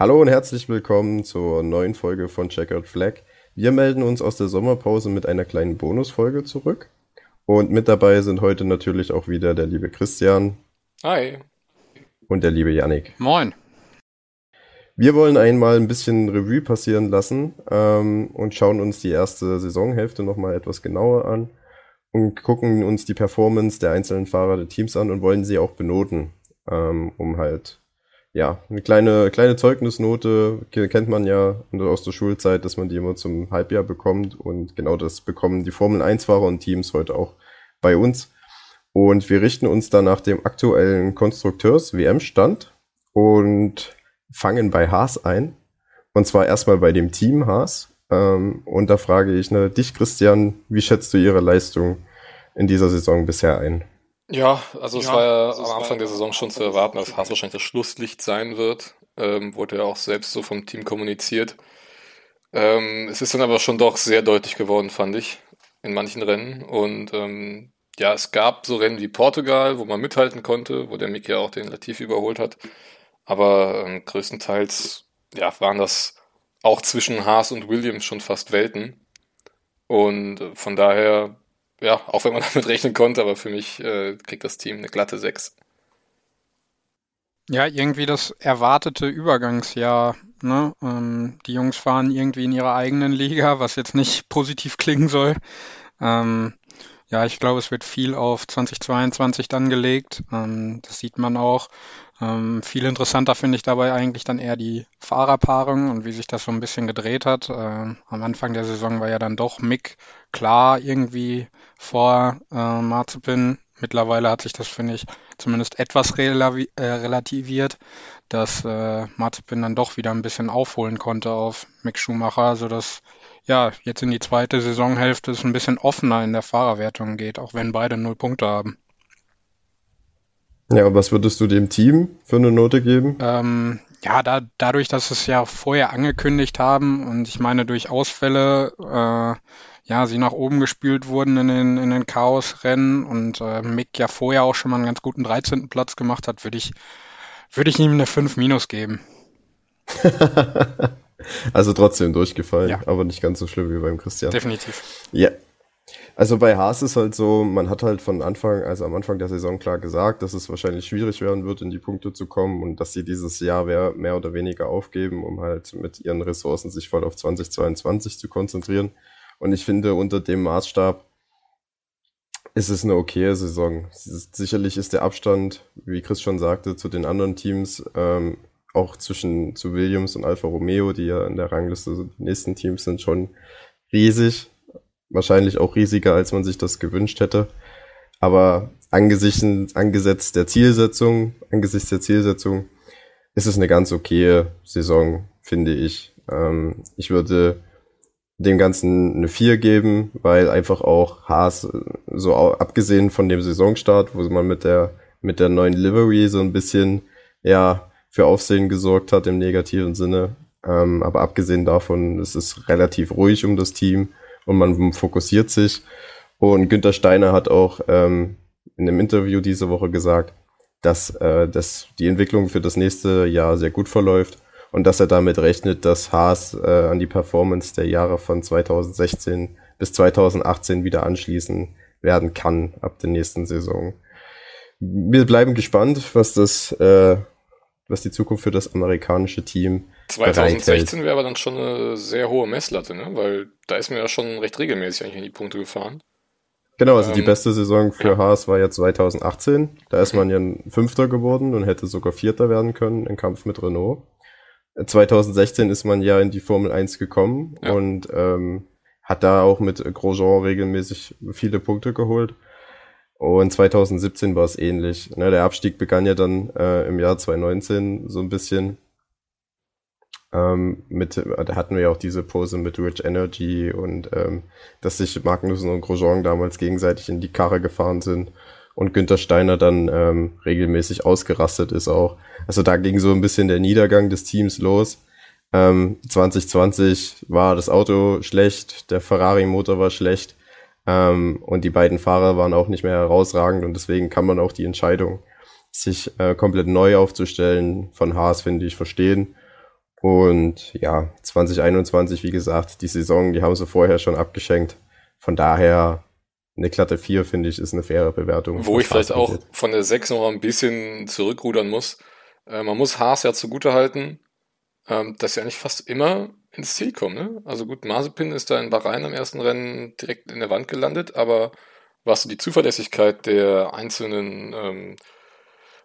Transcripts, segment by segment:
Hallo und herzlich willkommen zur neuen Folge von Checkout Flag. Wir melden uns aus der Sommerpause mit einer kleinen Bonusfolge zurück. Und mit dabei sind heute natürlich auch wieder der liebe Christian. Hi. Und der liebe Yannick. Moin. Wir wollen einmal ein bisschen Revue passieren lassen ähm, und schauen uns die erste Saisonhälfte nochmal etwas genauer an und gucken uns die Performance der einzelnen Fahrer der Teams an und wollen sie auch benoten, ähm, um halt, ja, eine kleine, kleine Zeugnisnote kennt man ja aus der Schulzeit, dass man die immer zum Halbjahr bekommt und genau das bekommen die Formel 1-Fahrer und Teams heute auch bei uns. Und wir richten uns da nach dem aktuellen Konstrukteurs-WM-Stand und fangen bei Haas ein. Und zwar erstmal bei dem Team Haas. Ähm, und da frage ich ne, dich, Christian, wie schätzt du ihre Leistung in dieser Saison bisher ein? Ja, also es war ja am Anfang der Saison schon zu erwarten, dass Haas wahrscheinlich das Schlusslicht sein wird. Ähm, wurde ja auch selbst so vom Team kommuniziert. Ähm, es ist dann aber schon doch sehr deutlich geworden, fand ich, in manchen Rennen. Und ähm, ja, es gab so Rennen wie Portugal, wo man mithalten konnte, wo der Mick ja auch den Latifi überholt hat. Aber ähm, größtenteils ja, waren das auch zwischen Haas und Williams schon fast Welten. Und äh, von daher, ja, auch wenn man damit rechnen konnte, aber für mich äh, kriegt das Team eine glatte 6. Ja, irgendwie das erwartete Übergangsjahr. Ne? Ähm, die Jungs fahren irgendwie in ihrer eigenen Liga, was jetzt nicht positiv klingen soll. Ähm, ja, ich glaube, es wird viel auf 2022 dann gelegt. Ähm, das sieht man auch. Ähm, viel interessanter finde ich dabei eigentlich dann eher die Fahrerpaarung und wie sich das so ein bisschen gedreht hat. Äh, am Anfang der Saison war ja dann doch Mick klar irgendwie vor äh, Marzipin. Mittlerweile hat sich das, finde ich, zumindest etwas äh, relativiert, dass äh, Marzipin dann doch wieder ein bisschen aufholen konnte auf Mick Schumacher, sodass ja jetzt in die zweite Saisonhälfte es ein bisschen offener in der Fahrerwertung geht, auch wenn beide null Punkte haben. Ja, was würdest du dem Team für eine Note geben? Ähm, ja, da, dadurch, dass es ja vorher angekündigt haben und ich meine durch Ausfälle, äh, ja, sie nach oben gespült wurden in den, in den Chaosrennen und äh, Mick ja vorher auch schon mal einen ganz guten 13. Platz gemacht hat, würde ich, würde ich ihm eine 5 minus geben. also trotzdem durchgefallen, ja. aber nicht ganz so schlimm wie beim Christian. Definitiv. Ja, also bei Haas ist halt so, man hat halt von Anfang, also am Anfang der Saison klar gesagt, dass es wahrscheinlich schwierig werden wird, in die Punkte zu kommen und dass sie dieses Jahr mehr oder weniger aufgeben, um halt mit ihren Ressourcen sich voll auf 2022 zu konzentrieren. Und ich finde, unter dem Maßstab ist es eine okaye Saison. Sicherlich ist der Abstand, wie Chris schon sagte, zu den anderen Teams, ähm, auch zwischen zu Williams und Alfa Romeo, die ja in der Rangliste die nächsten Teams sind, schon riesig wahrscheinlich auch riesiger, als man sich das gewünscht hätte. Aber angesichts, angesichts der Zielsetzung, angesichts der Zielsetzung, ist es eine ganz okaye Saison, finde ich. Ähm, ich würde dem Ganzen eine 4 geben, weil einfach auch Haas, so abgesehen von dem Saisonstart, wo man mit der, mit der neuen Livery so ein bisschen, ja, für Aufsehen gesorgt hat im negativen Sinne. Ähm, aber abgesehen davon ist es relativ ruhig um das Team und man fokussiert sich. Und Günther Steiner hat auch ähm, in einem Interview diese Woche gesagt, dass, äh, dass die Entwicklung für das nächste Jahr sehr gut verläuft und dass er damit rechnet, dass Haas äh, an die Performance der Jahre von 2016 bis 2018 wieder anschließen werden kann ab der nächsten Saison. Wir bleiben gespannt, was das, äh, was die Zukunft für das amerikanische Team 2016 wäre aber dann schon eine sehr hohe Messlatte, ne? weil da ist mir ja schon recht regelmäßig eigentlich in die Punkte gefahren. Genau, also ähm, die beste Saison für ja. Haas war ja 2018. Da ist man ja ein Fünfter geworden und hätte sogar Vierter werden können im Kampf mit Renault. 2016 ist man ja in die Formel 1 gekommen ja. und ähm, hat da auch mit Grosjean regelmäßig viele Punkte geholt. Und 2017 war es ähnlich. Ne, der Abstieg begann ja dann äh, im Jahr 2019 so ein bisschen ähm, mit, da hatten wir ja auch diese Pose mit Rich Energy und ähm, dass sich Magnussen und Grosjean damals gegenseitig in die Karre gefahren sind und Günther Steiner dann ähm, regelmäßig ausgerastet ist auch. Also da ging so ein bisschen der Niedergang des Teams los. Ähm, 2020 war das Auto schlecht, der Ferrari-Motor war schlecht ähm, und die beiden Fahrer waren auch nicht mehr herausragend und deswegen kann man auch die Entscheidung, sich äh, komplett neu aufzustellen, von Haas, finde ich, verstehen Und ja, 2021, wie gesagt, die Saison, die haben sie vorher schon abgeschenkt. Von daher eine glatte 4, finde ich, ist eine faire Bewertung. Wo ich vielleicht auch von der 6 noch ein bisschen zurückrudern muss. Äh, man muss Haas ja zugutehalten, ähm, dass sie eigentlich fast immer ins Ziel kommen. Ne? Also gut, Mazepin ist da in Bahrain am ersten Rennen direkt in der Wand gelandet, aber was die Zuverlässigkeit der einzelnen ähm,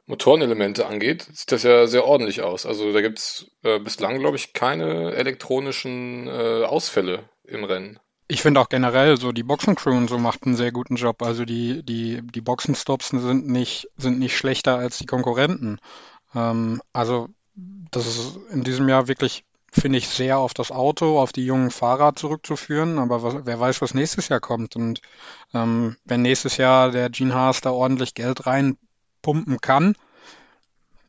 Motorenelemente angeht, sieht das ja sehr ordentlich aus. Also da gibt es äh, bislang, glaube ich, keine elektronischen äh, Ausfälle im Rennen. Ich finde auch generell so die Boxencrew und so macht einen sehr guten Job. Also die, die, die Boxenstops sind nicht, sind nicht schlechter als die Konkurrenten. Ähm, also das ist in diesem Jahr wirklich, finde ich, sehr auf das Auto, auf die jungen Fahrer zurückzuführen. Aber was, wer weiß, was nächstes Jahr kommt. Und ähm, wenn nächstes Jahr der Gene Haas da ordentlich Geld reinpumpen kann,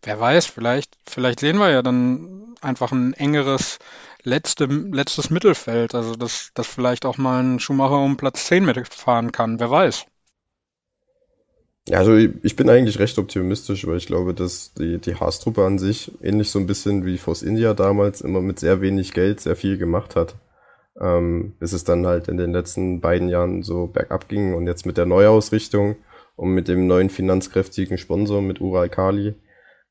wer weiß, vielleicht, vielleicht sehen wir ja dann einfach ein engeres letzte, letztes Mittelfeld. Also dass, dass vielleicht auch mal ein Schumacher um Platz 10 mitfahren kann, wer weiß. Also ich bin eigentlich recht optimistisch, weil ich glaube, dass die, die Haas-Truppe an sich, ähnlich so ein bisschen wie Force India damals, immer mit sehr wenig Geld sehr viel gemacht hat. Ähm, bis es dann halt in den letzten beiden Jahren so bergab ging und jetzt mit der Neuausrichtung und mit dem neuen finanzkräftigen Sponsor mit Ural Kali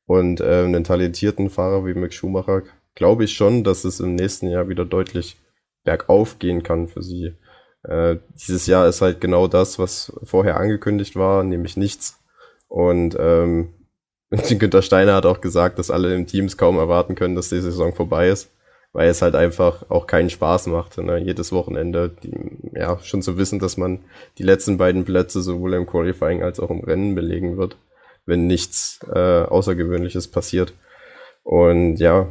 und äh, einen talentierten Fahrer wie Mick Schumacher, glaube ich schon, dass es im nächsten Jahr wieder deutlich bergauf gehen kann für sie. Äh, dieses Jahr ist halt genau das, was vorher angekündigt war, nämlich nichts. Und ähm, Günter Steiner hat auch gesagt, dass alle im Teams kaum erwarten können, dass die Saison vorbei ist, weil es halt einfach auch keinen Spaß macht, ne? jedes Wochenende, die, ja, schon zu wissen, dass man die letzten beiden Plätze sowohl im Qualifying als auch im Rennen belegen wird, wenn nichts äh, Außergewöhnliches passiert. Und ja,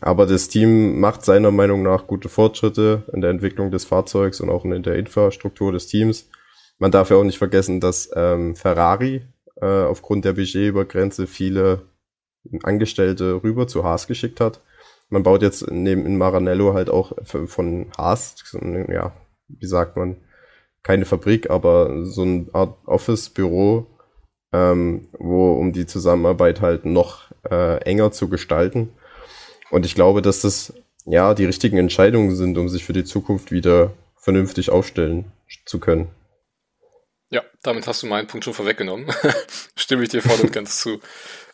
aber das Team macht seiner Meinung nach gute Fortschritte in der Entwicklung des Fahrzeugs und auch in der Infrastruktur des Teams. Man darf ja auch nicht vergessen, dass ähm, Ferrari äh, aufgrund der Budgetübergrenze viele Angestellte rüber zu Haas geschickt hat. Man baut jetzt neben in Maranello halt auch von Haas, ja, wie sagt man, keine Fabrik, aber so eine Art Office-Büro, ähm, wo um die Zusammenarbeit halt noch äh, enger zu gestalten und ich glaube, dass das ja die richtigen Entscheidungen sind, um sich für die Zukunft wieder vernünftig aufstellen zu können. Ja, damit hast du meinen Punkt schon vorweggenommen. Stimme ich dir voll und ganz zu.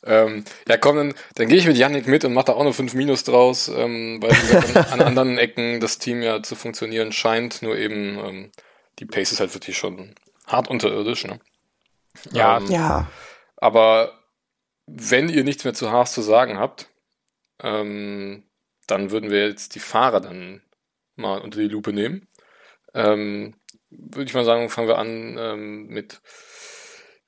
Ähm, ja, komm, dann, dann gehe ich mit Yannick mit und mache da auch noch 5 Minus draus, ähm, weil an, an, anderen Ecken das Team ja zu funktionieren scheint, nur eben ähm, die Pace ist halt wirklich schon hart unterirdisch. Ne? Ja, ähm, ja. Aber wenn ihr nichts mehr zu Haas zu sagen habt, ähm, dann würden wir jetzt die Fahrer dann mal unter die Lupe nehmen. Ähm, würde ich mal sagen, fangen wir an ähm, mit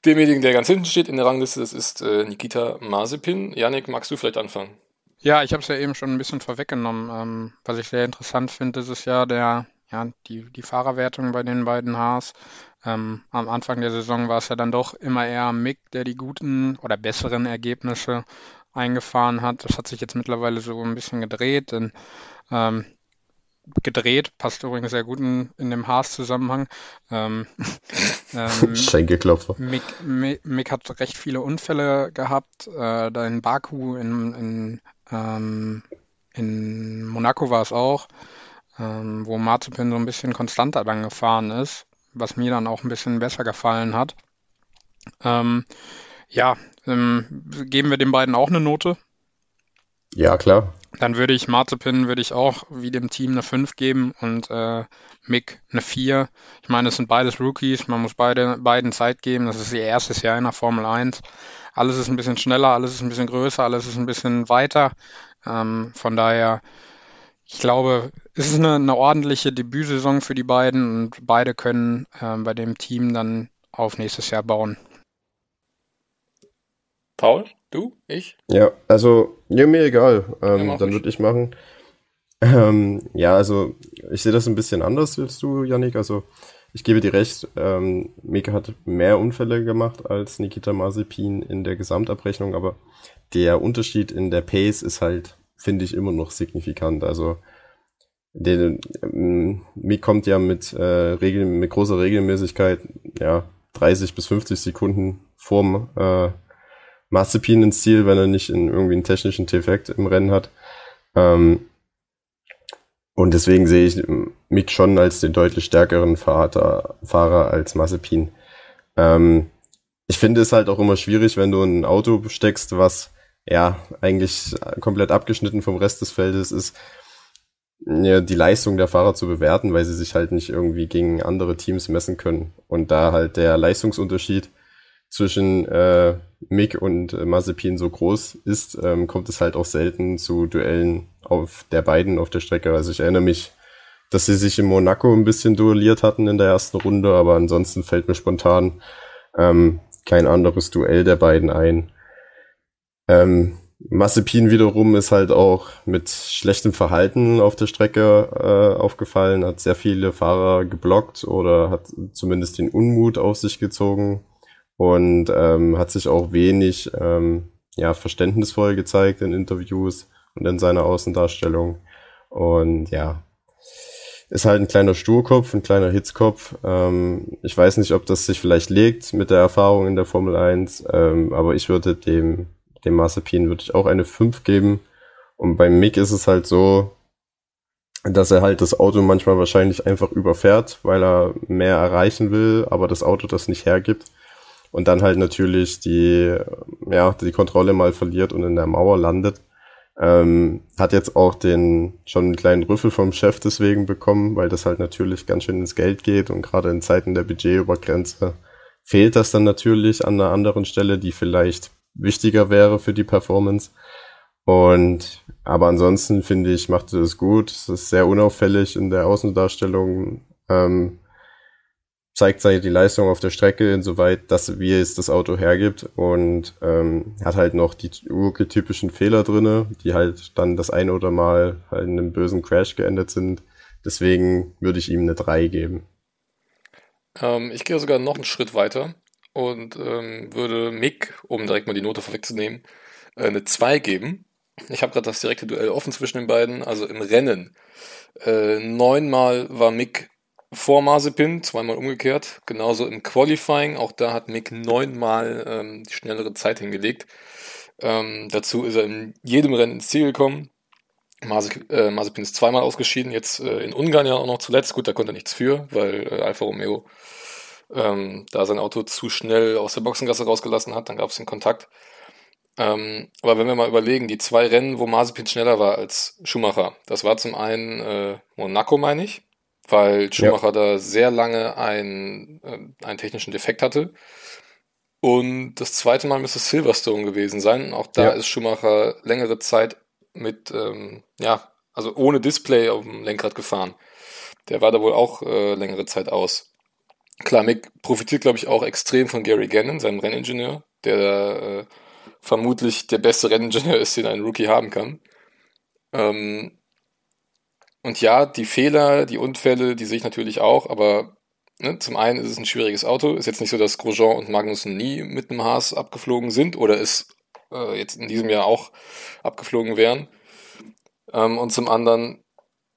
demjenigen, der ganz hinten steht in der Rangliste. Das ist äh, Nikita Mazepin. Janik, magst du vielleicht anfangen? Ja, ich habe es ja eben schon ein bisschen vorweggenommen. Ähm, was ich sehr interessant finde, ist es ja der, ja, die, die Fahrerwertung bei den beiden Haas. Ähm, am Anfang der Saison war es ja dann doch immer eher Mick, der die guten oder besseren Ergebnisse eingefahren hat. Das hat sich jetzt mittlerweile so ein bisschen gedreht, denn ähm, gedreht, passt übrigens sehr gut in, in dem Haas-Zusammenhang. Ähm, ähm, Schenkelklopfer. Mick, Mick, Mick, hat recht viele Unfälle gehabt. Äh, da in Baku, in, in, ähm, in Monaco war es auch, ähm, wo Mazepin so ein bisschen konstanter dann gefahren ist, was mir dann auch ein bisschen besser gefallen hat. Ähm, ja, ähm, geben wir den beiden auch eine Note? Ja, klar. Dann würde ich Marzipin würde ich auch wie dem Team eine 5 geben und äh, Mick eine 4. Ich meine, es sind beides Rookies, man muss beide, beiden Zeit geben. Das ist ihr erstes Jahr in der Formel 1. Alles ist ein bisschen schneller, alles ist ein bisschen größer, alles ist ein bisschen weiter. Ähm, von daher, ich glaube, es ist eine, eine ordentliche Debütsaison für die beiden und beide können äh, bei dem Team dann auf nächstes Jahr bauen. Paul, du, ich? Ja, also, ja, mir egal. Ähm, ja, dann würde ich machen. Ähm, ja, also, ich sehe das ein bisschen anders als du, Yannick. Also, ich gebe dir recht, ähm, Mika hat mehr Unfälle gemacht als Nikita Mazepin in der Gesamtabrechnung, aber der Unterschied in der Pace ist halt, finde ich, immer noch signifikant. Also, den, ähm, Mick kommt ja mit, äh, Regel, mit großer Regelmäßigkeit, ja, 30 bis 50 Sekunden vorm äh, Mazepin ins Ziel, wenn er nicht in irgendwie einen technischen Defekt im Rennen hat. Ähm, und deswegen sehe ich Mick schon als den deutlich stärkeren Fahrer, Fahrer als Mazepin. Ähm, ich finde es halt auch immer schwierig, wenn du ein Auto steckst, was ja eigentlich komplett abgeschnitten vom Rest des Feldes ist, ja, die Leistung der Fahrer zu bewerten, weil sie sich halt nicht irgendwie gegen andere Teams messen können. Und da halt der Leistungsunterschied zwischen äh, Mick und äh, Mazepin so groß ist, ähm, kommt es halt auch selten zu Duellen auf der beiden auf der Strecke. Also ich erinnere mich, dass sie sich in Monaco ein bisschen duelliert hatten in der ersten Runde, aber ansonsten fällt mir spontan ähm, kein anderes Duell der beiden ein. Ähm, Massepin wiederum ist halt auch mit schlechtem Verhalten auf der Strecke äh, aufgefallen, hat sehr viele Fahrer geblockt oder hat zumindest den Unmut auf sich gezogen und ähm, hat sich auch wenig ähm, ja, verständnisvoll gezeigt in Interviews und in seiner Außendarstellung. Und ja, ist halt ein kleiner Sturkopf, ein kleiner Hitzkopf. Ähm, ich weiß nicht, ob das sich vielleicht legt mit der Erfahrung in der Formel 1, ähm, aber ich würde dem dem Mazepin würde ich auch eine 5 geben. Und beim Mick ist es halt so, dass er halt das Auto manchmal wahrscheinlich einfach überfährt, weil er mehr erreichen will, aber das Auto das nicht hergibt. Und dann halt natürlich die, ja, die Kontrolle mal verliert und in der Mauer landet. Ähm, hat jetzt auch den schon einen kleinen Rüffel vom Chef deswegen bekommen, weil das halt natürlich ganz schön ins Geld geht und gerade in Zeiten der Budgetübergrenze fehlt das dann natürlich an einer anderen Stelle, die vielleicht wichtiger wäre für die Performance. Und aber ansonsten finde ich, macht es gut. Es ist sehr unauffällig in der Außendarstellung. Ähm, zeigt seine die Leistung auf der Strecke, insoweit, dass wie es das Auto hergibt und ähm, hat halt noch die urtypischen Fehler drinne, die halt dann das eine oder mal halt in einem bösen Crash geendet sind. Deswegen würde ich ihm eine 3 geben. Ähm, ich gehe sogar noch einen Schritt weiter und ähm, würde Mick, um direkt mal die Note vorwegzunehmen, äh, eine 2 geben. Ich habe gerade das direkte Duell offen zwischen den beiden, also im Rennen. Äh, neunmal war Mick vor Mazepin, zweimal umgekehrt. Genauso im Qualifying, auch da hat Mick neunmal ähm, die schnellere Zeit hingelegt. Ähm, dazu ist er in jedem Rennen ins Ziel gekommen. Äh, Mazepin ist zweimal ausgeschieden, jetzt äh, in Ungarn ja auch noch zuletzt. Gut, da konnte er nichts für, weil äh, Alfa Romeo ähm, da sein Auto zu schnell aus der Boxengasse rausgelassen hat, dann gab es den Kontakt. Ähm, aber wenn wir mal überlegen, die zwei Rennen, wo Mazepin schneller war als Schumacher, das war zum einen äh, Monaco, meine ich, weil Schumacher ja. da sehr lange ein, äh, einen technischen Defekt hatte. Und das zweite Mal müsste Silverstone gewesen sein. Auch da ja. ist Schumacher längere Zeit mit, ähm, ja, also ohne Display auf dem Lenkrad gefahren. Der war da wohl auch äh, längere Zeit aus. Klar, Mick profitiert, glaube ich, auch extrem von Gary Gannon, seinem Renningenieur, der äh, vermutlich der beste Renningenieur ist, den ein Rookie haben kann. Ähm, und ja, die Fehler, die Unfälle, die sehe ich natürlich auch, aber ne, zum einen ist es ein schwieriges Auto. Ist jetzt nicht so, dass Grosjean und Magnussen nie mit einem Haas abgeflogen sind oder es äh, jetzt in diesem Jahr auch abgeflogen wären. Ähm, und zum anderen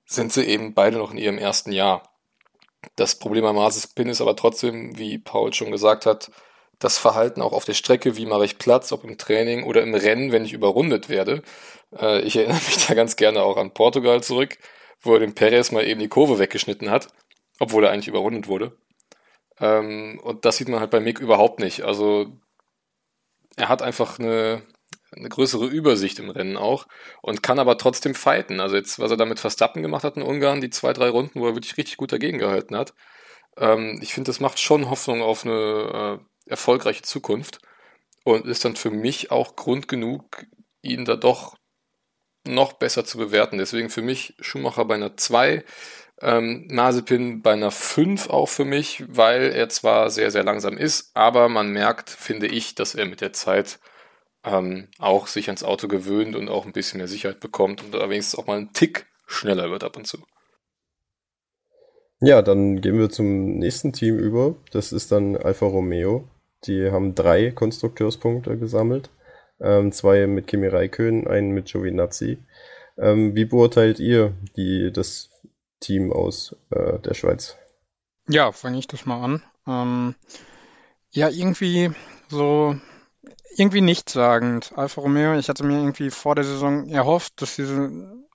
sind sie eben beide noch in ihrem ersten Jahr. Das Problem am Pin ist aber trotzdem, wie Paul schon gesagt hat, das Verhalten auch auf der Strecke, wie mache ich Platz, ob im Training oder im Rennen, wenn ich überrundet werde. Äh, ich erinnere mich da ganz gerne auch an Portugal zurück, wo er dem Perez mal eben die Kurve weggeschnitten hat, obwohl er eigentlich überrundet wurde. Ähm, und das sieht man halt bei Mick überhaupt nicht. Also er hat einfach eine, eine größere Übersicht im Rennen auch und kann aber trotzdem fighten. Also jetzt, was er da mit Verstappen gemacht hat in Ungarn, die zwei, drei Runden, wo er wirklich richtig gut dagegen gehalten hat. Ähm, ich finde, das macht schon Hoffnung auf eine äh, erfolgreiche Zukunft und ist dann für mich auch Grund genug, ihn da doch noch besser zu bewerten. Deswegen für mich Schumacher bei einer 2, ähm, Mazepin bei einer 5 auch für mich, weil er zwar sehr, sehr langsam ist, aber man merkt, finde ich, dass er mit der Zeit ähm, auch sich ans Auto gewöhnt und auch ein bisschen mehr Sicherheit bekommt und wenigstens auch mal einen Tick schneller wird ab und zu. Ja, dann gehen wir zum nächsten Team über. Das ist dann Alfa Romeo. Die haben drei Konstrukteurspunkte gesammelt. Ähm, zwei mit Kimi Räikkönen, einen mit Giovinazzi. Ähm, wie beurteilt ihr die, das Team aus äh, der Schweiz? Ja, fange ich das mal an. Ähm, ja, irgendwie so irgendwie nichtssagend. Alfa Romeo, ich hatte mir irgendwie vor der Saison erhofft, dass sie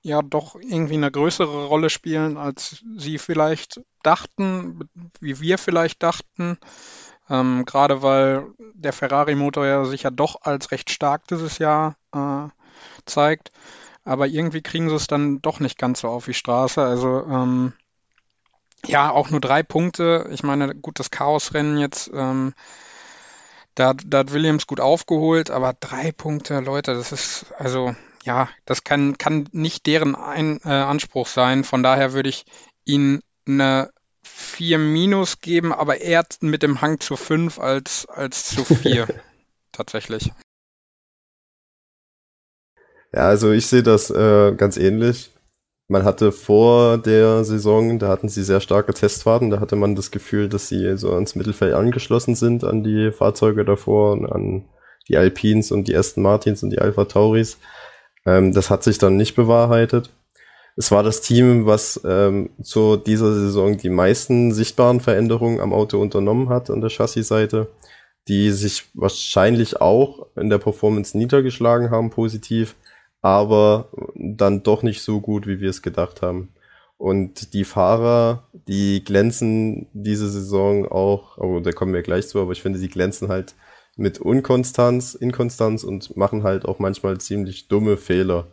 ja doch irgendwie eine größere Rolle spielen, als sie vielleicht dachten, wie wir vielleicht dachten. Ähm, gerade weil der Ferrari-Motor ja sich ja doch als recht stark dieses Jahr äh, zeigt. Aber irgendwie kriegen sie es dann doch nicht ganz so auf die Straße. Also ähm, ja, auch nur drei Punkte. Ich meine, gut, das Chaosrennen jetzt, ähm, da, da hat Williams gut aufgeholt, aber drei Punkte, Leute, das ist, also ja, das kann, kann nicht deren Ein, äh, Anspruch sein. Von daher würde ich ihnen eine 4 minus geben, aber eher mit dem Hang zu 5 als, als zu 4. tatsächlich. Ja, also ich sehe das äh, ganz ähnlich. Man hatte vor der Saison, da hatten sie sehr starke Testfahrten, da hatte man das Gefühl, dass sie so ans Mittelfeld angeschlossen sind an die Fahrzeuge davor, an die Alpines und die Aston Martins und die Alpha Tauris. Ähm, das hat sich dann nicht bewahrheitet. Es war das Team, was ähm, zu dieser Saison die meisten sichtbaren Veränderungen am Auto unternommen hat an der Chassisseite, die sich wahrscheinlich auch in der Performance niedergeschlagen haben, positiv, aber dann doch nicht so gut, wie wir es gedacht haben. Und die Fahrer, die glänzen diese Saison auch, oh, da kommen wir gleich zu, aber ich finde, sie glänzen halt mit Unkonstanz, Inkonstanz und machen halt auch manchmal ziemlich dumme Fehler.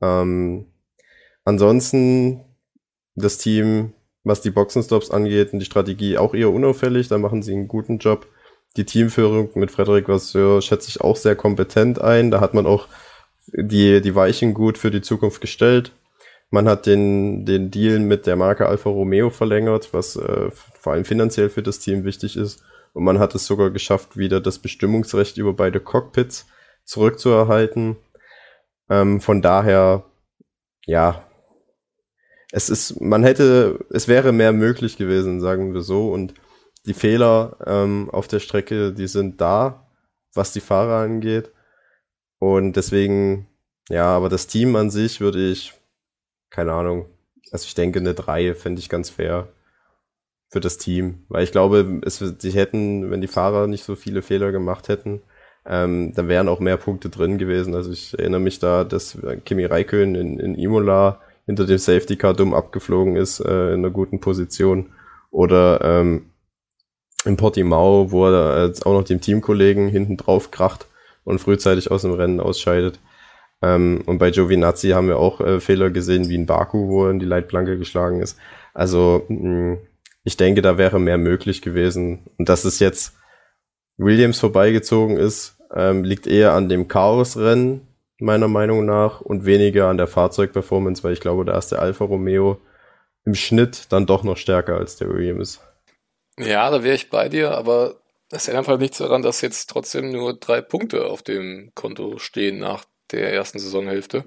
Ähm, ansonsten das Team, was die Boxenstops angeht und die Strategie auch eher unauffällig, da machen sie einen guten Job. Die Teamführung mit Frederik Vasseur schätze ich auch sehr kompetent ein. Da hat man auch die, die Weichen gut für die Zukunft gestellt. Man hat den, den Deal mit der Marke Alfa Romeo verlängert, was äh, vor allem finanziell für das Team wichtig ist. Und man hat es sogar geschafft, wieder das Bestimmungsrecht über beide Cockpits zurückzuerhalten. Ähm, von daher, ja, es ist, man hätte, es wäre mehr möglich gewesen, sagen wir so. Und die Fehler ähm, auf der Strecke, die sind da, was die Fahrer angeht. Und deswegen, ja, aber das Team an sich würde ich, keine Ahnung, also ich denke, eine 3 fände ich ganz fair für das Team. Weil ich glaube, es, sie hätten, wenn die Fahrer nicht so viele Fehler gemacht hätten, ähm, dann wären auch mehr Punkte drin gewesen. Also ich erinnere mich da, dass Kimi Räikkönen in, in Imola hinter dem Safety Car dumm abgeflogen ist, äh, in einer guten Position. Oder ähm, in Portimao, wo er jetzt auch noch dem Teamkollegen hinten drauf kracht und frühzeitig aus dem Rennen ausscheidet. Ähm, und bei Giovinazzi haben wir auch äh, Fehler gesehen, wie in Baku, wo er in die Leitplanke geschlagen ist. Also mh, ich denke, da wäre mehr möglich gewesen. Und dass es jetzt Williams vorbeigezogen ist, ähm, liegt eher an dem Chaosrennen, meiner Meinung nach, und weniger an der Fahrzeugperformance, weil ich glaube, da ist der Alfa Romeo im Schnitt dann doch noch stärker als der Williams. Ja, da wäre ich bei dir, aber es ändert halt nichts daran, dass jetzt trotzdem nur drei Punkte auf dem Konto stehen nach der ersten Saisonhälfte.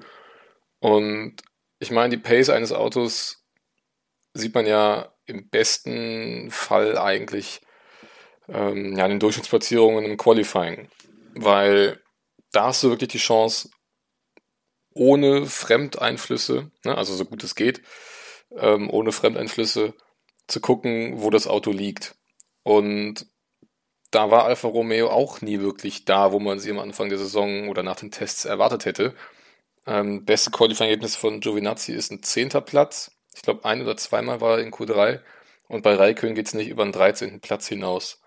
Und ich meine, die Pace eines Autos sieht man ja im besten Fall eigentlich ähm, ja, in den Durchschnittsplatzierungen im Qualifying. Weil da hast du wirklich die Chance, ohne Fremdeinflüsse, ne, also so gut es geht, ähm, ohne Fremdeinflüsse zu gucken, wo das Auto liegt. Und da war Alfa Romeo auch nie wirklich da, wo man sie am Anfang der Saison oder nach den Tests erwartet hätte. Ähm, beste Qualifying-Ergebnis von Giovinazzi ist ein zehnter Platz. Ich glaube, ein oder zweimal war er in Q3. Und bei Raikön geht es nicht über den 13. Platz hinaus.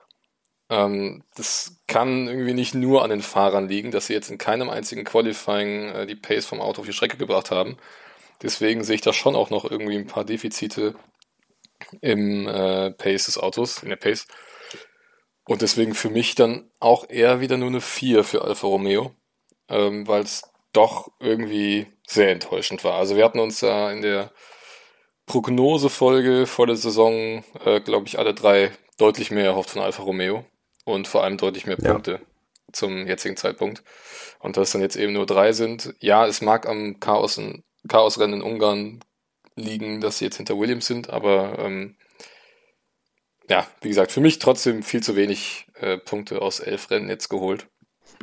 Ähm, das kann irgendwie nicht nur an den Fahrern liegen, dass sie jetzt in keinem einzigen Qualifying äh, die Pace vom Auto auf die Strecke gebracht haben. Deswegen sehe ich da schon auch noch irgendwie ein paar Defizite im äh, Pace des Autos, in der Pace. Und deswegen für mich dann auch eher wieder nur eine 4 für Alfa Romeo, ähm, weil es doch irgendwie sehr enttäuschend war. Also wir hatten uns da in der Prognosefolge vor der Saison, äh, glaube ich, alle drei deutlich mehr erhofft von Alfa Romeo und vor allem deutlich mehr Punkte ja. zum jetzigen Zeitpunkt. Und dass es dann jetzt eben nur drei sind. Ja, es mag am Chaos in, Chaosrennen in Ungarn liegen, dass sie jetzt hinter Williams sind, aber ähm, ja, wie gesagt, für mich trotzdem viel zu wenig äh, Punkte aus elf Rennen jetzt geholt.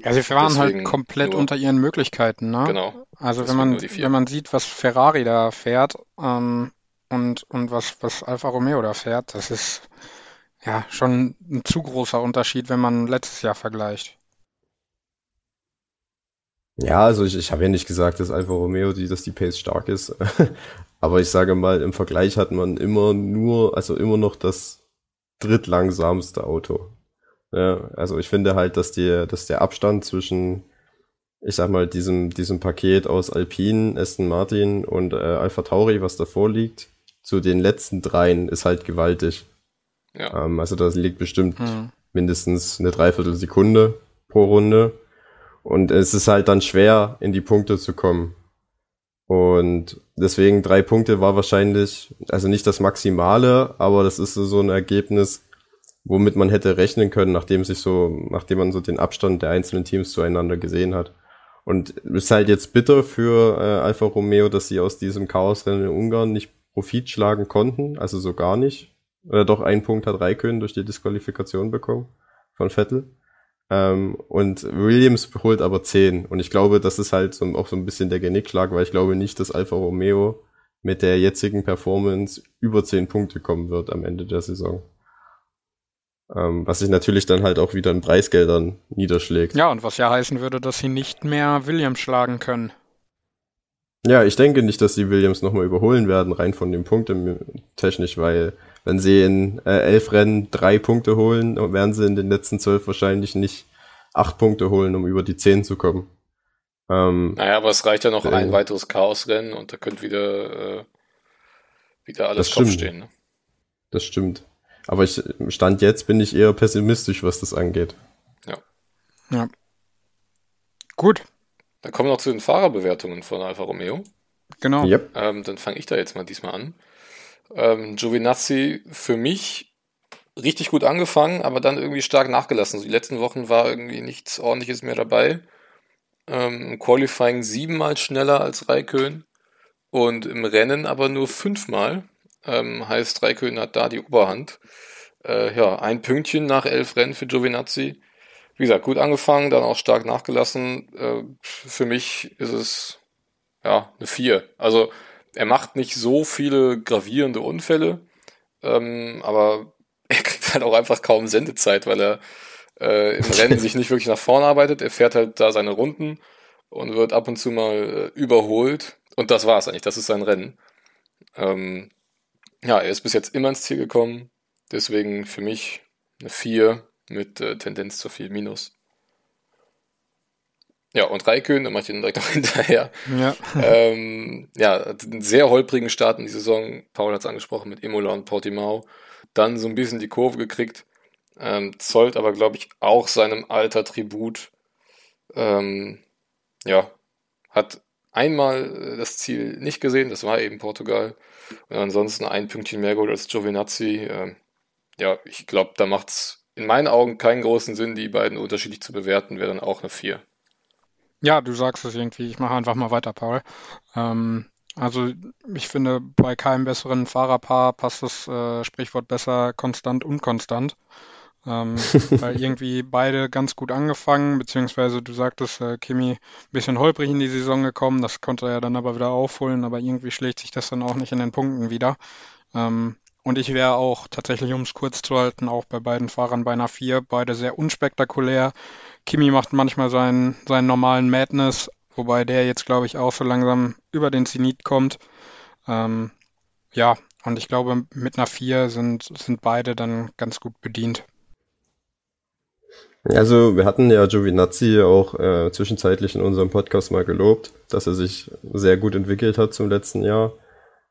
Ja, sie waren halt Deswegen halt komplett nur, unter ihren Möglichkeiten, ne? Genau. Also wenn man, wenn man sieht, was Ferrari da fährt, ähm, und, und was, was Alfa Romeo da fährt, das ist ja schon ein zu großer Unterschied, wenn man letztes Jahr vergleicht. Ja, also ich, ich habe ja nicht gesagt, dass Alfa Romeo, die, dass die Pace stark ist. Aber ich sage mal, im Vergleich hat man immer nur, also immer noch das drittlangsamste Auto. Ja, also ich finde halt, dass die, dass der Abstand zwischen, ich sag mal, diesem, diesem Paket aus Alpine, Aston Martin und äh, Alpha Tauri, was davor liegt, zu den letzten dreien ist halt gewaltig. Ja. Ähm, also da liegt bestimmt mhm. mindestens eine Dreiviertelsekunde pro Runde. Und es ist halt dann schwer, in die Punkte zu kommen. Und deswegen drei Punkte war wahrscheinlich, also nicht das Maximale, aber das ist so ein Ergebnis, womit man hätte rechnen können, nachdem sich so, nachdem man so den Abstand der einzelnen Teams zueinander gesehen hat. Und es ist halt jetzt bitter für äh, Alfa Romeo, dass sie aus diesem Chaosrennen in Ungarn nicht Profit schlagen konnten, also so gar nicht. Oder doch ein Punkt hat Raikön durch die Disqualifikation bekommen von Vettel. Ähm, und Williams holt aber 10. Und ich glaube, das ist halt so, auch so ein bisschen der Genickschlag, weil ich glaube nicht, dass Alfa Romeo mit der jetzigen Performance über 10 Punkte kommen wird am Ende der Saison. Ähm, was sich natürlich dann halt auch wieder in Preisgeldern niederschlägt. Ja, und was ja heißen würde, dass sie nicht mehr Williams schlagen können. Ja, ich denke nicht, dass sie Williams nochmal überholen werden, rein von den Punkten technisch, weil wenn sie in äh, elf Rennen drei Punkte holen, werden sie in den letzten zwölf wahrscheinlich nicht acht Punkte holen, um über die zehn zu kommen. Ähm, naja, aber es reicht ja noch äh, ein weiteres Chaosrennen und da könnte wieder, äh, wieder alles Kopf stehen. Ne? Das stimmt. Aber ich stand jetzt bin ich eher pessimistisch, was das angeht. Ja. Ja. Gut. Dann kommen wir noch zu den Fahrerbewertungen von Alfa Romeo. Genau. Yep. Ähm, dann fange ich da jetzt mal diesmal an. Ähm, Giovinazzi für mich richtig gut angefangen, aber dann irgendwie stark nachgelassen. So die letzten Wochen war irgendwie nichts ordentliches mehr dabei. Ähm, Qualifying siebenmal schneller als Raikön und im Rennen aber nur fünfmal. Ähm, heißt, Raikön hat da die Oberhand. Äh, ja, ein Pünktchen nach elf Rennen für Giovinazzi. Wie gesagt, gut angefangen, dann auch stark nachgelassen. Äh, für mich ist es ja eine vier. Also er macht nicht so viele gravierende Unfälle, ähm, aber er kriegt halt auch einfach kaum Sendezeit, weil er äh, im Rennen sich nicht wirklich nach vorne arbeitet. Er fährt halt da seine Runden und wird ab und zu mal äh, überholt. Und das war's eigentlich, das ist sein Rennen. Ähm, ja, er ist bis jetzt immer ins Ziel gekommen. Deswegen für mich eine 4 mit äh, Tendenz zur 4 minus. Ja, und Raikön, da mache ich den direkt noch hinterher. Ja. Ähm, ja, einen sehr holprigen Start in die Saison. Paul hat es angesprochen mit Imola und Portimao. Dann so ein bisschen die Kurve gekriegt. Ähm, zollt aber, glaube ich, auch seinem Alter Tribut. Ähm, ja, hat einmal äh, das Ziel nicht gesehen, das war eben Portugal. Und ansonsten ein Pünktchen mehr geholt als Giovinazzi. Ähm, ja, ich glaube, da macht es in meinen Augen keinen großen Sinn, die beiden unterschiedlich zu bewerten, wäre dann auch eine 4. Ja, du sagst es irgendwie. Ich mache einfach mal weiter, Paul. Ähm, also ich finde, bei keinem besseren Fahrerpaar passt das äh, Sprichwort besser konstant und konstant. Ähm, weil irgendwie beide ganz gut angefangen, beziehungsweise du sagtest, äh, Kimi ein bisschen holprig in die Saison gekommen, das konnte er dann aber wieder aufholen, aber irgendwie schlägt sich das dann auch nicht in den Punkten wieder. Ähm, und ich wäre auch tatsächlich, um es kurz zu halten, auch bei beiden Fahrern bei einer 4, beide sehr unspektakulär. Kimi macht manchmal seinen, seinen normalen Madness, wobei der jetzt, glaube ich, auch so langsam über den Zenit kommt. Ähm, ja, und ich glaube, mit einer 4 sind, sind beide dann ganz gut bedient. Also, wir hatten ja Giovinazzi auch äh, zwischenzeitlich in unserem Podcast mal gelobt, dass er sich sehr gut entwickelt hat zum letzten Jahr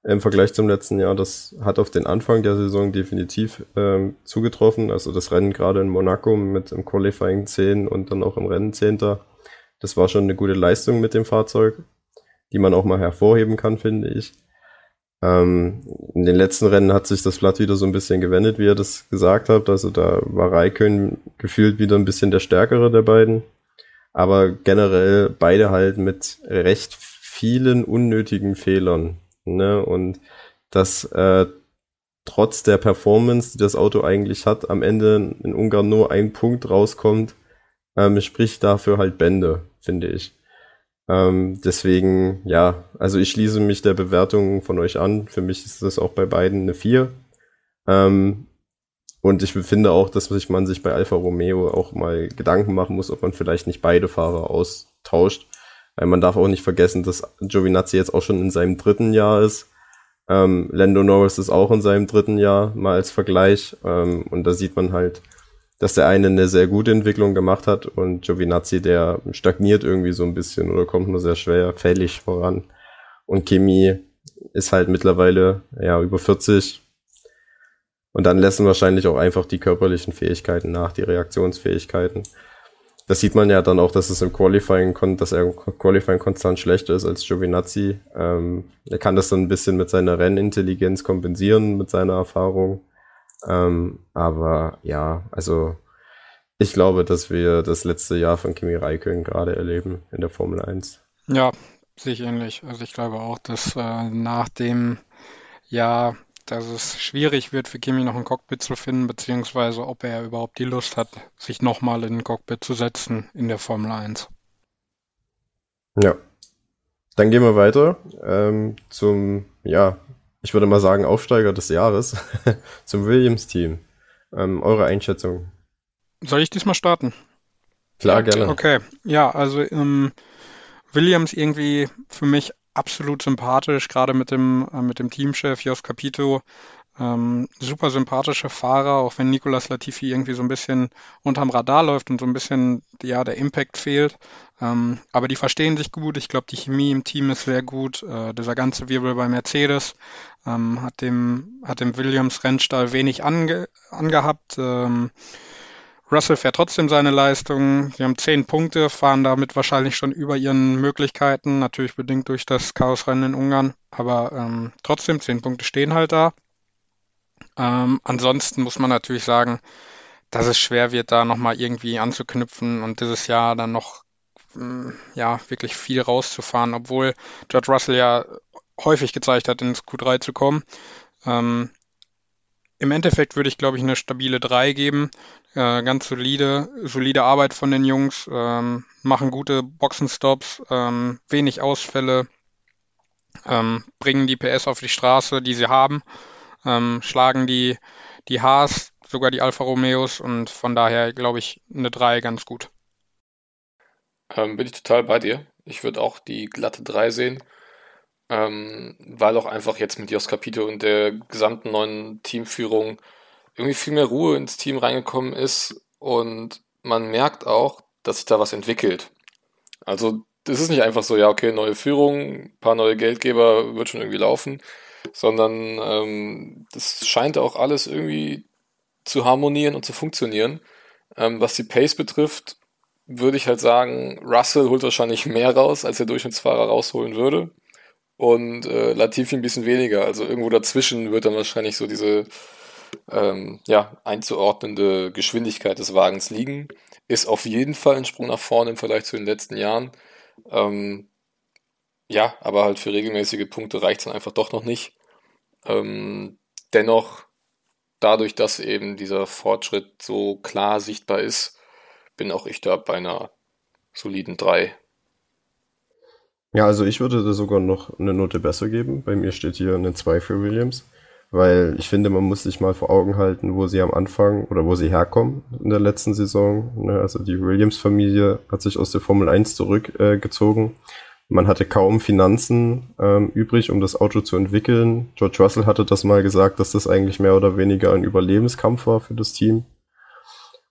im Vergleich zum letzten Jahr. Das hat auf den Anfang der Saison definitiv ähm, zugetroffen. Also das Rennen gerade in Monaco mit im Qualifying 10 und dann auch im Rennen 10. Das war schon eine gute Leistung mit dem Fahrzeug, die man auch mal hervorheben kann, finde ich. Ähm, in den letzten Rennen hat sich das Blatt wieder so ein bisschen gewendet, wie ihr das gesagt habt. Also da war Raikön gefühlt wieder ein bisschen der stärkere der beiden. Aber generell beide halt mit recht vielen unnötigen Fehlern. Ne? Und dass äh, trotz der Performance, die das Auto eigentlich hat, am Ende in Ungarn nur ein Punkt rauskommt, ähm, spricht dafür halt Bände, finde ich. Ähm, deswegen, ja, also ich schließe mich der Bewertung von euch an. Für mich ist das auch bei beiden eine 4. Ähm, und ich finde auch, dass man sich bei Alfa Romeo auch mal Gedanken machen muss, ob man vielleicht nicht beide Fahrer austauscht. Weil man darf auch nicht vergessen, dass Giovinazzi jetzt auch schon in seinem dritten Jahr ist. Ähm, Lando Norris ist auch in seinem dritten Jahr, mal als Vergleich. Ähm, und da sieht man halt, dass der eine eine sehr gute Entwicklung gemacht hat und Giovinazzi, der stagniert irgendwie so ein bisschen oder kommt nur sehr schwer fällig voran. Und Kimi ist halt mittlerweile ja über 40. Und dann lassen wahrscheinlich auch einfach die körperlichen Fähigkeiten nach, die Reaktionsfähigkeiten. Das sieht man ja dann auch, dass es im Qualifying, dass er im Qualifying konstant schlechter ist als Giovinazzi. Ähm, er kann das dann ein bisschen mit seiner Rennintelligenz kompensieren, mit seiner Erfahrung. Ähm, aber ja, also ich glaube, dass wir das letzte Jahr von Kimi Räikkönen gerade erleben in der Formel 1. Ja, sehe ich ähnlich. Also ich glaube auch, dass äh, nach dem Jahr, dass es schwierig wird für Kimi noch ein Cockpit zu finden, beziehungsweise ob er überhaupt die Lust hat, sich nochmal in ein Cockpit zu setzen in der Formel 1. Ja. Dann gehen wir weiter ähm, zum, ja, ich würde mal sagen, Aufsteiger des Jahres zum Williams-Team. Ähm, eure Einschätzung? Soll ich diesmal starten? Klar, gerne. Okay, ja, also ähm, Williams irgendwie für mich absolut sympathisch, gerade mit dem, äh, mit dem Teamchef Jos Capito. Ähm, super sympathischer Fahrer, auch wenn Nicolas Latifi irgendwie so ein bisschen unterm Radar läuft und so ein bisschen ja der Impact fehlt. Ähm, aber die verstehen sich gut. Ich glaube, die Chemie im Team ist sehr gut. Äh, dieser ganze Wirbel bei Mercedes ähm, hat dem hat dem Williams Rennstall wenig ange, angehabt. Ähm, Russell fährt trotzdem seine Leistung. Sie haben zehn Punkte, fahren damit wahrscheinlich schon über ihren Möglichkeiten, natürlich bedingt durch das Chaosrennen in Ungarn, aber ähm, trotzdem zehn Punkte stehen halt da. Ähm, ansonsten muss man natürlich sagen, dass es schwer wird, da nochmal irgendwie anzuknüpfen und dieses Jahr dann noch ähm, ja wirklich viel rauszufahren, obwohl George Russell ja häufig gezeigt hat, ins Q3 zu kommen. Ähm, Im Endeffekt würde ich, glaube ich, eine stabile 3 geben. Äh, ganz solide, solide Arbeit von den Jungs, ähm, machen gute Boxenstops, ähm, wenig Ausfälle, ähm, bringen die PS auf die Straße, die sie haben ähm, schlagen die, die Haas, sogar die Alfa Romeos und von daher glaube ich eine 3 ganz gut. Ähm, bin ich total bei dir. Ich würde auch die glatte 3 sehen, ähm, weil auch einfach jetzt mit Jos Capito und der gesamten neuen Teamführung irgendwie viel mehr Ruhe ins Team reingekommen ist und man merkt auch, dass sich da was entwickelt. Also das ist nicht einfach so, ja, okay, neue Führung, paar neue Geldgeber, wird schon irgendwie laufen, sondern ähm, das scheint auch alles irgendwie zu harmonieren und zu funktionieren. Ähm, was die Pace betrifft, würde ich halt sagen, Russell holt wahrscheinlich mehr raus, als der Durchschnittsfahrer rausholen würde. Und äh, Latifi ein bisschen weniger. Also irgendwo dazwischen wird dann wahrscheinlich so diese ähm, ja, einzuordnende Geschwindigkeit des Wagens liegen. Ist auf jeden Fall ein Sprung nach vorne im Vergleich zu den letzten Jahren. Ähm, ja, aber halt für regelmäßige Punkte reicht es dann einfach doch noch nicht. Ähm, dennoch, dadurch, dass eben dieser Fortschritt so klar sichtbar ist, bin auch ich da bei einer soliden 3. Ja, also ich würde da sogar noch eine Note besser geben. Bei mir steht hier eine 2 für Williams, weil ich finde, man muss sich mal vor Augen halten, wo sie am Anfang oder wo sie herkommen in der letzten Saison. Ne, also die Williams-Familie hat sich aus der Formel 1 zurückgezogen. Äh, man hatte kaum Finanzen ähm, übrig, um das Auto zu entwickeln. George Russell hatte das mal gesagt, dass das eigentlich mehr oder weniger ein Überlebenskampf war für das Team.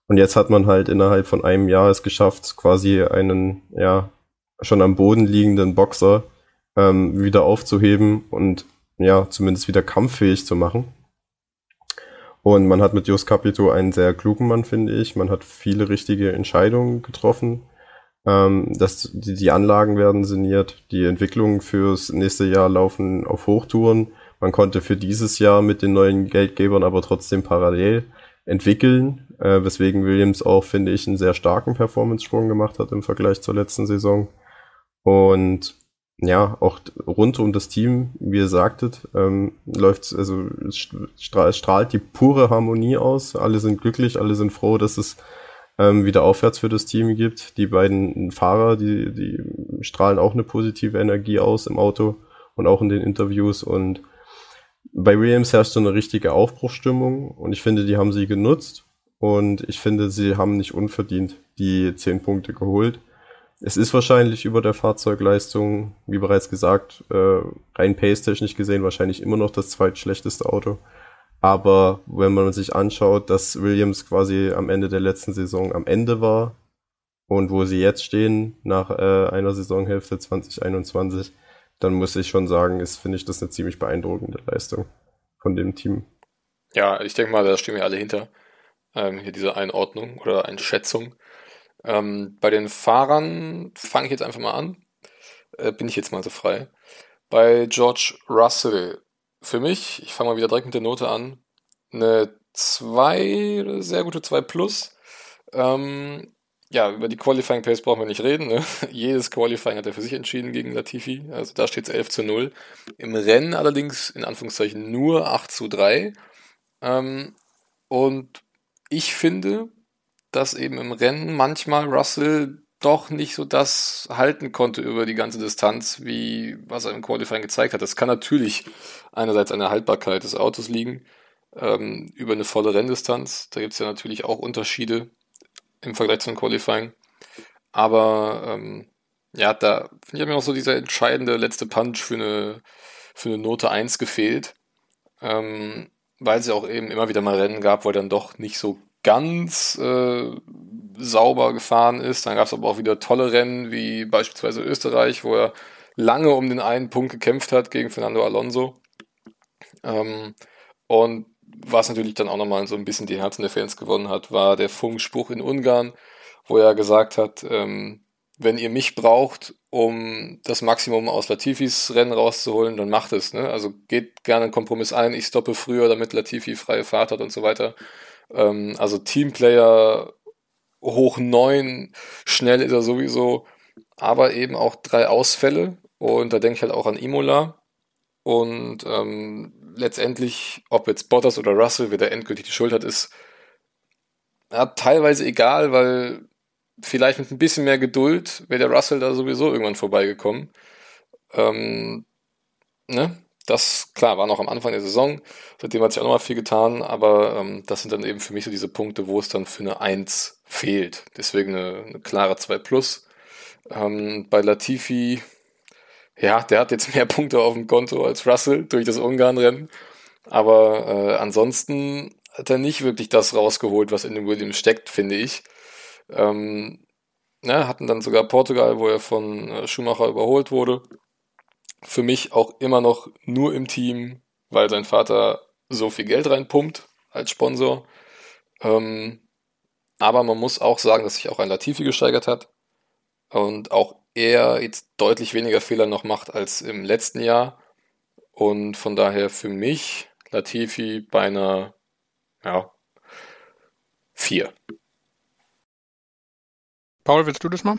Und jetzt hat man halt innerhalb von einem Jahr es geschafft, quasi einen, ja, schon am Boden liegenden Boxer ähm, wieder aufzuheben und ja, zumindest wieder kampffähig zu machen. Und man hat mit Jos Capito einen sehr klugen Mann, finde ich. Man hat viele richtige Entscheidungen getroffen. Ähm, dass die, die Anlagen werden saniert, die Entwicklungen fürs nächste Jahr laufen auf Hochtouren. Man konnte für dieses Jahr mit den neuen Geldgebern aber trotzdem parallel entwickeln, äh, weswegen Williams auch, finde ich, einen sehr starken Performance-Sprung gemacht hat im Vergleich zur letzten Saison. Und ja, auch rund um das Team, wie ihr sagtet, ähm, läuft also strahlt, strahlt die pure Harmonie aus. Alle sind glücklich, alle sind froh, dass es ähm, wieder aufwärts für das Team gibt. Die beiden Fahrer, die, die strahlen auch eine positive Energie aus im Auto und auch in den Interviews. Und bei Williams herrscht so eine richtige Aufbruchstimmung und ich finde, die haben sie genutzt und ich finde, sie haben nicht unverdient die zehn Punkte geholt. Es ist wahrscheinlich über der Fahrzeugleistung, wie bereits gesagt, äh, rein pace-technisch gesehen wahrscheinlich immer noch das zweitschlechteste Auto. Aber wenn man sich anschaut, dass Williams quasi am Ende der letzten Saison am Ende war und wo sie jetzt stehen nach äh, einer Saisonhälfte 2021, dann muss ich schon sagen, ist finde ich das eine ziemlich beeindruckende Leistung von dem Team. Ja, ich denke mal, da stehen wir alle hinter ähm, hier diese Einordnung oder Einschätzung. Ähm, bei den Fahrern fange ich jetzt einfach mal an. Äh, bin ich jetzt mal so frei. Bei George Russell, für mich, ich fange mal wieder direkt mit der Note an, eine 2, sehr gute 2 plus. Ähm, ja, über die Qualifying Pace brauchen wir nicht reden. Ne? Jedes Qualifying hat er für sich entschieden gegen Latifi. Also da steht es 11 zu 0. Im Rennen allerdings in Anführungszeichen nur 8 zu 3. Ähm, und ich finde, dass eben im Rennen manchmal Russell doch nicht so das halten konnte über die ganze Distanz, wie was er im Qualifying gezeigt hat. Das kann natürlich einerseits an der Haltbarkeit des Autos liegen, ähm, über eine volle Renndistanz. Da gibt es ja natürlich auch Unterschiede im Vergleich zum Qualifying. Aber ähm, ja, da finde ich hat mir auch so dieser entscheidende letzte Punch für eine, für eine Note 1 gefehlt. Ähm, weil es ja auch eben immer wieder mal Rennen gab, wo er dann doch nicht so ganz äh, sauber gefahren ist. Dann gab es aber auch wieder tolle Rennen, wie beispielsweise Österreich, wo er lange um den einen Punkt gekämpft hat gegen Fernando Alonso. Ähm, und was natürlich dann auch nochmal so ein bisschen die Herzen der Fans gewonnen hat, war der Funkspruch in Ungarn, wo er gesagt hat, ähm, wenn ihr mich braucht, um das Maximum aus Latifis Rennen rauszuholen, dann macht es. Ne? Also geht gerne einen Kompromiss ein, ich stoppe früher, damit Latifi freie Fahrt hat und so weiter. Ähm, also Teamplayer hoch neun, schnell ist er sowieso, aber eben auch drei Ausfälle. Und da denke ich halt auch an Imola. Und ähm, letztendlich, ob jetzt Bottas oder Russell, wer der endgültig die Schuld hat, ist ja, teilweise egal, weil vielleicht mit ein bisschen mehr Geduld wäre der Russell da sowieso irgendwann vorbeigekommen. Ähm, ne? Das, klar, war noch am Anfang der Saison. Seitdem hat sich auch noch mal viel getan, aber ähm, das sind dann eben für mich so diese Punkte, wo es dann für eine 1 fehlt. Deswegen eine, eine klare 2 plus. Ähm, bei Latifi, ja, der hat jetzt mehr Punkte auf dem Konto als Russell durch das Ungarn-Rennen. Aber äh, ansonsten hat er nicht wirklich das rausgeholt, was in dem Williams steckt, finde ich. Ähm, ne, hatten dann sogar Portugal, wo er von äh, Schumacher überholt wurde für mich auch immer noch nur im Team, weil sein Vater so viel Geld reinpumpt als Sponsor. Ähm, aber man muss auch sagen, dass sich auch ein Latifi gesteigert hat und auch er jetzt deutlich weniger Fehler noch macht als im letzten Jahr. Und von daher für mich Latifi bei einer, ja, 4. Paul, willst du das mal?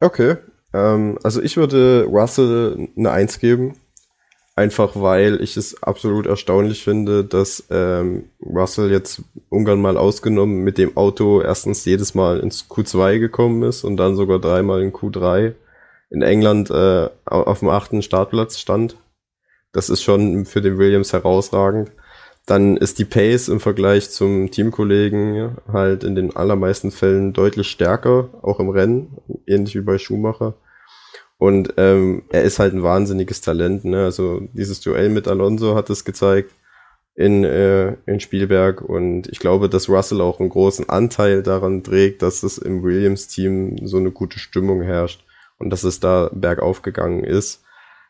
Okay, ähm, also ich würde Russell eine Eins geben. Einfach weil ich es absolut erstaunlich finde, dass ähm, Russell jetzt Ungarn mal ausgenommen mit dem Auto erstens jedes Mal ins Q2 gekommen ist und dann sogar dreimal in Q3 in England äh, auf dem achten Startplatz stand. Das ist schon für den Williams herausragend. Dann ist die Pace im Vergleich zum Teamkollegen halt in den allermeisten Fällen deutlich stärker, auch im Rennen, ähnlich wie bei Schumacher. Und ähm, er ist halt ein wahnsinniges Talent. Ne? Also dieses Duell mit Alonso hat es gezeigt in, äh, in Spielberg. Und ich glaube, dass Russell auch einen großen Anteil daran trägt, dass es im Williams-Team so eine gute Stimmung herrscht und dass es da bergauf gegangen ist.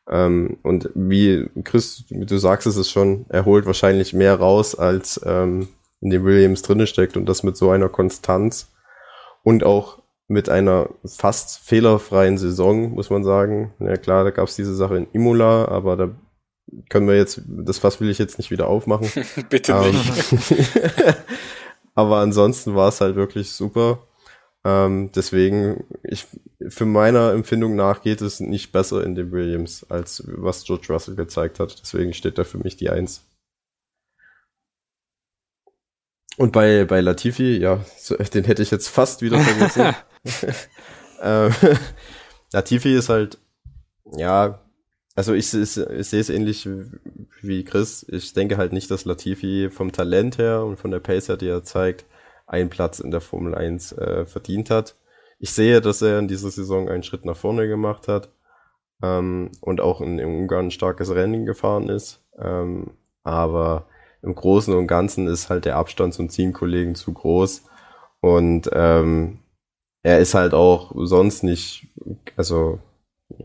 Ähm, und wie Chris, wie du sagst, es ist schon, er holt wahrscheinlich mehr raus, als ähm, in dem Williams drinne steckt und das mit so einer Konstanz und auch mit einer fast fehlerfreien Saison, muss man sagen. Ja klar, da gab es diese Sache in Imola, aber da können wir jetzt, das Fass will ich jetzt nicht wieder aufmachen. Bitte ähm, nicht. aber ansonsten war es halt wirklich super. Ähm, deswegen, ich, für meiner Empfindung nach geht es nicht besser in dem Williams, als was George Russell gezeigt hat. Deswegen steht da für mich die Eins. Und bei, bei Latifi, ja, den hätte ich jetzt fast wieder vergessen. ähm, Latifi ist halt, ja, also ich, ich, ich sehe es ähnlich wie Chris. Ich denke halt nicht, dass Latifi vom Talent her und von der Pace her, die er zeigt, einen Platz in der Formel 1 äh, verdient hat. ich sehe, dass er in dieser Saison einen Schritt nach vorne gemacht hat ähm, und auch in, in Ungarn ein starkes Rennen gefahren ist. Ähm, aber im Großen und Ganzen ist halt der Abstand zum Teamkollegen zu groß und ähm, er ist halt auch sonst nicht, also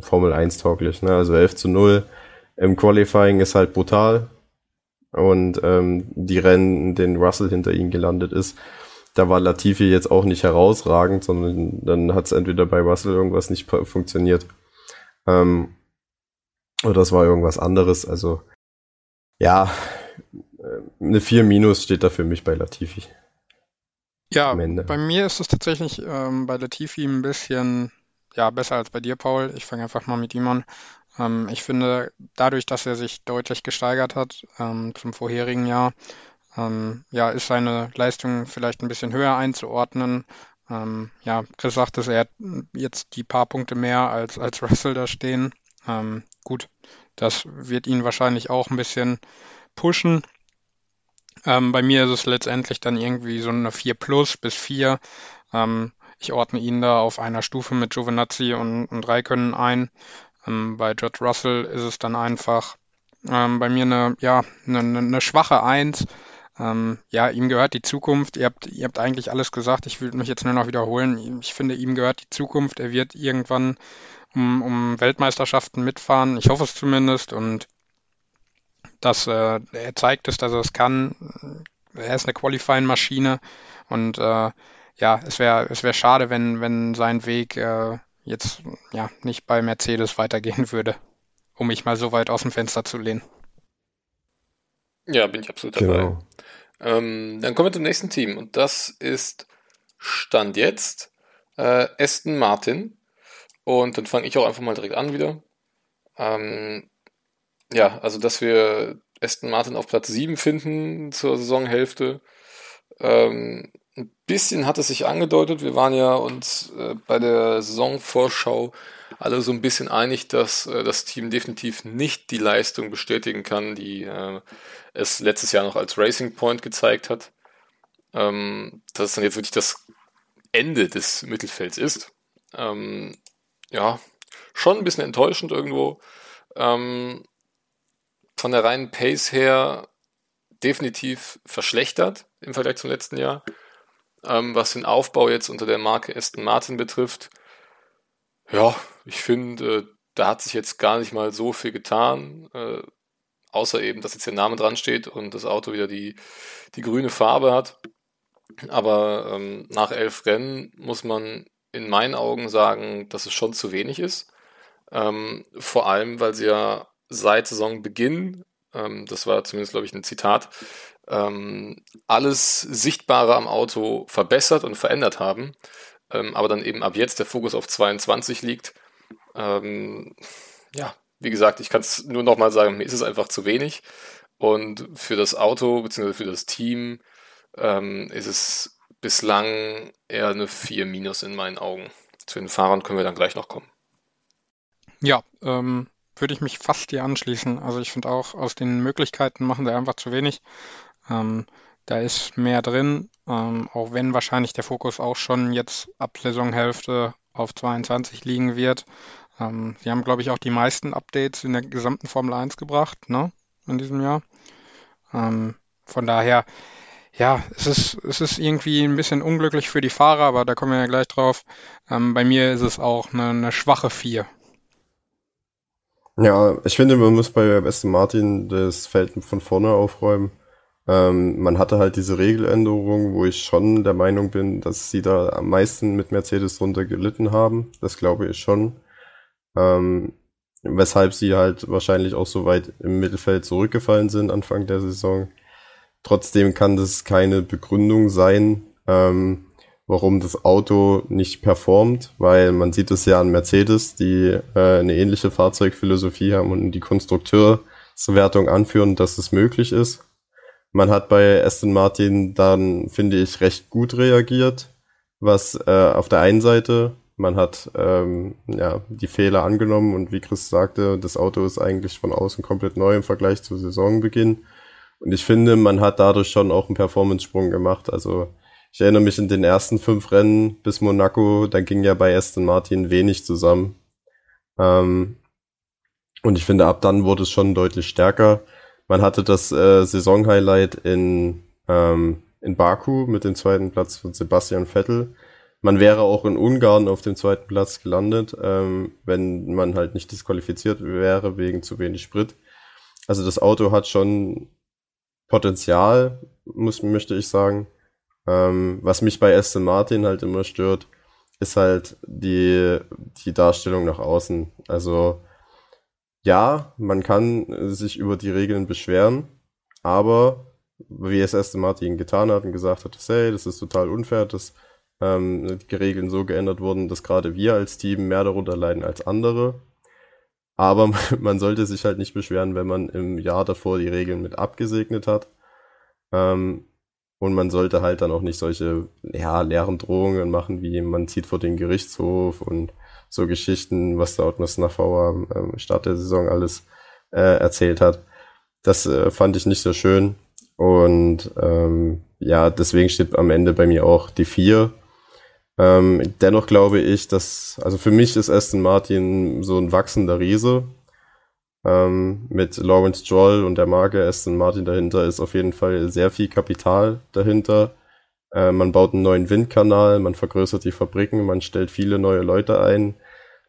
Formel 1 tauglich, ne? Also 11 zu 0 im Qualifying ist halt brutal. Und ähm, die Rennen, in denen Russell hinter ihm gelandet ist, da war Latifi jetzt auch nicht herausragend, sondern dann hat es entweder bei Russell irgendwas nicht funktioniert. Ähm, oder es war irgendwas anderes. Also ja, äh, eine 4 Minus steht da für mich bei Latifi. Ja, bei mir ist es tatsächlich ähm, bei Latifi ein bisschen ja, besser als bei dir, Paul. Ich fange einfach mal mit ihm an. Ähm, ich finde, dadurch, dass er sich deutlich gesteigert hat ähm, zum vorherigen Jahr, ähm, ja, ist seine Leistung vielleicht ein bisschen höher einzuordnen. Ähm, ja, Chris sagt es, er hat jetzt die paar Punkte mehr als, als Russell da stehen. Ähm, gut, das wird ihn wahrscheinlich auch ein bisschen pushen. Ähm, bei mir ist es letztendlich dann irgendwie so eine 4 plus bis 4. Ähm, ich ordne ihn da auf einer Stufe mit Giovinazzi und, und Raikönnen ein. Ähm, bei George Russell ist es dann einfach bei mir eine, ja, eine, eine schwache Eins. Ähm, ja, ihm gehört die Zukunft. Ihr habt, ihr habt eigentlich alles gesagt. Ich will mich jetzt nur noch wiederholen. Ich finde, ihm gehört die Zukunft. Er wird irgendwann um, um Weltmeisterschaften mitfahren. Ich hoffe es zumindest. Und dass äh, er zeigt es, dass er es kann. Er ist eine Qualifying-Maschine. Und äh, ja, es wäre es wäre schade, wenn, wenn sein Weg äh, jetzt ja nicht bei Mercedes weitergehen würde, um mich mal so weit aus dem Fenster zu lehnen. Ja, bin ich absolut dabei. Genau. Ähm, dann kommen wir zum nächsten Team und das ist Stand jetzt äh, Aston Martin. Und dann fange ich auch einfach mal direkt an wieder. Ähm, ja, also dass wir Aston Martin auf Platz 7 finden zur Saisonhälfte, ähm, ein bisschen hat es sich angedeutet. Wir waren ja uns äh, bei der Saisonvorschau alle so ein bisschen einig, dass äh, das Team definitiv nicht die Leistung bestätigen kann, die äh, es letztes Jahr noch als Racing Point gezeigt hat. Ähm, dass es dann jetzt wirklich das Ende des Mittelfelds ist. Ähm, ja, schon ein bisschen enttäuschend irgendwo. Ähm, von der reinen Pace her definitiv verschlechtert im Vergleich zum letzten Jahr. Was den Aufbau jetzt unter der Marke Aston Martin betrifft, ja, ich finde, äh, da hat sich jetzt gar nicht mal so viel getan, äh, außer eben, dass jetzt der Name dran steht und das Auto wieder die, die grüne Farbe hat. Aber ähm, nach elf Rennen muss man in meinen Augen sagen, dass es schon zu wenig ist. Ähm, vor allem, weil sie ja seit Saisonbeginn, ähm, das war zumindest, glaube ich, ein Zitat, alles Sichtbare am Auto verbessert und verändert haben, ähm, aber dann eben ab jetzt der Fokus auf 22 liegt. Ähm, ja, wie gesagt, ich kann es nur nochmal sagen, mir ist es einfach zu wenig. Und für das Auto bzw. für das Team ähm, ist es bislang eher eine 4 minus in meinen Augen. Zu den Fahrern können wir dann gleich noch kommen. Ja, ähm, würde ich mich fast dir anschließen. Also ich finde auch, aus den Möglichkeiten machen sie einfach zu wenig. Ähm, da ist mehr drin, ähm, auch wenn wahrscheinlich der Fokus auch schon jetzt ab Saisonhälfte auf 22 liegen wird. Ähm, sie haben, glaube ich, auch die meisten Updates in der gesamten Formel 1 gebracht, ne, in diesem Jahr. Ähm, von daher, ja, es ist, es ist irgendwie ein bisschen unglücklich für die Fahrer, aber da kommen wir ja gleich drauf. Ähm, bei mir ist es auch eine, eine schwache 4. Ja, ich finde, man muss bei Aston Martin das Feld von vorne aufräumen. Ähm, man hatte halt diese Regeländerung, wo ich schon der Meinung bin, dass sie da am meisten mit Mercedes drunter gelitten haben. Das glaube ich schon. Ähm, weshalb sie halt wahrscheinlich auch so weit im Mittelfeld zurückgefallen sind Anfang der Saison. Trotzdem kann das keine Begründung sein, ähm, warum das Auto nicht performt, weil man sieht es ja an Mercedes, die äh, eine ähnliche Fahrzeugphilosophie haben und die Konstrukteurswertung anführen, dass es möglich ist. Man hat bei Aston Martin dann, finde ich, recht gut reagiert, was äh, auf der einen Seite, man hat ähm, ja, die Fehler angenommen und wie Chris sagte, das Auto ist eigentlich von außen komplett neu im Vergleich zu Saisonbeginn. Und ich finde, man hat dadurch schon auch einen Performance-Sprung gemacht. Also Ich erinnere mich in den ersten fünf Rennen bis Monaco, da ging ja bei Aston Martin wenig zusammen. Ähm, und ich finde, ab dann wurde es schon deutlich stärker. Man hatte das äh, Saisonhighlight in, ähm, in Baku mit dem zweiten Platz von Sebastian Vettel. Man wäre auch in Ungarn auf dem zweiten Platz gelandet, ähm, wenn man halt nicht disqualifiziert wäre wegen zu wenig Sprit. Also das Auto hat schon Potenzial, muss, möchte ich sagen. Ähm, was mich bei Aston Martin halt immer stört, ist halt die, die Darstellung nach außen. Also ja, man kann sich über die Regeln beschweren, aber wie es Aston Martin getan hat und gesagt hat, hey, das ist total unfair, dass ähm, die Regeln so geändert wurden, dass gerade wir als Team mehr darunter leiden als andere. Aber man sollte sich halt nicht beschweren, wenn man im Jahr davor die Regeln mit abgesegnet hat. Ähm, und man sollte halt dann auch nicht solche ja, leeren Drohungen machen, wie man zieht vor den Gerichtshof und so Geschichten, was der Otmar Snaffauer am ähm, Start der Saison alles äh, erzählt hat. Das äh, fand ich nicht so schön. Und ähm, ja, deswegen steht am Ende bei mir auch die vier. Ähm, dennoch glaube ich, dass, also für mich ist Aston Martin so ein wachsender Riese. Ähm, mit Lawrence Stroll und der Marke Aston Martin dahinter ist auf jeden Fall sehr viel Kapital dahinter. Äh, man baut einen neuen Windkanal, man vergrößert die Fabriken, man stellt viele neue Leute ein.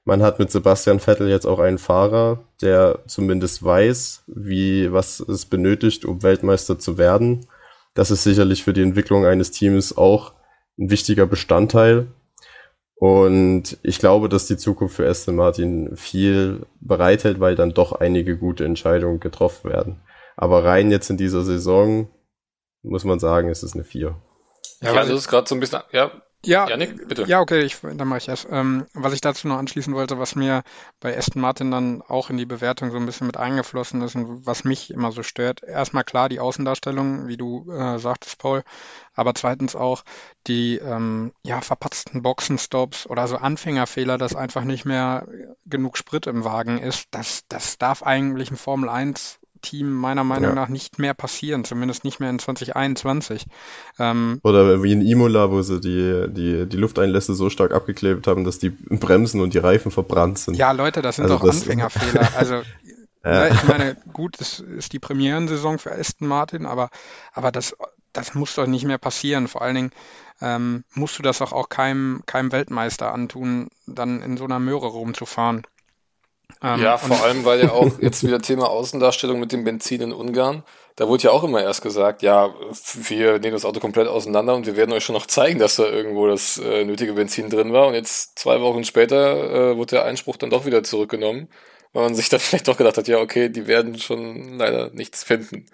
Man hat mit Sebastian Vettel jetzt auch einen Fahrer, der zumindest weiß, wie, was es benötigt, um Weltmeister zu werden. Das ist sicherlich für die Entwicklung eines Teams auch ein wichtiger Bestandteil. Und ich glaube, dass die Zukunft für Aston Martin viel bereithält, weil dann doch einige gute Entscheidungen getroffen werden. Aber rein jetzt in dieser Saison muss man sagen, ist es eine 4. Ja, ja das ist gerade so ein bisschen, ja, ja, Janik, bitte. Ja, okay, ich, dann mache ich erst. Ähm, was ich dazu noch anschließen wollte, was mir bei Aston Martin dann auch in die Bewertung so ein bisschen mit eingeflossen ist und was mich immer so stört. Erstmal klar die Außendarstellung, wie du äh, sagtest, Paul, aber zweitens auch die ähm, ja, verpatzten Boxenstops oder so Anfängerfehler, dass einfach nicht mehr genug Sprit im Wagen ist. Das, das darf eigentlich ein Formel 1 Team meiner Meinung ja. nach nicht mehr passieren, zumindest nicht mehr in 2021. Ähm, Oder wie in Imola, wo sie die, die, die Lufteinlässe so stark abgeklebt haben, dass die Bremsen und die Reifen verbrannt sind. Ja, Leute, das sind also doch das Anfängerfehler. Also ja. Ne, ich meine, gut, es ist die Premierensaison für Aston Martin, aber, aber das, das muss doch nicht mehr passieren. Vor allen Dingen ähm, musst du das auch, auch keinem, keinem Weltmeister antun, dann in so einer Möhre rumzufahren. Ähm, ja, vor allem, weil ja auch jetzt wieder Thema Außendarstellung mit dem Benzin in Ungarn. Da wurde ja auch immer erst gesagt, ja, wir nehmen das Auto komplett auseinander und wir werden euch schon noch zeigen, dass da irgendwo das äh, nötige Benzin drin war. Und jetzt zwei Wochen später äh, wurde der Einspruch dann doch wieder zurückgenommen, weil man sich dann vielleicht doch gedacht hat, ja, okay, die werden schon leider nichts finden.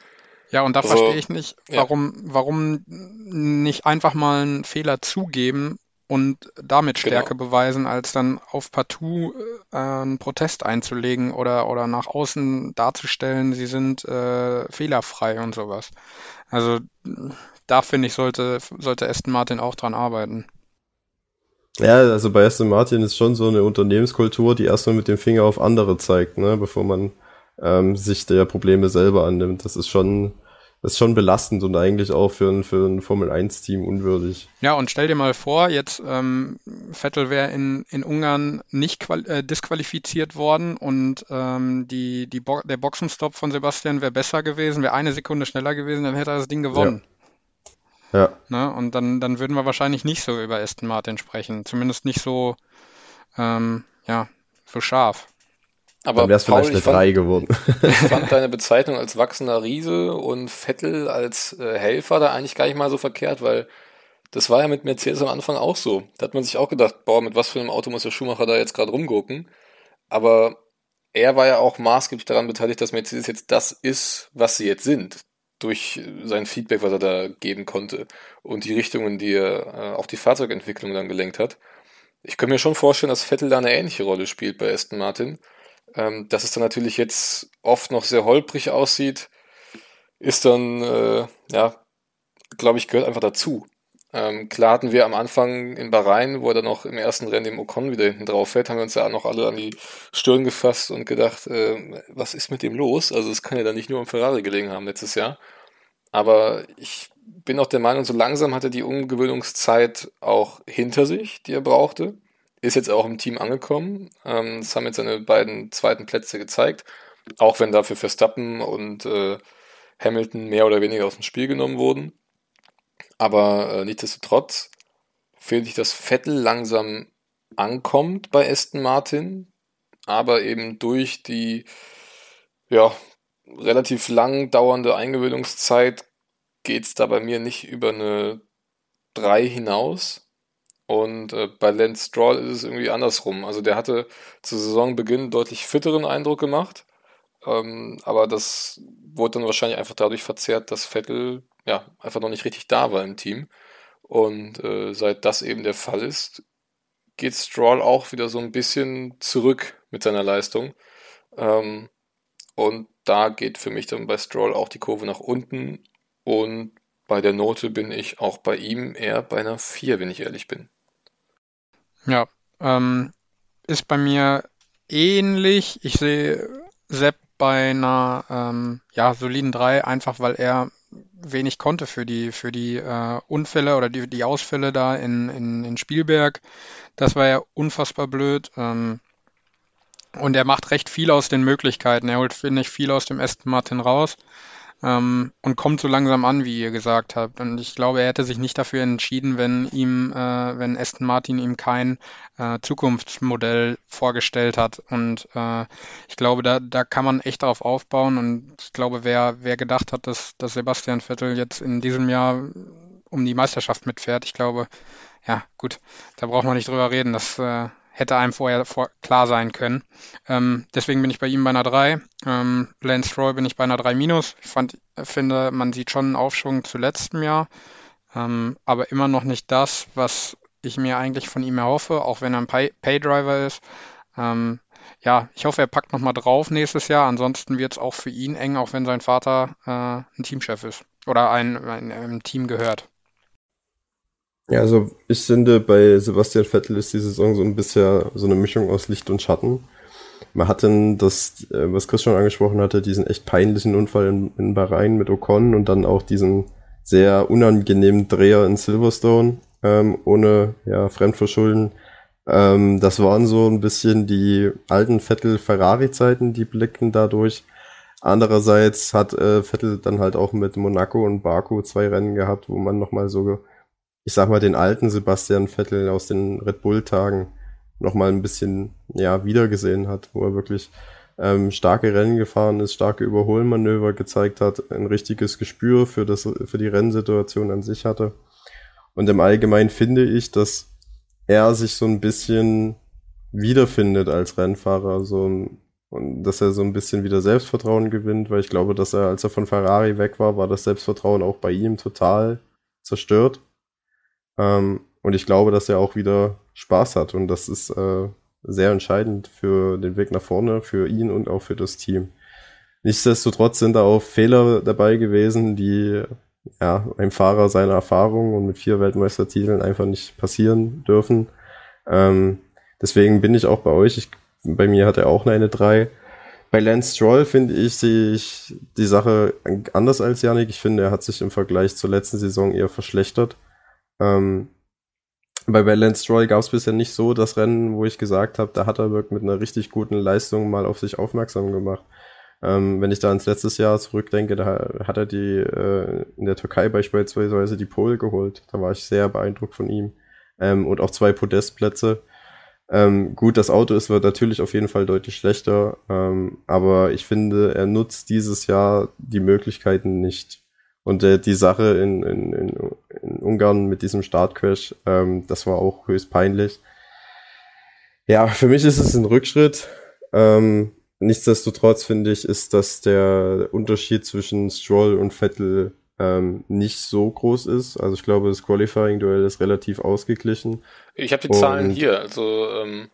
Ja, und da also, verstehe ich nicht, warum, ja. warum nicht einfach mal einen Fehler zugeben und damit genau. Stärke genau. beweisen, als dann auf partout äh, einen Protest einzulegen oder, oder nach außen darzustellen, sie sind äh, fehlerfrei und sowas. Also da finde ich, sollte, sollte Aston Martin auch dran arbeiten. Ja, also bei Aston Martin ist schon so eine Unternehmenskultur, die erstmal mit dem Finger auf andere zeigt, ne, bevor man ähm, sich der Probleme selber annimmt. Das ist schon das ist schon belastend und eigentlich auch für ein, für ein Formel-1-Team unwürdig. Ja, und stell dir mal vor, jetzt ähm, Vettel wäre in, in Ungarn nicht äh, disqualifiziert worden und ähm, die, die Bo der Boxenstopp von Sebastian wäre besser gewesen, wäre eine Sekunde schneller gewesen, dann hätte er das Ding gewonnen. Ja. ja. Ne? Und dann, dann würden wir wahrscheinlich nicht so über Aston Martin sprechen. Zumindest nicht so, ähm, ja, so scharf. Aber wäre es vielleicht eine 3 geworden. ich fand deine Bezeichnung als wachsender Riese und Vettel als äh, Helfer da eigentlich gar nicht mal so verkehrt, weil das war ja mit Mercedes am Anfang auch so. Da hat man sich auch gedacht, boah, mit was für einem Auto muss der Schumacher da jetzt gerade rumgucken. Aber er war ja auch maßgeblich daran beteiligt, dass Mercedes jetzt das ist, was sie jetzt sind. Durch sein Feedback, was er da geben konnte. Und die Richtungen, die er äh, auch die Fahrzeugentwicklung dann gelenkt hat. Ich könnte mir schon vorstellen, dass Vettel da eine ähnliche Rolle spielt bei Aston Martin. Ähm, dass es dann natürlich jetzt oft noch sehr holprig aussieht, ist dann, äh, ja, glaube ich, gehört einfach dazu. Ähm, klar hatten wir am Anfang in Bahrain, wo er dann noch im ersten Rennen dem Ocon wieder hinten drauf fährt, haben wir uns ja noch alle an die Stirn gefasst und gedacht, äh, was ist mit dem los? Also es kann ja dann nicht nur um Ferrari gelegen haben letztes Jahr. Aber ich bin auch der Meinung, so langsam hat er die Umgewöhnungszeit auch hinter sich, die er brauchte. Ist jetzt auch im Team angekommen. Ähm, das haben jetzt seine beiden zweiten Plätze gezeigt. Auch wenn dafür Verstappen und äh, Hamilton mehr oder weniger aus dem Spiel genommen wurden. Aber äh, nichtsdestotrotz finde ich, dass Vettel langsam ankommt bei Aston Martin, aber eben durch die ja, relativ lang dauernde Eingewöhnungszeit geht es da bei mir nicht über eine 3 hinaus. Und äh, bei Lance Stroll ist es irgendwie andersrum. Also der hatte zu Saisonbeginn deutlich fitteren Eindruck gemacht. Ähm, aber das wurde dann wahrscheinlich einfach dadurch verzerrt, dass Vettel ja einfach noch nicht richtig da war im Team. Und äh, seit das eben der Fall ist, geht Stroll auch wieder so ein bisschen zurück mit seiner Leistung. Ähm, und da geht für mich dann bei Stroll auch die Kurve nach unten. Und bei der Note bin ich auch bei ihm eher bei einer 4, wenn ich ehrlich bin. Ja, ähm, ist bei mir ähnlich. Ich sehe Sepp bei einer ähm, ja, soliden 3, einfach weil er wenig konnte für die, für die äh, Unfälle oder die, die Ausfälle da in, in, in Spielberg. Das war ja unfassbar blöd. Ähm, und er macht recht viel aus den Möglichkeiten. Er holt, finde ich, viel aus dem Aston Martin raus ähm, und kommt so langsam an, wie ihr gesagt habt. Und ich glaube, er hätte sich nicht dafür entschieden, wenn ihm, äh, wenn Aston Martin ihm kein äh, Zukunftsmodell vorgestellt hat. Und äh, ich glaube, da, da kann man echt darauf aufbauen. Und ich glaube, wer, wer gedacht hat, dass, dass Sebastian Vettel jetzt in diesem Jahr um die Meisterschaft mitfährt, ich glaube, ja, gut, da braucht man nicht drüber reden. Das äh, hätte einem vorher vor, klar sein können. Ähm, deswegen bin ich bei ihm bei einer 3. Ähm, Lance Stroll bin ich bei einer 3 minus. Ich fand, finde, man sieht schon einen Aufschwung zu letztem Jahr, ähm, aber immer noch nicht das, was ich mir eigentlich von ihm erhoffe, auch wenn er ein Pay Paydriver ist. Ähm, ja, ich hoffe, er packt nochmal drauf nächstes Jahr. Ansonsten wird es auch für ihn eng, auch wenn sein Vater äh, ein Teamchef ist oder ein, ein, ein Team gehört. Ja, also ich finde, bei Sebastian Vettel ist die Saison so ein bisschen so eine Mischung aus Licht und Schatten. Man hat dann das, äh, was Chris schon angesprochen hatte, diesen echt peinlichen Unfall in, in Bahrain mit Ocon und dann auch diesen sehr unangenehmen Dreher in Silverstone ähm, ohne ja, Fremdverschulden. Ähm, das waren so ein bisschen die alten Vettel-Ferrari-Zeiten, die blickten dadurch. Andererseits hat äh, Vettel dann halt auch mit Monaco und Baku zwei Rennen gehabt, wo man nochmal so ich sag mal, den alten Sebastian Vettel aus den Red Bull-Tagen nochmal ein bisschen, ja, wiedergesehen hat, wo er wirklich ähm, starke Rennen gefahren ist, starke Überholmanöver gezeigt hat, ein richtiges Gespür für, das, für die Rennsituation an sich hatte. Und im Allgemeinen finde ich, dass er sich so ein bisschen wiederfindet als Rennfahrer, so ein, und dass er so ein bisschen wieder Selbstvertrauen gewinnt, weil ich glaube, dass er, als er von Ferrari weg war, war das Selbstvertrauen auch bei ihm total zerstört. Ähm, und ich glaube, dass er auch wieder Spaß hat. Und das ist äh, sehr entscheidend für den Weg nach vorne, für ihn und auch für das Team. Nichtsdestotrotz sind da auch Fehler dabei gewesen, die ja, einem Fahrer seiner Erfahrung und mit vier Weltmeistertiteln einfach nicht passieren dürfen. Ähm, deswegen bin ich auch bei euch. Ich, bei mir hat er auch eine 3. Bei Lance Stroll finde ich, sehe ich die Sache anders als Yannick. Ich finde, er hat sich im Vergleich zur letzten Saison eher verschlechtert. Ähm, bei Lance Stroll gab es bisher nicht so das Rennen, wo ich gesagt habe, da hat er wirklich mit einer richtig guten Leistung mal auf sich aufmerksam gemacht. Ähm, wenn ich da ins letztes Jahr zurückdenke, da hat er die äh, in der Türkei beispielsweise die Pole geholt. Da war ich sehr beeindruckt von ihm. Ähm, und auch zwei Podestplätze. Ähm, gut, das Auto ist natürlich auf jeden Fall deutlich schlechter, ähm, aber ich finde, er nutzt dieses Jahr die Möglichkeiten nicht. Und äh, die Sache in, in, in, in Ungarn mit diesem Startcrash, ähm, das war auch höchst peinlich. Ja, für mich ist es ein Rückschritt. Ähm, nichtsdestotrotz finde ich, ist, dass der Unterschied zwischen Stroll und Vettel ähm, nicht so groß ist. Also ich glaube, das Qualifying-Duell ist relativ ausgeglichen. Ich habe die Zahlen hier. Also ähm,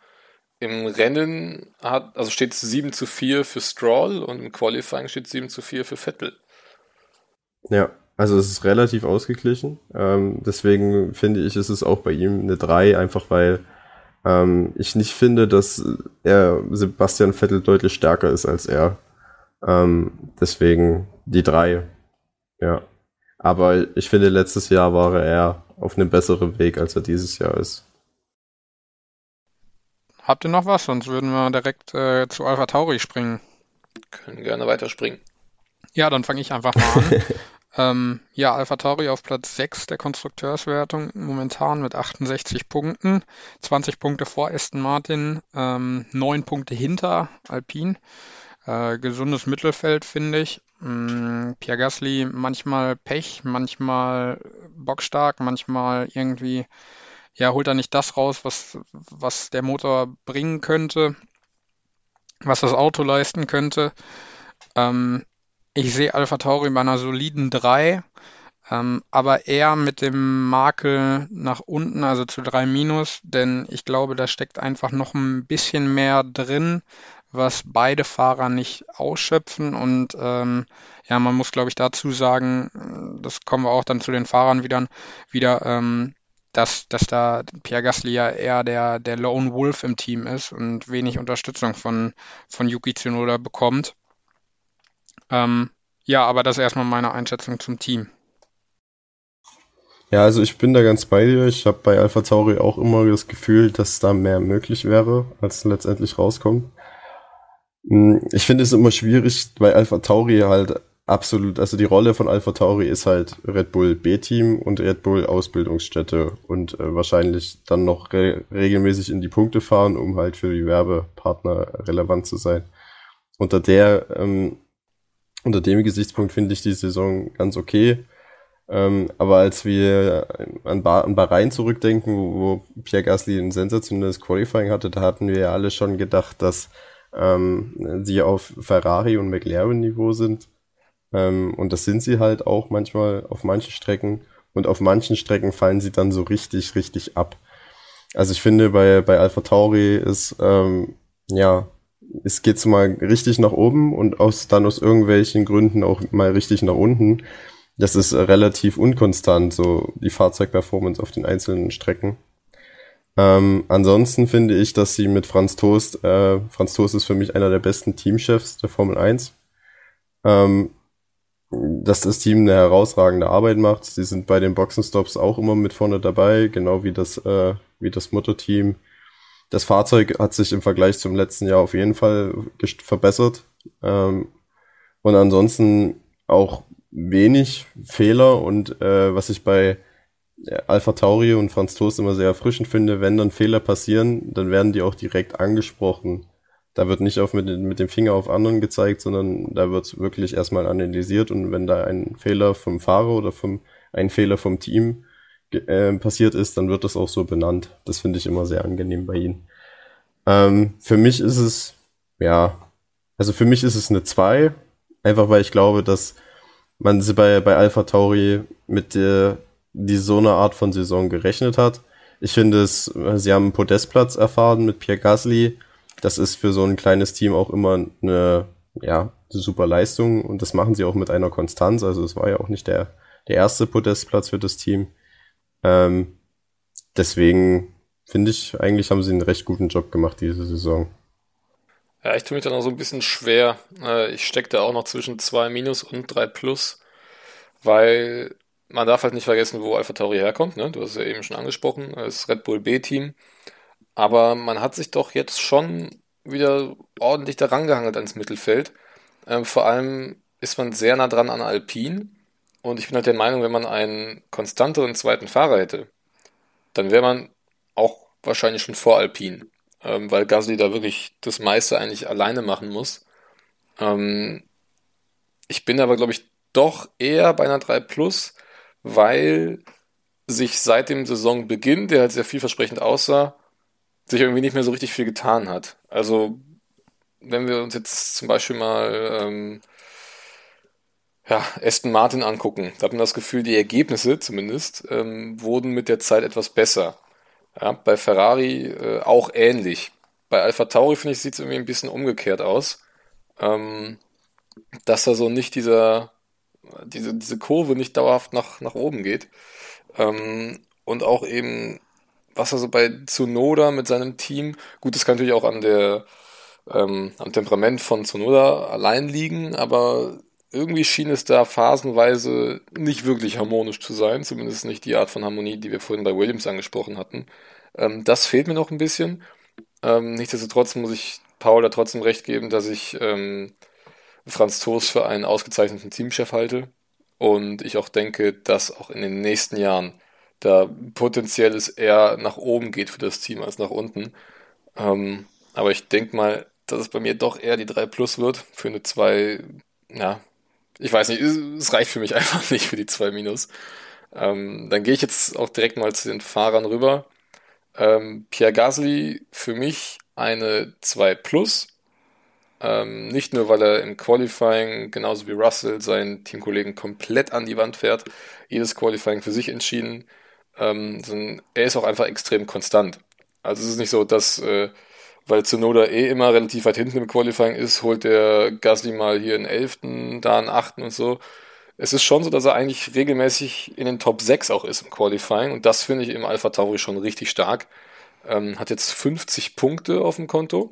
im Rennen hat, also steht es 7 zu 4 für Stroll und im Qualifying steht 7 zu 4 für Vettel. Ja, also es ist relativ ausgeglichen. Ähm, deswegen finde ich, ist es auch bei ihm eine 3, einfach weil ähm, ich nicht finde, dass er Sebastian Vettel deutlich stärker ist als er. Ähm, deswegen die 3. Ja. Aber ich finde, letztes Jahr war er auf einem besseren Weg, als er dieses Jahr ist. Habt ihr noch was? Sonst würden wir direkt äh, zu Alpha Tauri springen. Können gerne weiterspringen. Ja, dann fange ich einfach mal an. ähm, ja, Alpha Tauri auf Platz 6 der Konstrukteurswertung momentan mit 68 Punkten. 20 Punkte vor Aston Martin, ähm, 9 Punkte hinter Alpine. Äh, gesundes Mittelfeld, finde ich. Ähm, Pierre Gasly manchmal Pech, manchmal bockstark, manchmal irgendwie, ja, holt er nicht das raus, was, was der Motor bringen könnte, was das Auto leisten könnte. Ähm, ich sehe Alpha Tauri bei einer soliden 3, ähm, aber eher mit dem Makel nach unten, also zu 3 minus, denn ich glaube, da steckt einfach noch ein bisschen mehr drin, was beide Fahrer nicht ausschöpfen. Und ähm, ja, man muss, glaube ich, dazu sagen, das kommen wir auch dann zu den Fahrern wieder, wieder ähm, dass, dass da Pierre Gasly ja eher der, der Lone Wolf im Team ist und wenig Unterstützung von, von Yuki Tsunoda bekommt. Ähm, ja, aber das erstmal meine Einschätzung zum Team. Ja, also ich bin da ganz bei dir. Ich habe bei Alpha Tauri auch immer das Gefühl, dass da mehr möglich wäre, als letztendlich rauskommt. Hm, ich finde es immer schwierig, weil Alpha Tauri halt absolut, also die Rolle von Alpha Tauri ist halt Red Bull B-Team und Red Bull Ausbildungsstätte und äh, wahrscheinlich dann noch re regelmäßig in die Punkte fahren, um halt für die Werbepartner relevant zu sein. Unter der, ähm, unter dem Gesichtspunkt finde ich die Saison ganz okay. Ähm, aber als wir an, ba an Bahrain zurückdenken, wo, wo Pierre Gasly ein sensationelles Qualifying hatte, da hatten wir ja alle schon gedacht, dass ähm, sie auf Ferrari und McLaren Niveau sind. Ähm, und das sind sie halt auch manchmal auf manchen Strecken. Und auf manchen Strecken fallen sie dann so richtig, richtig ab. Also ich finde, bei, bei Alpha Tauri ist, ähm, ja, es geht mal richtig nach oben und aus, dann aus irgendwelchen Gründen auch mal richtig nach unten. Das ist relativ unkonstant, so die Fahrzeugperformance auf den einzelnen Strecken. Ähm, ansonsten finde ich, dass sie mit Franz Toast, äh, Franz Toast ist für mich einer der besten Teamchefs der Formel 1. Ähm, dass das Team eine herausragende Arbeit macht. Sie sind bei den Boxenstops auch immer mit vorne dabei, genau wie das, äh, wie das Mutterteam. Das Fahrzeug hat sich im Vergleich zum letzten Jahr auf jeden Fall verbessert. Ähm, und ansonsten auch wenig Fehler und äh, was ich bei Alpha Tauri und Franz Toast immer sehr erfrischend finde, wenn dann Fehler passieren, dann werden die auch direkt angesprochen. Da wird nicht auf mit, mit dem Finger auf anderen gezeigt, sondern da wird wirklich erstmal analysiert und wenn da ein Fehler vom Fahrer oder vom, ein Fehler vom Team äh, passiert ist, dann wird das auch so benannt. Das finde ich immer sehr angenehm bei ihnen. Ähm, für mich ist es, ja, also für mich ist es eine 2, einfach weil ich glaube, dass man sie bei, bei Alpha Tauri mit der die so eine Art von Saison gerechnet hat. Ich finde es, sie haben einen Podestplatz erfahren mit Pierre Gasly. Das ist für so ein kleines Team auch immer eine, ja, super Leistung und das machen sie auch mit einer Konstanz. Also es war ja auch nicht der, der erste Podestplatz für das Team. Ähm, deswegen finde ich, eigentlich haben sie einen recht guten Job gemacht diese Saison. Ja, ich tue mich da noch so ein bisschen schwer. Äh, ich stecke da auch noch zwischen 2 Minus und 3 Plus, weil man darf halt nicht vergessen, wo Alpha Tauri herkommt. Ne? Du hast es ja eben schon angesprochen, das Red Bull B-Team. Aber man hat sich doch jetzt schon wieder ordentlich daran gehangelt ans Mittelfeld. Ähm, vor allem ist man sehr nah dran an Alpine. Und ich bin halt der Meinung, wenn man einen konstanteren zweiten Fahrer hätte, dann wäre man auch wahrscheinlich schon vor Alpine. Ähm, weil Gasly da wirklich das meiste eigentlich alleine machen muss. Ähm, ich bin aber, glaube ich, doch eher bei einer 3 Plus, weil sich seit dem Saisonbeginn, der halt sehr vielversprechend aussah, sich irgendwie nicht mehr so richtig viel getan hat. Also, wenn wir uns jetzt zum Beispiel mal ähm, ja, Aston Martin angucken, da hat man das Gefühl, die Ergebnisse zumindest ähm, wurden mit der Zeit etwas besser. Ja, bei Ferrari äh, auch ähnlich. Bei Alpha Tauri, finde ich, sieht es irgendwie ein bisschen umgekehrt aus. Ähm, dass da so nicht dieser diese, diese Kurve nicht dauerhaft nach, nach oben geht. Ähm, und auch eben, was also bei Tsunoda mit seinem Team, gut, das kann natürlich auch an der, ähm, am Temperament von Tsunoda allein liegen, aber irgendwie schien es da phasenweise nicht wirklich harmonisch zu sein, zumindest nicht die Art von Harmonie, die wir vorhin bei Williams angesprochen hatten. Ähm, das fehlt mir noch ein bisschen. Ähm, nichtsdestotrotz muss ich Paul da trotzdem recht geben, dass ich ähm, Franz Toast für einen ausgezeichneten Teamchef halte und ich auch denke, dass auch in den nächsten Jahren da potenziell es eher nach oben geht für das Team als nach unten. Ähm, aber ich denke mal, dass es bei mir doch eher die 3 Plus wird. Für eine 2, ja, ich weiß nicht, es reicht für mich einfach nicht für die 2 Minus. Ähm, dann gehe ich jetzt auch direkt mal zu den Fahrern rüber. Ähm, Pierre Gasly für mich eine 2 Plus. Ähm, nicht nur, weil er im Qualifying genauso wie Russell seinen Teamkollegen komplett an die Wand fährt, jedes Qualifying für sich entschieden, ähm, sondern er ist auch einfach extrem konstant. Also es ist nicht so, dass äh, weil Zunoda eh immer relativ weit hinten im Qualifying ist, holt der Gasly mal hier einen Elften, da einen Achten und so. Es ist schon so, dass er eigentlich regelmäßig in den Top 6 auch ist im Qualifying und das finde ich im Alpha Tauri schon richtig stark. Ähm, hat jetzt 50 Punkte auf dem Konto,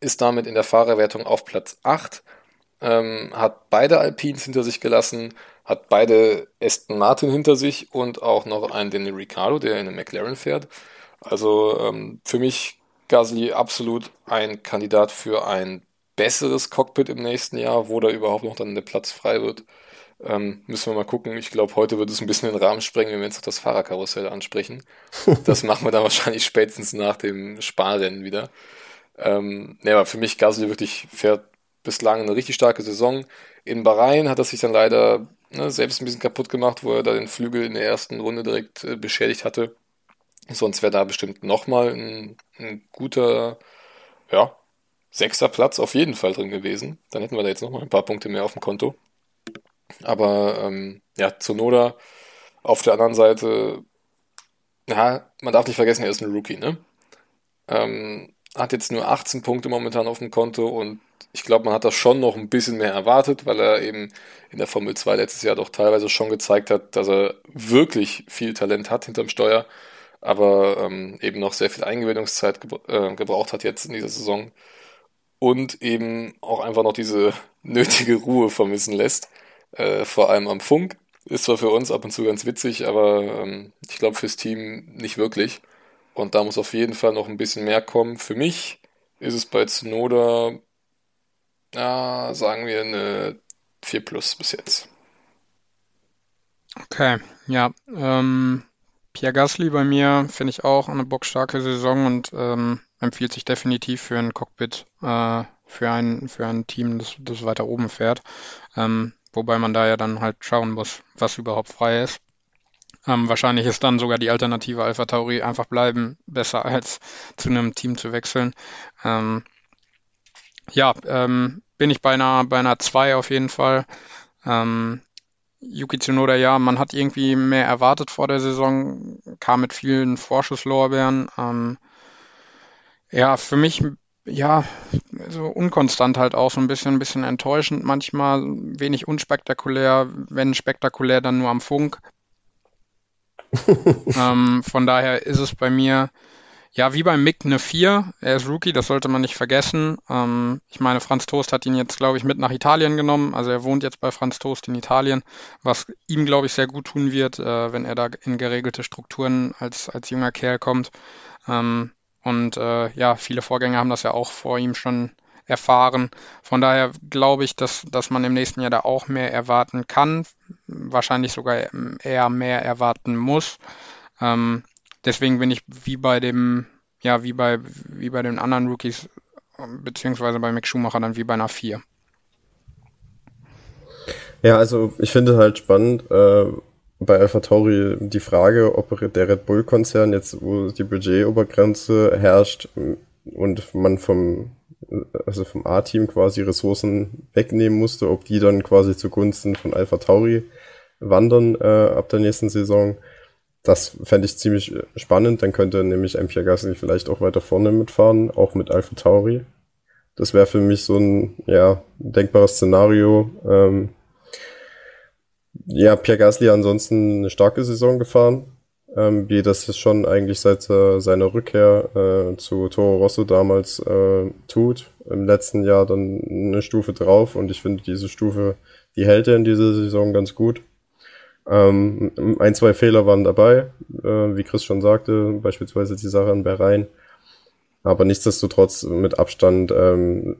ist damit in der Fahrerwertung auf Platz 8, ähm, hat beide Alpines hinter sich gelassen, hat beide Aston Martin hinter sich und auch noch einen Danny Ricciardo, der in einem McLaren fährt. Also ähm, für mich Gasly absolut ein Kandidat für ein besseres Cockpit im nächsten Jahr, wo da überhaupt noch dann der Platz frei wird. Ähm, müssen wir mal gucken. Ich glaube, heute wird es ein bisschen den Rahmen sprengen, wenn wir jetzt noch das Fahrerkarussell ansprechen. Das machen wir dann wahrscheinlich spätestens nach dem Sparrennen wieder. Ähm, ja, aber für mich Gasly wirklich fährt bislang eine richtig starke Saison. In Bahrain hat er sich dann leider ne, selbst ein bisschen kaputt gemacht, wo er da den Flügel in der ersten Runde direkt äh, beschädigt hatte. Sonst wäre da bestimmt nochmal ein, ein guter, ja, sechster Platz auf jeden Fall drin gewesen. Dann hätten wir da jetzt nochmal ein paar Punkte mehr auf dem Konto. Aber ähm, ja, Zunoda auf der anderen Seite, ja, man darf nicht vergessen, er ist ein Rookie, ne? Ähm, hat jetzt nur 18 Punkte momentan auf dem Konto und ich glaube, man hat da schon noch ein bisschen mehr erwartet, weil er eben in der Formel 2 letztes Jahr doch teilweise schon gezeigt hat, dass er wirklich viel Talent hat hinterm Steuer aber ähm, eben noch sehr viel Eingewöhnungszeit gebra äh, gebraucht hat jetzt in dieser Saison und eben auch einfach noch diese nötige Ruhe vermissen lässt, äh, vor allem am Funk. Ist zwar für uns ab und zu ganz witzig, aber ähm, ich glaube fürs Team nicht wirklich. Und da muss auf jeden Fall noch ein bisschen mehr kommen. Für mich ist es bei Tsunoda, ja, sagen wir eine 4 plus bis jetzt. Okay, ja. Ähm, Pierre Gasly bei mir finde ich auch eine bockstarke Saison und ähm, empfiehlt sich definitiv für ein Cockpit, äh, für, ein, für ein Team, das, das weiter oben fährt. Ähm, wobei man da ja dann halt schauen muss, was überhaupt frei ist. Ähm, wahrscheinlich ist dann sogar die Alternative Alpha Tauri einfach bleiben besser als zu einem Team zu wechseln. Ähm, ja, ähm, bin ich bei einer, bei einer 2 auf jeden Fall. Ähm, Yuki Tsunoda, ja, man hat irgendwie mehr erwartet vor der Saison, kam mit vielen Vorschusslorbeeren. Ähm, ja, für mich, ja, so unkonstant halt auch, so ein bisschen, ein bisschen enttäuschend manchmal, wenig unspektakulär, wenn spektakulär, dann nur am Funk. ähm, von daher ist es bei mir, ja, wie beim Mick eine 4. Er ist Rookie, das sollte man nicht vergessen. Ähm, ich meine, Franz Toast hat ihn jetzt, glaube ich, mit nach Italien genommen. Also er wohnt jetzt bei Franz Toast in Italien, was ihm, glaube ich, sehr gut tun wird, äh, wenn er da in geregelte Strukturen als, als junger Kerl kommt. Ähm, und äh, ja, viele Vorgänger haben das ja auch vor ihm schon erfahren. Von daher glaube ich, dass, dass man im nächsten Jahr da auch mehr erwarten kann, wahrscheinlich sogar eher mehr erwarten muss. Ähm, deswegen bin ich wie bei dem, ja, wie bei, wie bei den anderen Rookies, beziehungsweise bei Mick Schumacher dann wie bei einer 4. Ja, also ich finde halt spannend, äh, bei AlphaTauri die Frage, ob der Red Bull-Konzern jetzt, wo die Budgetobergrenze herrscht und man vom, also vom A-Team quasi Ressourcen wegnehmen musste, ob die dann quasi zugunsten von AlphaTauri wandern äh, ab der nächsten Saison. Das fände ich ziemlich spannend. Dann könnte nämlich Pierre Gasly vielleicht auch weiter vorne mitfahren, auch mit Alpha Tauri. Das wäre für mich so ein ja, denkbares Szenario. Ähm, ja, Pierre Gasly ansonsten eine starke Saison gefahren, ähm, wie das schon eigentlich seit äh, seiner Rückkehr äh, zu Toro Rosso damals äh, tut. Im letzten Jahr dann eine Stufe drauf und ich finde diese Stufe die hält er in dieser Saison ganz gut. Ähm, ein, zwei Fehler waren dabei, äh, wie Chris schon sagte, beispielsweise die Sache an Bahrain. Aber nichtsdestotrotz mit Abstand ähm,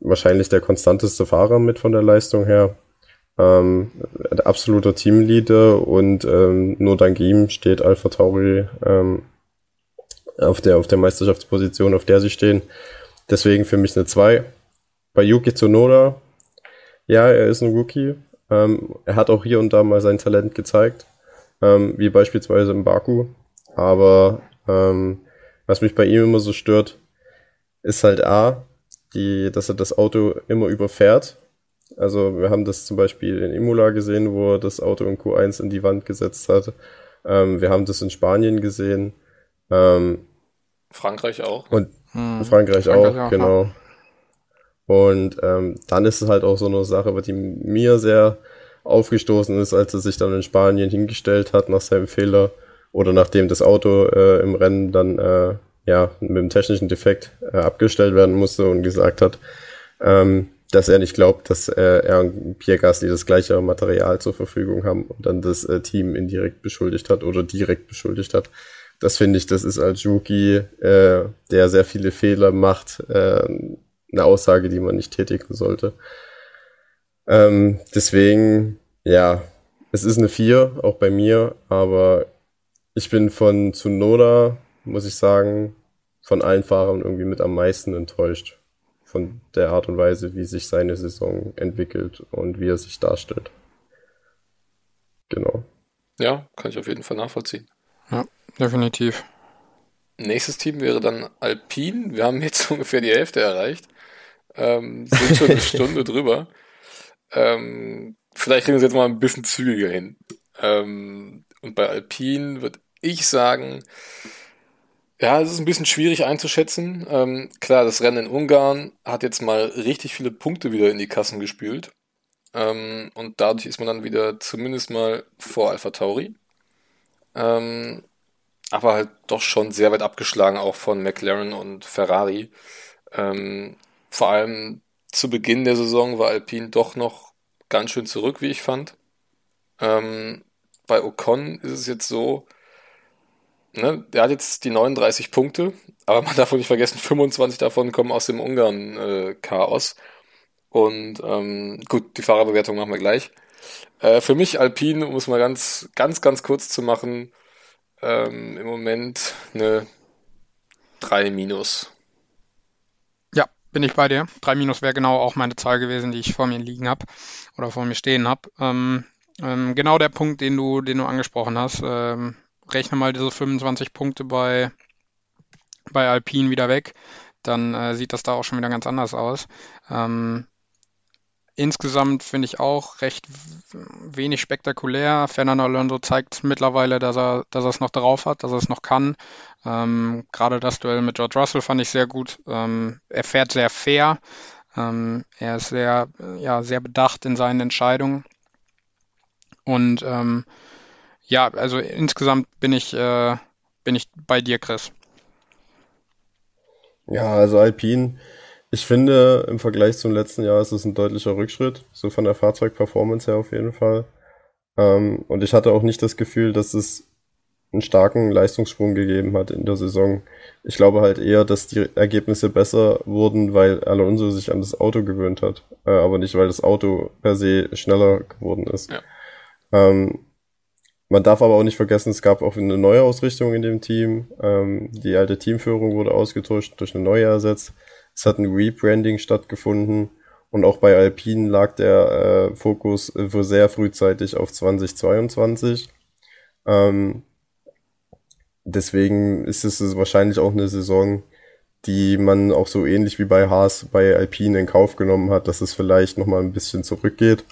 wahrscheinlich der konstanteste Fahrer mit von der Leistung her. Ähm, absoluter Teamleader und ähm, nur dank ihm steht Alpha Tauri ähm, auf der, auf der Meisterschaftsposition, auf der sie stehen. Deswegen für mich eine 2. Bei Yuki Tsunoda, ja, er ist ein Rookie. Ähm, er hat auch hier und da mal sein Talent gezeigt, ähm, wie beispielsweise im Baku. Aber ähm, was mich bei ihm immer so stört, ist halt A, die, dass er das Auto immer überfährt. Also wir haben das zum Beispiel in Imola gesehen, wo er das Auto in Q1 in die Wand gesetzt hat. Ähm, wir haben das in Spanien gesehen. Ähm, Frankreich auch. Und hm. Frankreich, Frankreich auch, auch, genau. Und ähm, dann ist es halt auch so eine Sache, die mir sehr aufgestoßen ist, als er sich dann in Spanien hingestellt hat nach seinem Fehler oder nachdem das Auto äh, im Rennen dann äh, ja mit einem technischen Defekt äh, abgestellt werden musste und gesagt hat, ähm, dass er nicht glaubt, dass äh, er und Pierre Gasly das gleiche Material zur Verfügung haben und dann das äh, Team indirekt beschuldigt hat oder direkt beschuldigt hat. Das finde ich, das ist als Rookie, äh, der sehr viele Fehler macht, äh, eine Aussage, die man nicht tätigen sollte. Ähm, deswegen, ja, es ist eine 4, auch bei mir, aber ich bin von Tsunoda, muss ich sagen, von allen Fahrern irgendwie mit am meisten enttäuscht. Von der Art und Weise, wie sich seine Saison entwickelt und wie er sich darstellt. Genau. Ja, kann ich auf jeden Fall nachvollziehen. Ja, definitiv. Nächstes Team wäre dann Alpine. Wir haben jetzt ungefähr die Hälfte erreicht. Ähm, sind schon eine Stunde drüber. Ähm, vielleicht kriegen wir es jetzt mal ein bisschen zügiger hin. Ähm, und bei Alpine würde ich sagen, ja, es ist ein bisschen schwierig einzuschätzen. Ähm, klar, das Rennen in Ungarn hat jetzt mal richtig viele Punkte wieder in die Kassen gespült. Ähm, und dadurch ist man dann wieder zumindest mal vor Alpha Tauri. Ähm, aber halt doch schon sehr weit abgeschlagen, auch von McLaren und Ferrari. Vor allem zu Beginn der Saison war Alpine doch noch ganz schön zurück, wie ich fand. Ähm, bei Ocon ist es jetzt so, ne, der hat jetzt die 39 Punkte, aber man darf nicht vergessen, 25 davon kommen aus dem Ungarn-Chaos. Und ähm, gut, die Fahrerbewertung machen wir gleich. Äh, für mich Alpine, um es mal ganz, ganz, ganz kurz zu machen, ähm, im Moment eine 3 minus. Bin ich bei dir. 3 minus wäre genau auch meine Zahl gewesen, die ich vor mir liegen habe oder vor mir stehen habe. Ähm, ähm, genau der Punkt, den du, den du angesprochen hast. Ähm, rechne mal diese 25 Punkte bei, bei Alpine wieder weg, dann äh, sieht das da auch schon wieder ganz anders aus. Ähm, Insgesamt finde ich auch recht wenig spektakulär. Fernando Alonso zeigt mittlerweile, dass er, dass er es noch drauf hat, dass er es noch kann. Ähm, gerade das Duell mit George Russell fand ich sehr gut. Ähm, er fährt sehr fair. Ähm, er ist sehr, ja, sehr bedacht in seinen Entscheidungen. Und ähm, ja, also insgesamt bin ich, äh, bin ich bei dir, Chris. Ja, also Alpine ich finde, im Vergleich zum letzten Jahr ist es ein deutlicher Rückschritt, so von der Fahrzeugperformance her auf jeden Fall. Ähm, und ich hatte auch nicht das Gefühl, dass es einen starken Leistungssprung gegeben hat in der Saison. Ich glaube halt eher, dass die Ergebnisse besser wurden, weil Alonso sich an das Auto gewöhnt hat, äh, aber nicht, weil das Auto per se schneller geworden ist. Ja. Ähm, man darf aber auch nicht vergessen, es gab auch eine neue Ausrichtung in dem Team. Ähm, die alte Teamführung wurde ausgetauscht, durch eine neue ersetzt. Es hat ein Rebranding stattgefunden und auch bei Alpine lag der äh, Fokus äh, sehr frühzeitig auf 2022. Ähm, deswegen ist es wahrscheinlich auch eine Saison, die man auch so ähnlich wie bei Haas bei Alpine in Kauf genommen hat, dass es vielleicht nochmal ein bisschen zurückgeht.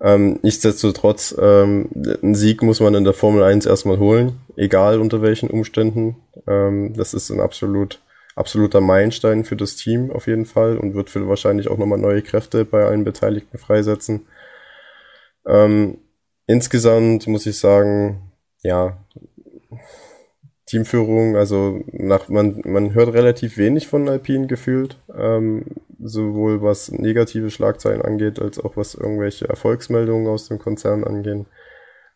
Ähm, nichtsdestotrotz, ähm, einen Sieg muss man in der Formel 1 erstmal holen, egal unter welchen Umständen. Ähm, das ist ein absolut absoluter Meilenstein für das Team auf jeden Fall und wird für wahrscheinlich auch nochmal neue Kräfte bei allen Beteiligten freisetzen. Ähm, insgesamt muss ich sagen, ja, Teamführung, also nach, man, man hört relativ wenig von Alpine gefühlt. Ähm, sowohl was negative Schlagzeilen angeht, als auch was irgendwelche Erfolgsmeldungen aus dem Konzern angehen.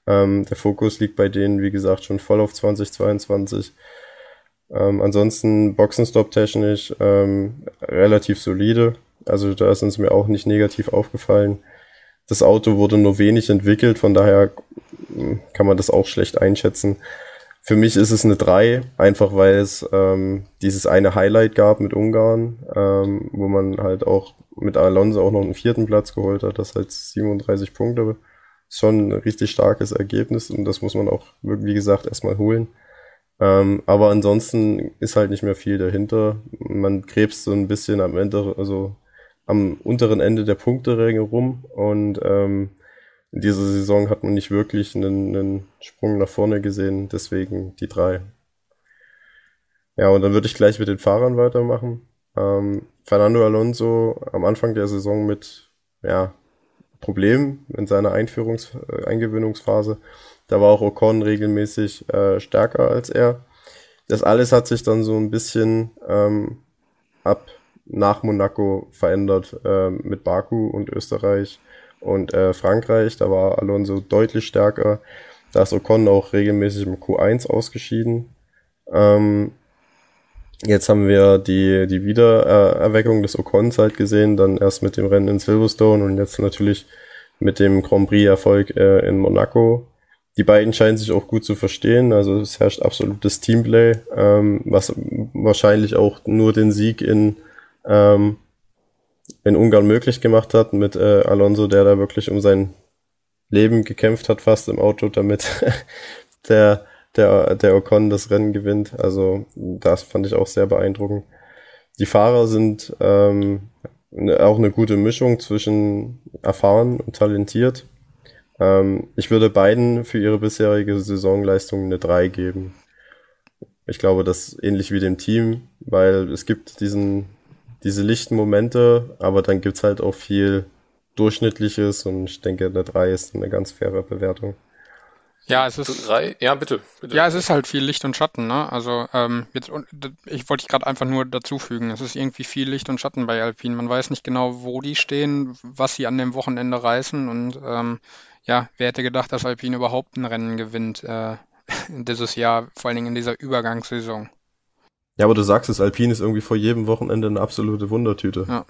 Ähm, der Fokus liegt bei denen, wie gesagt, schon voll auf 2022. Ähm, ansonsten Boxenstopp technisch ähm, relativ solide. Also da ist uns mir auch nicht negativ aufgefallen. Das Auto wurde nur wenig entwickelt, von daher hm, kann man das auch schlecht einschätzen. Für mich ist es eine 3, einfach weil es ähm, dieses eine Highlight gab mit Ungarn, ähm, wo man halt auch mit Alonso auch noch einen vierten Platz geholt hat. Das heißt 37 Punkte. Schon ein richtig starkes Ergebnis und das muss man auch, wie gesagt, erstmal holen. Ähm, aber ansonsten ist halt nicht mehr viel dahinter. Man krebst so ein bisschen am Ende, also am unteren Ende der Punkteränge rum und ähm, in dieser Saison hat man nicht wirklich einen, einen Sprung nach vorne gesehen, deswegen die drei. Ja, und dann würde ich gleich mit den Fahrern weitermachen. Ähm, Fernando Alonso am Anfang der Saison mit ja, Problemen in seiner Einführungs äh, Eingewöhnungsphase. Da war auch Ocon regelmäßig äh, stärker als er. Das alles hat sich dann so ein bisschen ähm, ab nach Monaco verändert äh, mit Baku und Österreich und äh, Frankreich. Da war Alonso deutlich stärker. Da ist Ocon auch regelmäßig im Q1 ausgeschieden. Ähm, jetzt haben wir die, die Wiedererweckung des Ocons halt gesehen, dann erst mit dem Rennen in Silverstone und jetzt natürlich mit dem Grand Prix-Erfolg äh, in Monaco die beiden scheinen sich auch gut zu verstehen. Also es herrscht absolutes Teamplay, ähm, was wahrscheinlich auch nur den Sieg in, ähm, in Ungarn möglich gemacht hat mit äh, Alonso, der da wirklich um sein Leben gekämpft hat, fast im Auto, damit der, der, der Ocon das Rennen gewinnt. Also das fand ich auch sehr beeindruckend. Die Fahrer sind ähm, auch eine gute Mischung zwischen erfahren und talentiert. Ähm, ich würde beiden für ihre bisherige Saisonleistung eine 3 geben. Ich glaube, das ist ähnlich wie dem Team, weil es gibt diesen, diese lichten Momente, aber dann gibt's halt auch viel Durchschnittliches und ich denke, eine 3 ist eine ganz faire Bewertung. Ja, es ist. Drei? Ja, bitte, bitte. Ja, es ist halt viel Licht und Schatten, ne? Also, ähm, jetzt, ich wollte ich gerade einfach nur dazufügen. Es ist irgendwie viel Licht und Schatten bei Alpine. Man weiß nicht genau, wo die stehen, was sie an dem Wochenende reißen und ähm, ja, wer hätte gedacht, dass Alpine überhaupt ein Rennen gewinnt äh, dieses Jahr, vor allen Dingen in dieser Übergangssaison. Ja, aber du sagst es, Alpine ist irgendwie vor jedem Wochenende eine absolute Wundertüte. Ja.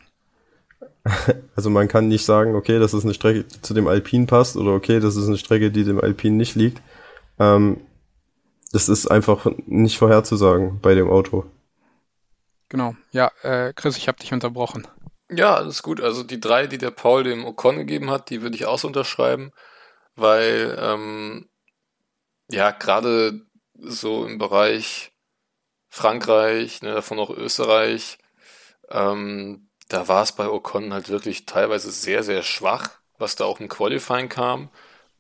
Also man kann nicht sagen, okay, das ist eine Strecke, die zu dem Alpine passt oder okay, das ist eine Strecke, die dem Alpine nicht liegt. Ähm, das ist einfach nicht vorherzusagen bei dem Auto. Genau. Ja, äh, Chris, ich habe dich unterbrochen. Ja, alles gut. Also die drei, die der Paul dem Ocon gegeben hat, die würde ich auch so unterschreiben, weil ähm, ja gerade so im Bereich Frankreich, ne, davon auch Österreich, ähm, da war es bei Ocon halt wirklich teilweise sehr, sehr schwach, was da auch im Qualifying kam.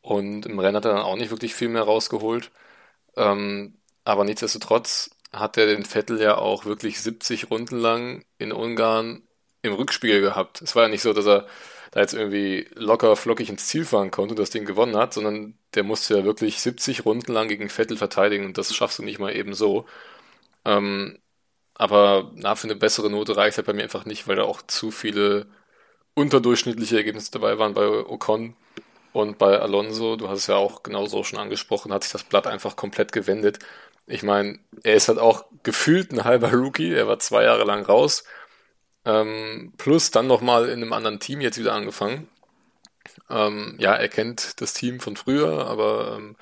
Und im Rennen hat er dann auch nicht wirklich viel mehr rausgeholt. Ähm, aber nichtsdestotrotz hat er den Vettel ja auch wirklich 70 Runden lang in Ungarn im Rückspiegel gehabt. Es war ja nicht so, dass er da jetzt irgendwie locker flockig ins Ziel fahren konnte und das Ding gewonnen hat, sondern der musste ja wirklich 70 Runden lang gegen Vettel verteidigen und das schaffst du nicht mal eben so. Ähm, aber na, für eine bessere Note reicht er bei mir einfach nicht, weil da auch zu viele unterdurchschnittliche Ergebnisse dabei waren bei Ocon und bei Alonso. Du hast es ja auch genauso schon angesprochen, hat sich das Blatt einfach komplett gewendet. Ich meine, er ist halt auch gefühlt ein halber Rookie. Er war zwei Jahre lang raus ähm, plus dann nochmal in einem anderen Team jetzt wieder angefangen. Ähm, ja, er kennt das Team von früher, aber ähm,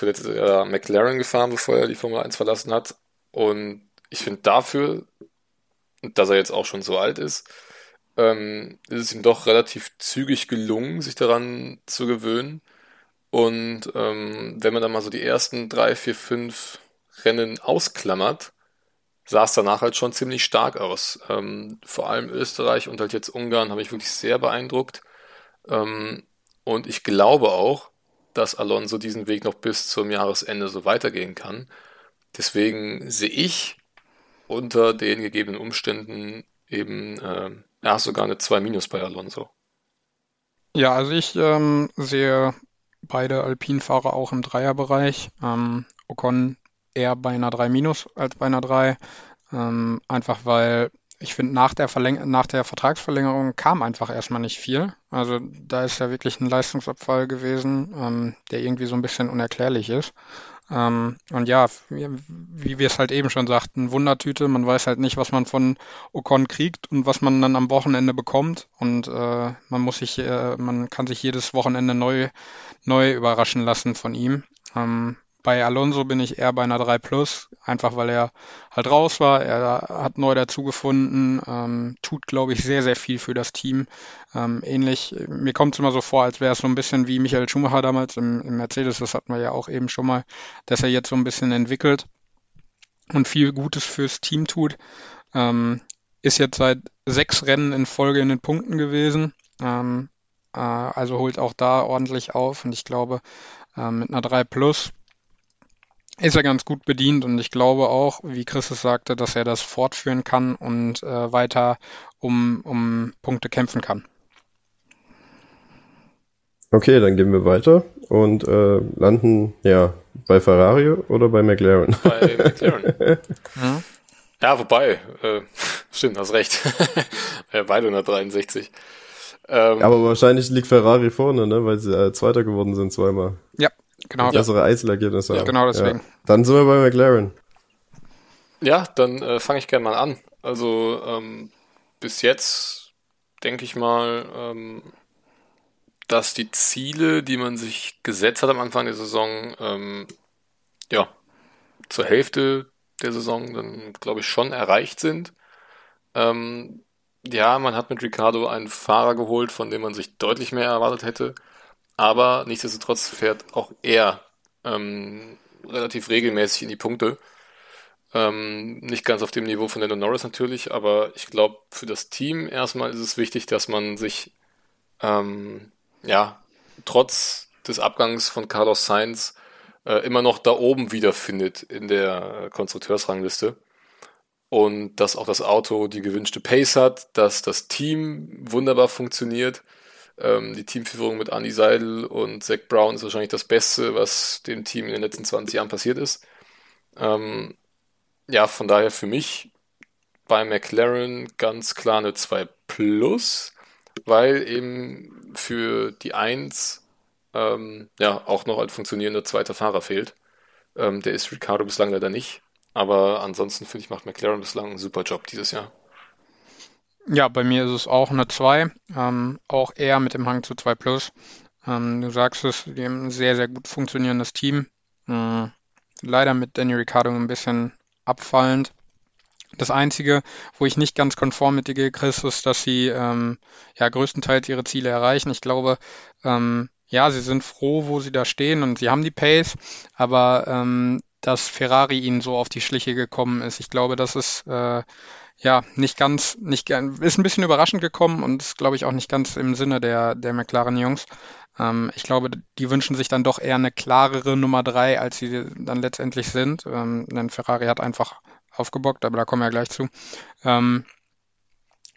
wird jetzt äh, McLaren gefahren, bevor er die Formel 1 verlassen hat. Und ich finde dafür, dass er jetzt auch schon so alt ist, ähm, ist es ihm doch relativ zügig gelungen, sich daran zu gewöhnen. Und ähm, wenn man dann mal so die ersten drei, vier, fünf Rennen ausklammert, sah es danach halt schon ziemlich stark aus. Ähm, vor allem Österreich und halt jetzt Ungarn habe ich wirklich sehr beeindruckt. Ähm, und ich glaube auch, dass Alonso diesen Weg noch bis zum Jahresende so weitergehen kann. Deswegen sehe ich unter den gegebenen Umständen eben äh, ja, sogar eine 2 Minus bei Alonso. Ja, also ich ähm, sehe beide Alpinfahrer auch im Dreierbereich. Ähm, Ocon eher bei einer 3 minus als bei einer 3. Ähm, einfach weil ich finde, nach der, nach der Vertragsverlängerung kam einfach erstmal nicht viel. Also da ist ja wirklich ein Leistungsabfall gewesen, ähm, der irgendwie so ein bisschen unerklärlich ist. Ähm, und ja, wie, wir es halt eben schon sagten, Wundertüte. Man weiß halt nicht, was man von Ocon kriegt und was man dann am Wochenende bekommt. Und äh, man muss sich, äh, man kann sich jedes Wochenende neu, neu überraschen lassen von ihm. Ähm, bei Alonso bin ich eher bei einer 3 Plus, einfach weil er halt raus war. Er hat neu dazugefunden, ähm, tut, glaube ich, sehr, sehr viel für das Team. Ähm, ähnlich, mir kommt es immer so vor, als wäre es so ein bisschen wie Michael Schumacher damals im, im Mercedes, das hatten wir ja auch eben schon mal, dass er jetzt so ein bisschen entwickelt und viel Gutes fürs Team tut. Ähm, ist jetzt seit sechs Rennen in Folge in den Punkten gewesen. Ähm, äh, also holt auch da ordentlich auf und ich glaube, äh, mit einer 3 Plus ist er ganz gut bedient und ich glaube auch, wie Chris es sagte, dass er das fortführen kann und äh, weiter um, um Punkte kämpfen kann. Okay, dann gehen wir weiter und äh, landen ja bei Ferrari oder bei McLaren? Bei McLaren. ja. ja, wobei, äh, stimmt, hast recht. Beide 163. Ähm, Aber wahrscheinlich liegt Ferrari vorne, ne, weil sie äh, Zweiter geworden sind zweimal. Ja, Genau. Bessere Einzelergebnisse ja, Genau deswegen. Ja. Dann sind wir bei McLaren. Ja, dann äh, fange ich gerne mal an. Also ähm, bis jetzt denke ich mal, ähm, dass die Ziele, die man sich gesetzt hat am Anfang der Saison, ähm, ja, zur Hälfte der Saison dann, glaube ich, schon erreicht sind. Ähm, ja, man hat mit Ricardo einen Fahrer geholt, von dem man sich deutlich mehr erwartet hätte. Aber nichtsdestotrotz fährt auch er ähm, relativ regelmäßig in die Punkte. Ähm, nicht ganz auf dem Niveau von Lando Norris natürlich, aber ich glaube, für das Team erstmal ist es wichtig, dass man sich ähm, ja trotz des Abgangs von Carlos Sainz äh, immer noch da oben wiederfindet in der Konstrukteursrangliste. Und dass auch das Auto die gewünschte Pace hat, dass das Team wunderbar funktioniert ähm, die Teamführung mit Andy Seidel und Zach Brown ist wahrscheinlich das Beste, was dem Team in den letzten 20 Jahren passiert ist. Ähm, ja, von daher für mich bei McLaren ganz klar eine 2 Plus, weil eben für die 1 ähm, ja auch noch ein funktionierender zweiter Fahrer fehlt. Ähm, der ist Ricardo bislang leider nicht. Aber ansonsten finde ich, macht McLaren bislang einen super Job dieses Jahr. Ja, bei mir ist es auch eine 2, ähm, auch eher mit dem Hang zu 2 Plus. Ähm, du sagst es, die haben ein sehr, sehr gut funktionierendes Team. Äh, leider mit Danny Ricciardo ein bisschen abfallend. Das Einzige, wo ich nicht ganz konform mit dir gehe, Chris, ist, dass sie ähm, ja größtenteils ihre Ziele erreichen. Ich glaube, ähm, ja, sie sind froh, wo sie da stehen und sie haben die Pace, aber ähm, dass Ferrari ihnen so auf die Schliche gekommen ist, ich glaube, das ist äh, ja, nicht ganz, nicht ist ein bisschen überraschend gekommen und ist, glaube ich, auch nicht ganz im Sinne der, der McLaren-Jungs. Ähm, ich glaube, die wünschen sich dann doch eher eine klarere Nummer drei, als sie dann letztendlich sind. Ähm, denn Ferrari hat einfach aufgebockt, aber da kommen wir ja gleich zu. Ähm,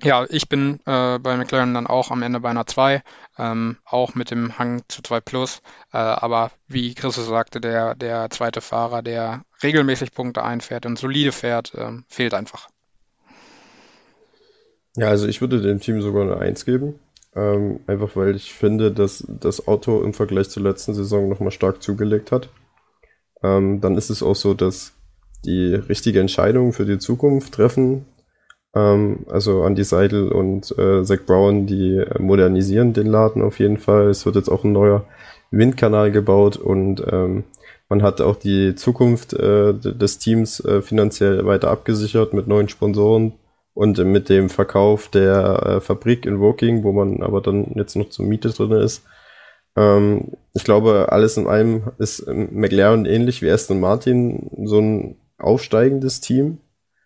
ja, ich bin äh, bei McLaren dann auch am Ende bei einer 2, ähm, auch mit dem Hang zu 2 Plus. Äh, aber wie Chris sagte, der, der zweite Fahrer, der regelmäßig Punkte einfährt und solide fährt, äh, fehlt einfach. Ja, also ich würde dem Team sogar eine Eins geben. Ähm, einfach weil ich finde, dass das Auto im Vergleich zur letzten Saison nochmal stark zugelegt hat. Ähm, dann ist es auch so, dass die richtige Entscheidung für die Zukunft treffen. Ähm, also Andy Seidel und äh, Zach Brown, die modernisieren den Laden auf jeden Fall. Es wird jetzt auch ein neuer Windkanal gebaut und ähm, man hat auch die Zukunft äh, des Teams äh, finanziell weiter abgesichert mit neuen Sponsoren und mit dem Verkauf der äh, Fabrik in Woking, wo man aber dann jetzt noch zur Miete drin ist. Ähm, ich glaube, alles in allem ist McLaren ähnlich wie Aston Martin so ein aufsteigendes Team,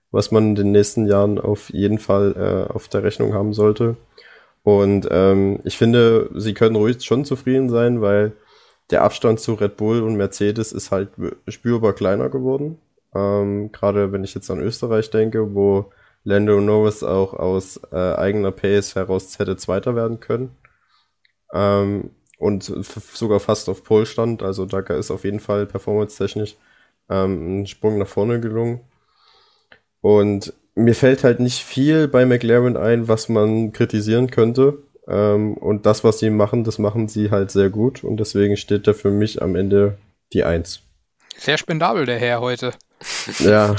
was man in den nächsten Jahren auf jeden Fall äh, auf der Rechnung haben sollte. Und ähm, ich finde, sie können ruhig schon zufrieden sein, weil der Abstand zu Red Bull und Mercedes ist halt spürbar kleiner geworden. Ähm, Gerade wenn ich jetzt an Österreich denke, wo Lando Norris auch aus äh, eigener Pace heraus hätte Zweiter werden können. Ähm, und sogar fast auf Pole stand. Also da ist auf jeden Fall performance-technisch ähm, ein Sprung nach vorne gelungen. Und mir fällt halt nicht viel bei McLaren ein, was man kritisieren könnte. Ähm, und das, was sie machen, das machen sie halt sehr gut. Und deswegen steht da für mich am Ende die Eins. Sehr spendabel, der Herr heute. Ja.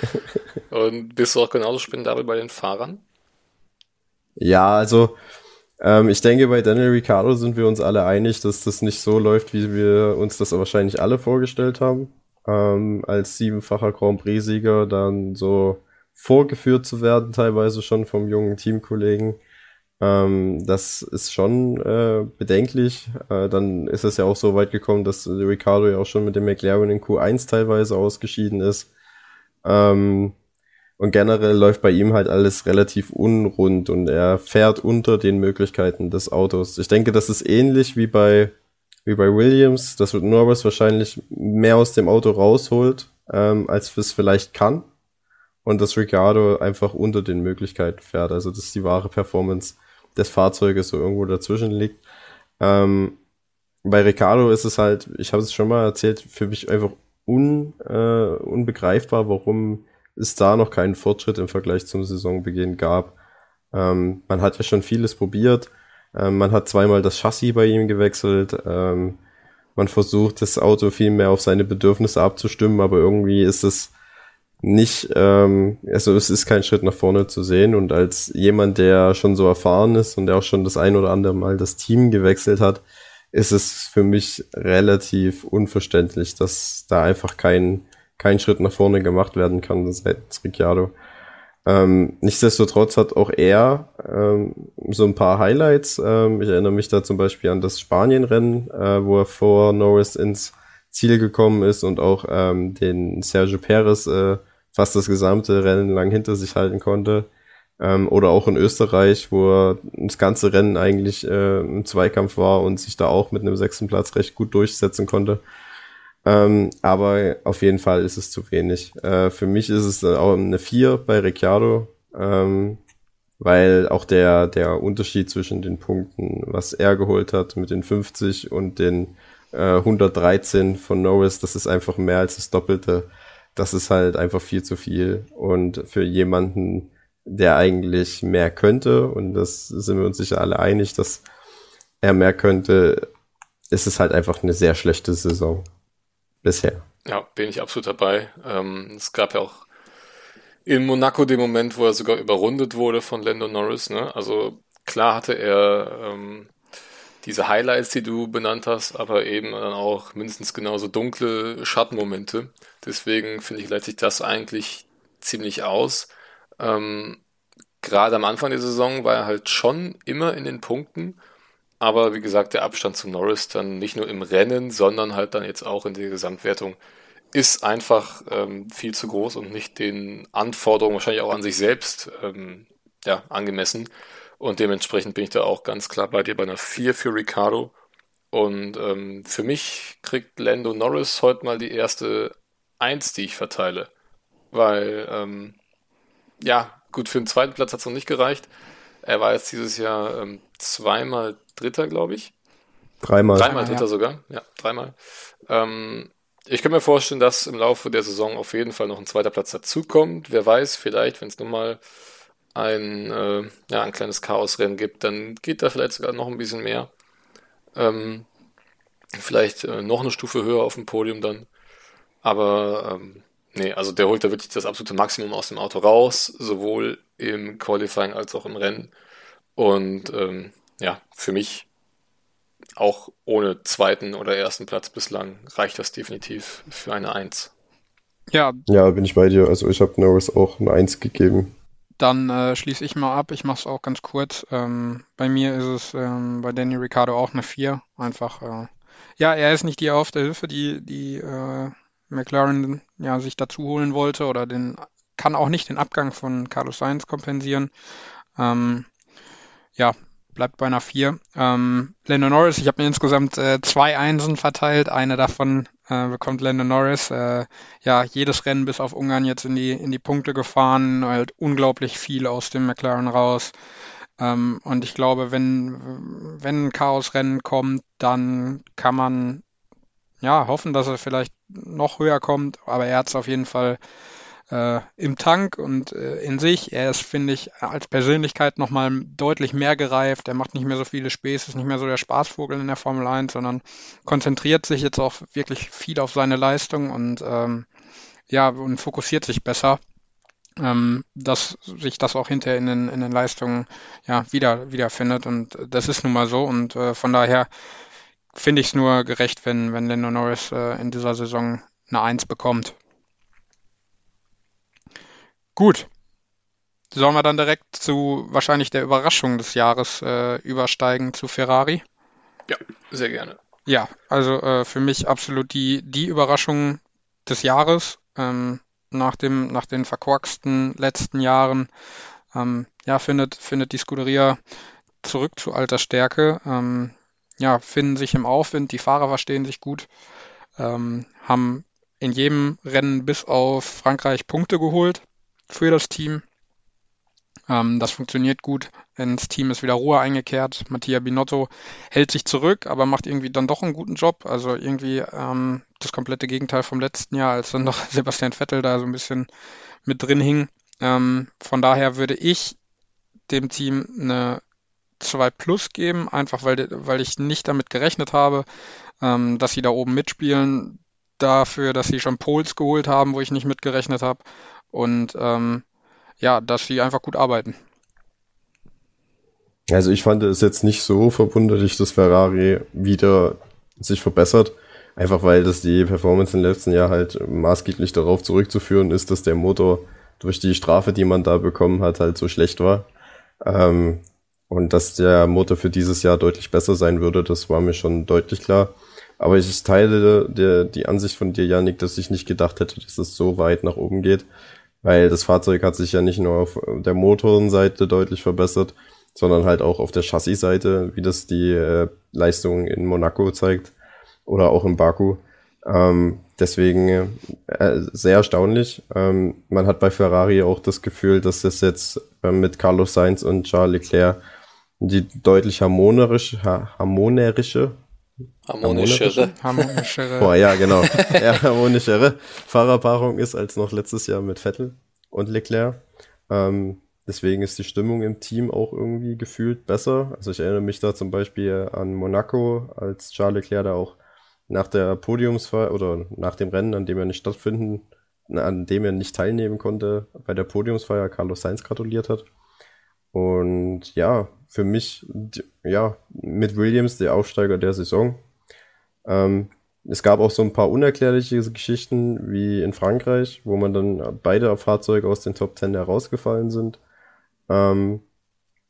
und bist du auch genauso spendabel bei den Fahrern? Ja, also ähm, ich denke, bei Daniel Ricciardo sind wir uns alle einig, dass das nicht so läuft, wie wir uns das wahrscheinlich alle vorgestellt haben. Ähm, als siebenfacher Grand Prix-Sieger dann so vorgeführt zu werden, teilweise schon vom jungen Teamkollegen. Ähm, das ist schon äh, bedenklich. Äh, dann ist es ja auch so weit gekommen, dass Ricardo ja auch schon mit dem McLaren in Q1 teilweise ausgeschieden ist. Ähm, und generell läuft bei ihm halt alles relativ unrund und er fährt unter den Möglichkeiten des Autos. Ich denke, das ist ähnlich wie bei, wie bei Williams, dass Norris wahrscheinlich mehr aus dem Auto rausholt, ähm, als es vielleicht kann und dass Ricardo einfach unter den Möglichkeiten fährt. Also dass die wahre Performance des Fahrzeuges so irgendwo dazwischen liegt. Ähm, bei Ricardo ist es halt, ich habe es schon mal erzählt, für mich einfach un, äh, unbegreifbar, warum es da noch keinen Fortschritt im Vergleich zum Saisonbeginn gab. Ähm, man hat ja schon vieles probiert. Ähm, man hat zweimal das Chassis bei ihm gewechselt. Ähm, man versucht, das Auto viel mehr auf seine Bedürfnisse abzustimmen, aber irgendwie ist es nicht, ähm, also es ist kein Schritt nach vorne zu sehen und als jemand, der schon so erfahren ist und der auch schon das ein oder andere Mal das Team gewechselt hat, ist es für mich relativ unverständlich, dass da einfach kein, kein Schritt nach vorne gemacht werden kann seit Ricciardo. Ähm, nichtsdestotrotz hat auch er ähm, so ein paar Highlights. Ähm, ich erinnere mich da zum Beispiel an das Spanien-Rennen, äh, wo er vor Norris ins Ziel gekommen ist und auch ähm, den Sergio Perez äh, fast das gesamte Rennen lang hinter sich halten konnte. Ähm, oder auch in Österreich, wo er das ganze Rennen eigentlich äh, im Zweikampf war und sich da auch mit einem sechsten Platz recht gut durchsetzen konnte. Ähm, aber auf jeden Fall ist es zu wenig. Äh, für mich ist es auch eine 4 bei Ricciardo, ähm, weil auch der, der Unterschied zwischen den Punkten, was er geholt hat mit den 50 und den äh, 113 von Norris, das ist einfach mehr als das Doppelte das ist halt einfach viel zu viel. Und für jemanden, der eigentlich mehr könnte, und das sind wir uns sicher alle einig, dass er mehr könnte, ist es halt einfach eine sehr schlechte Saison bisher. Ja, bin ich absolut dabei. Ähm, es gab ja auch in Monaco den Moment, wo er sogar überrundet wurde von Lando Norris. Ne? Also klar hatte er ähm, diese Highlights, die du benannt hast, aber eben dann auch mindestens genauso dunkle Schattenmomente. Deswegen finde ich, leitet sich das eigentlich ziemlich aus. Ähm, Gerade am Anfang der Saison war er halt schon immer in den Punkten, aber wie gesagt, der Abstand zu Norris dann nicht nur im Rennen, sondern halt dann jetzt auch in der Gesamtwertung ist einfach ähm, viel zu groß und nicht den Anforderungen wahrscheinlich auch an sich selbst ähm, ja, angemessen. Und dementsprechend bin ich da auch ganz klar bei dir bei einer 4 für Ricardo. Und ähm, für mich kriegt Lando Norris heute mal die erste 1, die ich verteile. Weil, ähm, ja, gut, für den zweiten Platz hat es noch nicht gereicht. Er war jetzt dieses Jahr ähm, zweimal Dritter, glaube ich. Dreimal. Dreimal Dritter ja. sogar, ja, dreimal. Ähm, ich kann mir vorstellen, dass im Laufe der Saison auf jeden Fall noch ein zweiter Platz dazukommt. Wer weiß, vielleicht, wenn es nun mal ein, äh, ja, ein kleines Chaosrennen gibt, dann geht da vielleicht sogar noch ein bisschen mehr. Ähm, vielleicht äh, noch eine Stufe höher auf dem Podium dann. Aber ähm, nee, also der holt da wirklich das absolute Maximum aus dem Auto raus, sowohl im Qualifying als auch im Rennen. Und ähm, ja, für mich auch ohne zweiten oder ersten Platz bislang reicht das definitiv für eine Eins. Ja. Ja, bin ich bei dir. Also ich habe Norris auch eine Eins gegeben. Dann äh, schließe ich mal ab. Ich mache es auch ganz kurz. Ähm, bei mir ist es ähm, bei Danny Ricciardo auch eine 4. Einfach, äh, ja, er ist nicht die erhoffte Hilfe, die, die äh, McLaren ja, sich dazu holen wollte oder den kann auch nicht den Abgang von Carlos Sainz kompensieren. Ähm, ja, bleibt bei einer 4. Ähm, Lando Norris, ich habe mir insgesamt äh, zwei Einsen verteilt. Eine davon äh, bekommt Lando Norris. Äh, ja, jedes Rennen bis auf Ungarn jetzt in die, in die Punkte gefahren, halt unglaublich viel aus dem McLaren raus. Ähm, und ich glaube, wenn, wenn ein Chaosrennen kommt, dann kann man ja hoffen, dass er vielleicht noch höher kommt, aber er hat es auf jeden Fall äh, im Tank und äh, in sich. Er ist, finde ich, als Persönlichkeit nochmal deutlich mehr gereift. Er macht nicht mehr so viele Späße, ist nicht mehr so der Spaßvogel in der Formel 1, sondern konzentriert sich jetzt auch wirklich viel auf seine Leistung und ähm, ja, und fokussiert sich besser ähm, dass sich das auch hinterher in den, in den Leistungen ja, wieder, wiederfindet. Und das ist nun mal so. Und äh, von daher finde ich es nur gerecht, wenn, wenn Lando Norris äh, in dieser Saison eine Eins bekommt. Gut. Sollen wir dann direkt zu wahrscheinlich der Überraschung des Jahres äh, übersteigen zu Ferrari? Ja, sehr gerne. Ja, also äh, für mich absolut die, die Überraschung des Jahres ähm, nach, dem, nach den verkorksten letzten Jahren. Ähm, ja, findet, findet die Scuderia zurück zu alter Stärke. Ähm, ja, finden sich im Aufwind, die Fahrer verstehen sich gut, ähm, haben in jedem Rennen bis auf Frankreich Punkte geholt für das Team. Ähm, das funktioniert gut. Ins Team ist wieder Ruhe eingekehrt. Mattia Binotto hält sich zurück, aber macht irgendwie dann doch einen guten Job. Also irgendwie ähm, das komplette Gegenteil vom letzten Jahr, als dann noch Sebastian Vettel da so ein bisschen mit drin hing. Ähm, von daher würde ich dem Team eine 2 Plus geben, einfach weil, weil ich nicht damit gerechnet habe, ähm, dass sie da oben mitspielen. Dafür, dass sie schon Poles geholt haben, wo ich nicht mitgerechnet habe. Und ähm, ja, dass sie einfach gut arbeiten. Also ich fand es jetzt nicht so verwunderlich, dass Ferrari wieder sich verbessert. Einfach weil das die Performance im letzten Jahr halt maßgeblich darauf zurückzuführen ist, dass der Motor durch die Strafe, die man da bekommen hat, halt so schlecht war. Ähm, und dass der Motor für dieses Jahr deutlich besser sein würde, das war mir schon deutlich klar. Aber ich teile der, die Ansicht von dir, Janik, dass ich nicht gedacht hätte, dass es so weit nach oben geht. Weil das Fahrzeug hat sich ja nicht nur auf der Motorenseite deutlich verbessert, sondern halt auch auf der Chassis-Seite, wie das die äh, Leistung in Monaco zeigt oder auch in Baku. Ähm, deswegen äh, sehr erstaunlich. Ähm, man hat bei Ferrari auch das Gefühl, dass das jetzt äh, mit Carlos Sainz und Charles Leclerc die deutlich harmonisch, harmonische, harmonischere, harmonischere. Boah, ja, genau, ja, harmonischere Fahrerpaarung ist als noch letztes Jahr mit Vettel und Leclerc. Ähm, deswegen ist die Stimmung im Team auch irgendwie gefühlt besser. Also ich erinnere mich da zum Beispiel an Monaco, als Charles Leclerc da auch nach der Podiumsfeier oder nach dem Rennen, an dem er nicht stattfinden, an dem er nicht teilnehmen konnte, bei der Podiumsfeier Carlos Sainz gratuliert hat. Und ja, für mich, ja, mit Williams der Aufsteiger der Saison. Ähm, es gab auch so ein paar unerklärliche Geschichten wie in Frankreich, wo man dann beide Fahrzeuge aus den Top 10 herausgefallen sind. Ähm,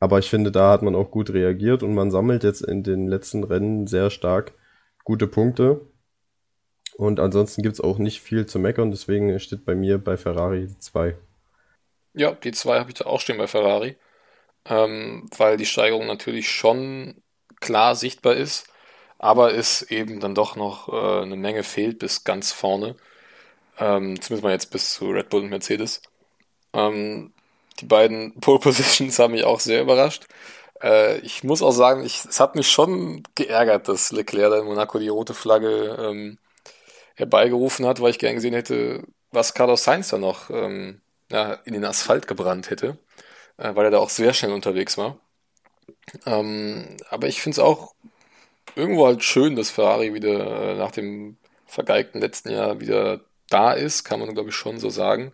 aber ich finde, da hat man auch gut reagiert und man sammelt jetzt in den letzten Rennen sehr stark gute Punkte. Und ansonsten gibt es auch nicht viel zu meckern, deswegen steht bei mir bei Ferrari 2. Ja, die 2 habe ich da auch stehen bei Ferrari, ähm, weil die Steigerung natürlich schon klar sichtbar ist, aber es eben dann doch noch äh, eine Menge fehlt bis ganz vorne. Ähm, zumindest mal jetzt bis zu Red Bull und Mercedes. Ähm, die beiden Pole Positions haben mich auch sehr überrascht. Äh, ich muss auch sagen, ich, es hat mich schon geärgert, dass Leclerc da in Monaco die rote Flagge ähm, herbeigerufen hat, weil ich gern gesehen hätte, was Carlos Sainz da noch ähm, ja, in den Asphalt gebrannt hätte, äh, weil er da auch sehr schnell unterwegs war. Ähm, aber ich finde es auch irgendwo halt schön, dass Ferrari wieder äh, nach dem vergeigten letzten Jahr wieder da ist, kann man glaube ich schon so sagen.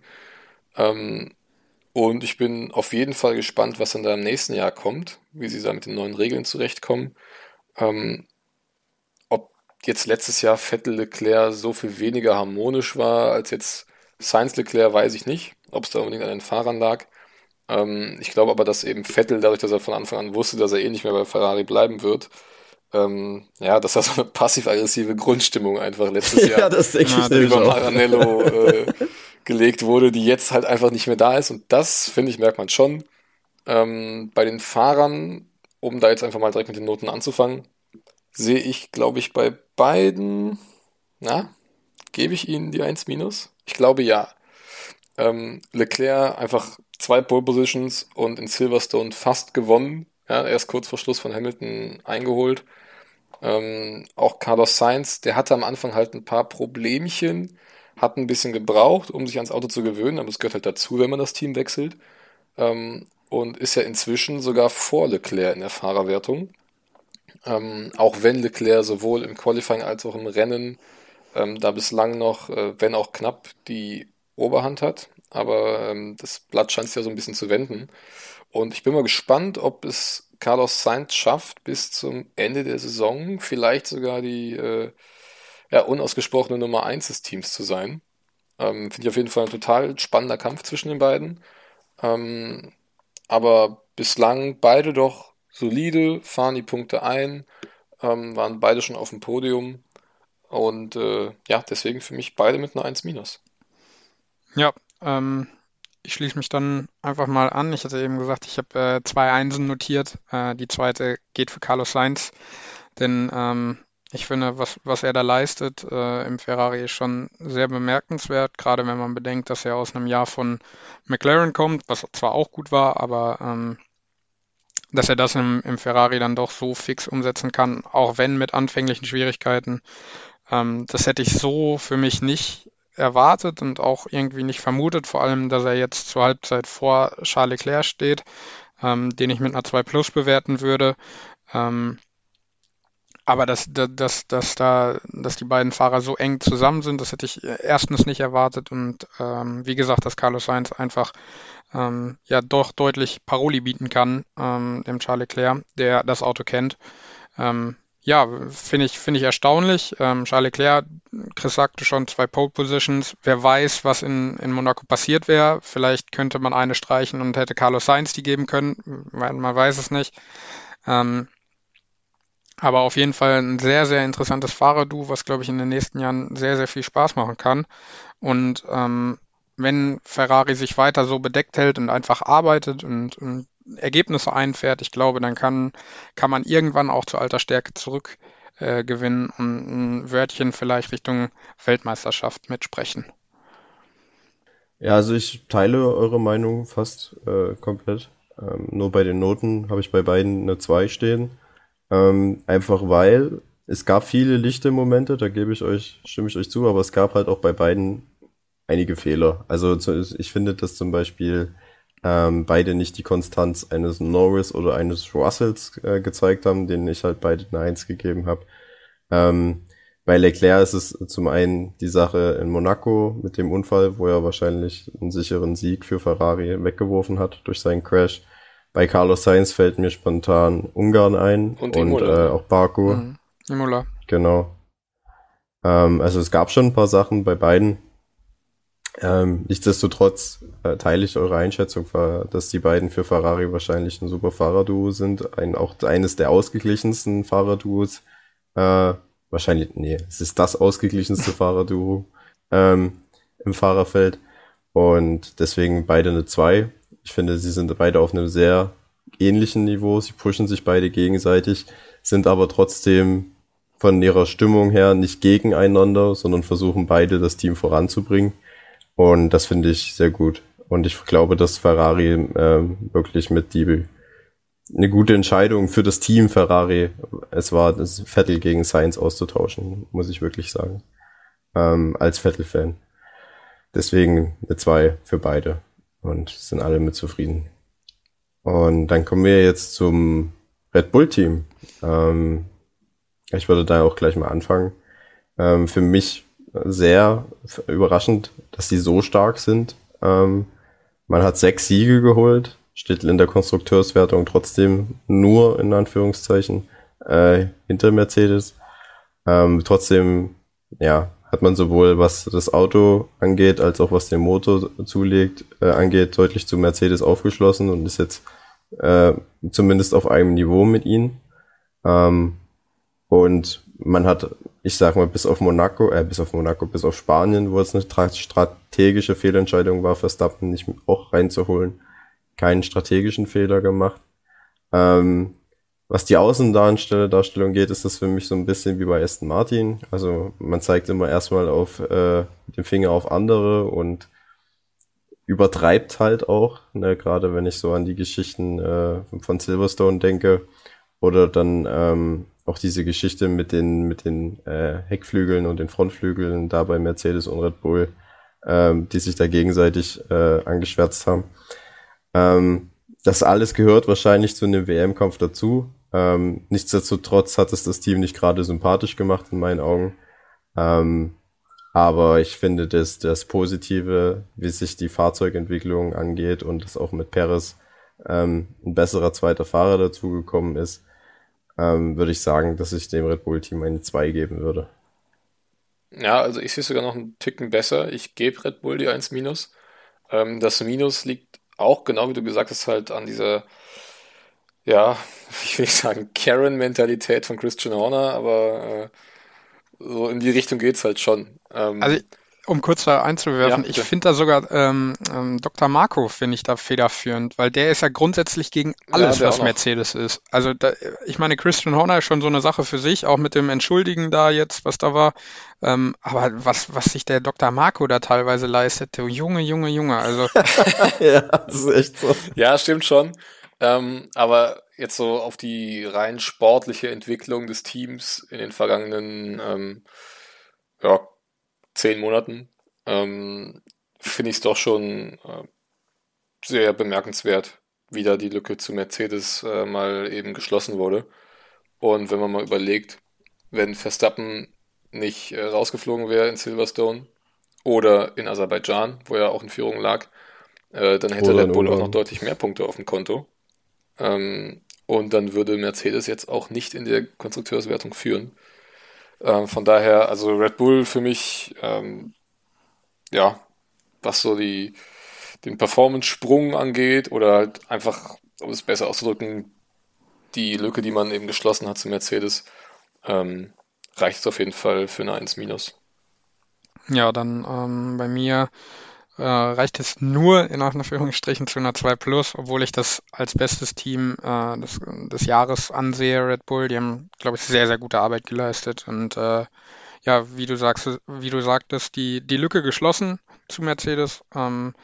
Ähm, und ich bin auf jeden Fall gespannt, was dann da im nächsten Jahr kommt, wie sie da mit den neuen Regeln zurechtkommen. Ähm, ob jetzt letztes Jahr Vettel Leclerc so viel weniger harmonisch war als jetzt Sainz Leclerc, weiß ich nicht. Ob es da unbedingt an den Fahrern lag. Ähm, ich glaube aber, dass eben Vettel, dadurch, dass er von Anfang an wusste, dass er eh nicht mehr bei Ferrari bleiben wird, ähm, ja, dass er so eine passiv-aggressive Grundstimmung einfach letztes Jahr ja, das denke ich über Maranello äh, gelegt wurde, die jetzt halt einfach nicht mehr da ist. Und das, finde ich, merkt man schon. Ähm, bei den Fahrern, um da jetzt einfach mal direkt mit den Noten anzufangen, sehe ich, glaube ich, bei beiden, na, gebe ich ihnen die 1 minus? Ich glaube ja. Ähm, Leclerc einfach zwei Pole Positions und in Silverstone fast gewonnen. Ja, erst kurz vor Schluss von Hamilton eingeholt. Ähm, auch Carlos Sainz, der hatte am Anfang halt ein paar Problemchen, hat ein bisschen gebraucht, um sich ans Auto zu gewöhnen, aber es gehört halt dazu, wenn man das Team wechselt. Ähm, und ist ja inzwischen sogar vor Leclerc in der Fahrerwertung. Ähm, auch wenn Leclerc sowohl im Qualifying als auch im Rennen ähm, da bislang noch, äh, wenn auch knapp, die Oberhand hat. Aber ähm, das Blatt scheint es ja so ein bisschen zu wenden. Und ich bin mal gespannt, ob es Carlos Sainz schafft, bis zum Ende der Saison vielleicht sogar die äh, ja, unausgesprochene Nummer 1 des Teams zu sein. Ähm, Finde ich auf jeden Fall ein total spannender Kampf zwischen den beiden. Ähm, aber bislang beide doch solide, fahren die Punkte ein, ähm, waren beide schon auf dem Podium. Und äh, ja, deswegen für mich beide mit einer 1 Ja, ähm, ich schließe mich dann einfach mal an. Ich hatte eben gesagt, ich habe äh, zwei Einsen notiert. Äh, die zweite geht für Carlos Sainz, denn ähm, ich finde, was, was er da leistet äh, im Ferrari ist schon sehr bemerkenswert, gerade wenn man bedenkt, dass er aus einem Jahr von McLaren kommt, was zwar auch gut war, aber ähm, dass er das im, im Ferrari dann doch so fix umsetzen kann, auch wenn mit anfänglichen Schwierigkeiten. Ähm, das hätte ich so für mich nicht erwartet und auch irgendwie nicht vermutet, vor allem, dass er jetzt zur Halbzeit vor Charles Leclerc steht, ähm, den ich mit einer 2 Plus bewerten würde. Ähm, aber dass, dass, dass, da, dass die beiden Fahrer so eng zusammen sind, das hätte ich erstens nicht erwartet. Und ähm, wie gesagt, dass Carlos Sainz einfach ähm, ja doch deutlich Paroli bieten kann, ähm, dem Charles Leclerc, der das Auto kennt. Ähm, ja, finde ich, finde ich erstaunlich. Ähm, Charles Leclerc, Chris sagte schon, zwei Pole Positions. Wer weiß, was in, in Monaco passiert wäre. Vielleicht könnte man eine streichen und hätte Carlos Sainz die geben können. Man, man weiß es nicht. Ähm, aber auf jeden Fall ein sehr, sehr interessantes Fahrerdu, was, glaube ich, in den nächsten Jahren sehr, sehr viel Spaß machen kann. Und ähm, wenn Ferrari sich weiter so bedeckt hält und einfach arbeitet und, und Ergebnisse einfährt, ich glaube, dann kann, kann man irgendwann auch zu alter Stärke zurückgewinnen äh, und ein Wörtchen vielleicht Richtung Weltmeisterschaft mitsprechen. Ja, also ich teile eure Meinung fast äh, komplett. Ähm, nur bei den Noten habe ich bei beiden eine 2 stehen. Ähm, einfach weil es gab viele lichte Momente, da gebe ich euch, stimme ich euch zu, aber es gab halt auch bei beiden einige Fehler. Also ich finde, dass zum Beispiel ähm, beide nicht die Konstanz eines Norris oder eines Russells äh, gezeigt haben, denen ich halt beide eine Eins gegeben habe. Ähm, bei Leclerc ist es zum einen die Sache in Monaco mit dem Unfall, wo er wahrscheinlich einen sicheren Sieg für Ferrari weggeworfen hat durch seinen Crash. Bei Carlos Sainz fällt mir spontan Ungarn ein und, und äh, auch Baku. Mhm. Imola. Genau. Ähm, also es gab schon ein paar Sachen bei beiden. Ähm, nichtsdestotrotz äh, teile ich eure Einschätzung, dass die beiden für Ferrari wahrscheinlich ein super Fahrerduo sind. Ein, auch eines der ausgeglichensten Fahrerduos. Äh, wahrscheinlich, nee, es ist das ausgeglichenste Fahrerduo ähm, im Fahrerfeld. Und deswegen beide eine 2. Ich finde, sie sind beide auf einem sehr ähnlichen Niveau. Sie pushen sich beide gegenseitig, sind aber trotzdem von ihrer Stimmung her nicht gegeneinander, sondern versuchen beide das Team voranzubringen. Und das finde ich sehr gut. Und ich glaube, dass Ferrari äh, wirklich mit die eine gute Entscheidung für das Team Ferrari. Es war das Vettel gegen Sainz auszutauschen, muss ich wirklich sagen. Ähm, als Vettel-Fan. Deswegen eine 2 für beide und sind alle mit zufrieden. Und dann kommen wir jetzt zum Red Bull Team. Ähm, ich würde da auch gleich mal anfangen. Ähm, für mich sehr überraschend, dass die so stark sind. Ähm, man hat sechs Siege geholt, steht in der Konstrukteurswertung trotzdem nur in Anführungszeichen äh, hinter Mercedes. Ähm, trotzdem, ja, hat man sowohl was das Auto angeht, als auch was den Motor zulegt, äh, angeht, deutlich zu Mercedes aufgeschlossen und ist jetzt äh, zumindest auf einem Niveau mit ihnen. Ähm, und man hat, ich sag mal, bis auf Monaco, äh, bis auf Monaco, bis auf Spanien, wo es eine strategische Fehlentscheidung war, Verstappen nicht auch reinzuholen, keinen strategischen Fehler gemacht. Ähm, was die Außendarstellung geht, ist das für mich so ein bisschen wie bei Aston Martin. Also man zeigt immer erstmal auf äh, den Finger auf andere und übertreibt halt auch, ne, gerade wenn ich so an die Geschichten äh, von Silverstone denke oder dann ähm, auch diese Geschichte mit den, mit den äh, Heckflügeln und den Frontflügeln da bei Mercedes und Red Bull, ähm, die sich da gegenseitig äh, angeschwärzt haben. Ähm, das alles gehört wahrscheinlich zu einem WM-Kampf dazu. Ähm, nichtsdestotrotz hat es das Team nicht gerade sympathisch gemacht in meinen Augen. Ähm, aber ich finde das, das Positive, wie sich die Fahrzeugentwicklung angeht und das auch mit Perez ähm, ein besserer zweiter Fahrer dazugekommen ist, ähm, würde ich sagen, dass ich dem Red Bull-Team eine 2 geben würde. Ja, also ich sehe sogar noch einen Ticken besser. Ich gebe Red Bull die 1 Minus. Ähm, das Minus liegt auch, genau wie du gesagt hast, halt an dieser, ja, ich will nicht sagen Karen-Mentalität von Christian Horner, aber äh, so in die Richtung geht es halt schon. Ähm, also um kurz da einzuwerfen, ja, ich finde da sogar ähm, ähm, Dr. Marco finde ich da federführend, weil der ist ja grundsätzlich gegen alles, ja, was Mercedes ist. Also da, ich meine, Christian Horner ist schon so eine Sache für sich, auch mit dem Entschuldigen da jetzt, was da war. Ähm, aber was, was sich der Dr. Marco da teilweise leistet, Junge, Junge, Junge, also. ja, das ist echt so. Ja, stimmt schon. Ähm, aber jetzt so auf die rein sportliche Entwicklung des Teams in den vergangenen ähm, ja, zehn Monaten, ähm, finde ich es doch schon äh, sehr bemerkenswert, wie da die Lücke zu Mercedes äh, mal eben geschlossen wurde. Und wenn man mal überlegt, wenn Verstappen nicht äh, rausgeflogen wäre in Silverstone oder in Aserbaidschan, wo er auch in Führung lag, äh, dann hätte Red Bull auch noch deutlich mehr Punkte auf dem Konto. Ähm, und dann würde Mercedes jetzt auch nicht in der Konstrukteurswertung führen. Ähm, von daher, also Red Bull für mich, ähm, ja, was so die, den Performance-Sprung angeht oder halt einfach, um es besser auszudrücken, die Lücke, die man eben geschlossen hat zu Mercedes, ähm, reicht es auf jeden Fall für eine 1-. Ja, dann ähm, bei mir äh, reicht es nur in Anführungsstrichen zu einer 2 Plus, obwohl ich das als bestes Team äh, des, des Jahres ansehe, Red Bull. Die haben, glaube ich, sehr, sehr gute Arbeit geleistet und äh, ja, wie du sagst, wie du sagtest, die, die Lücke geschlossen zu Mercedes. Ähm,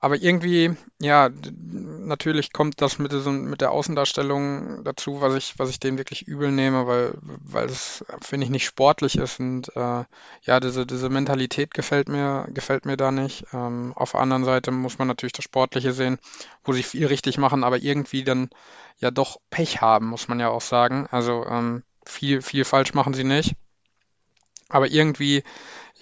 aber irgendwie, ja, natürlich kommt das mit, so, mit der Außendarstellung dazu, was ich, was ich denen wirklich übel nehme, weil, weil es, finde ich, nicht sportlich ist und äh, ja, diese, diese Mentalität gefällt mir, gefällt mir da nicht. Ähm, auf der anderen Seite muss man natürlich das Sportliche sehen, wo sie viel richtig machen, aber irgendwie dann ja doch Pech haben, muss man ja auch sagen. Also ähm, viel, viel falsch machen sie nicht. Aber irgendwie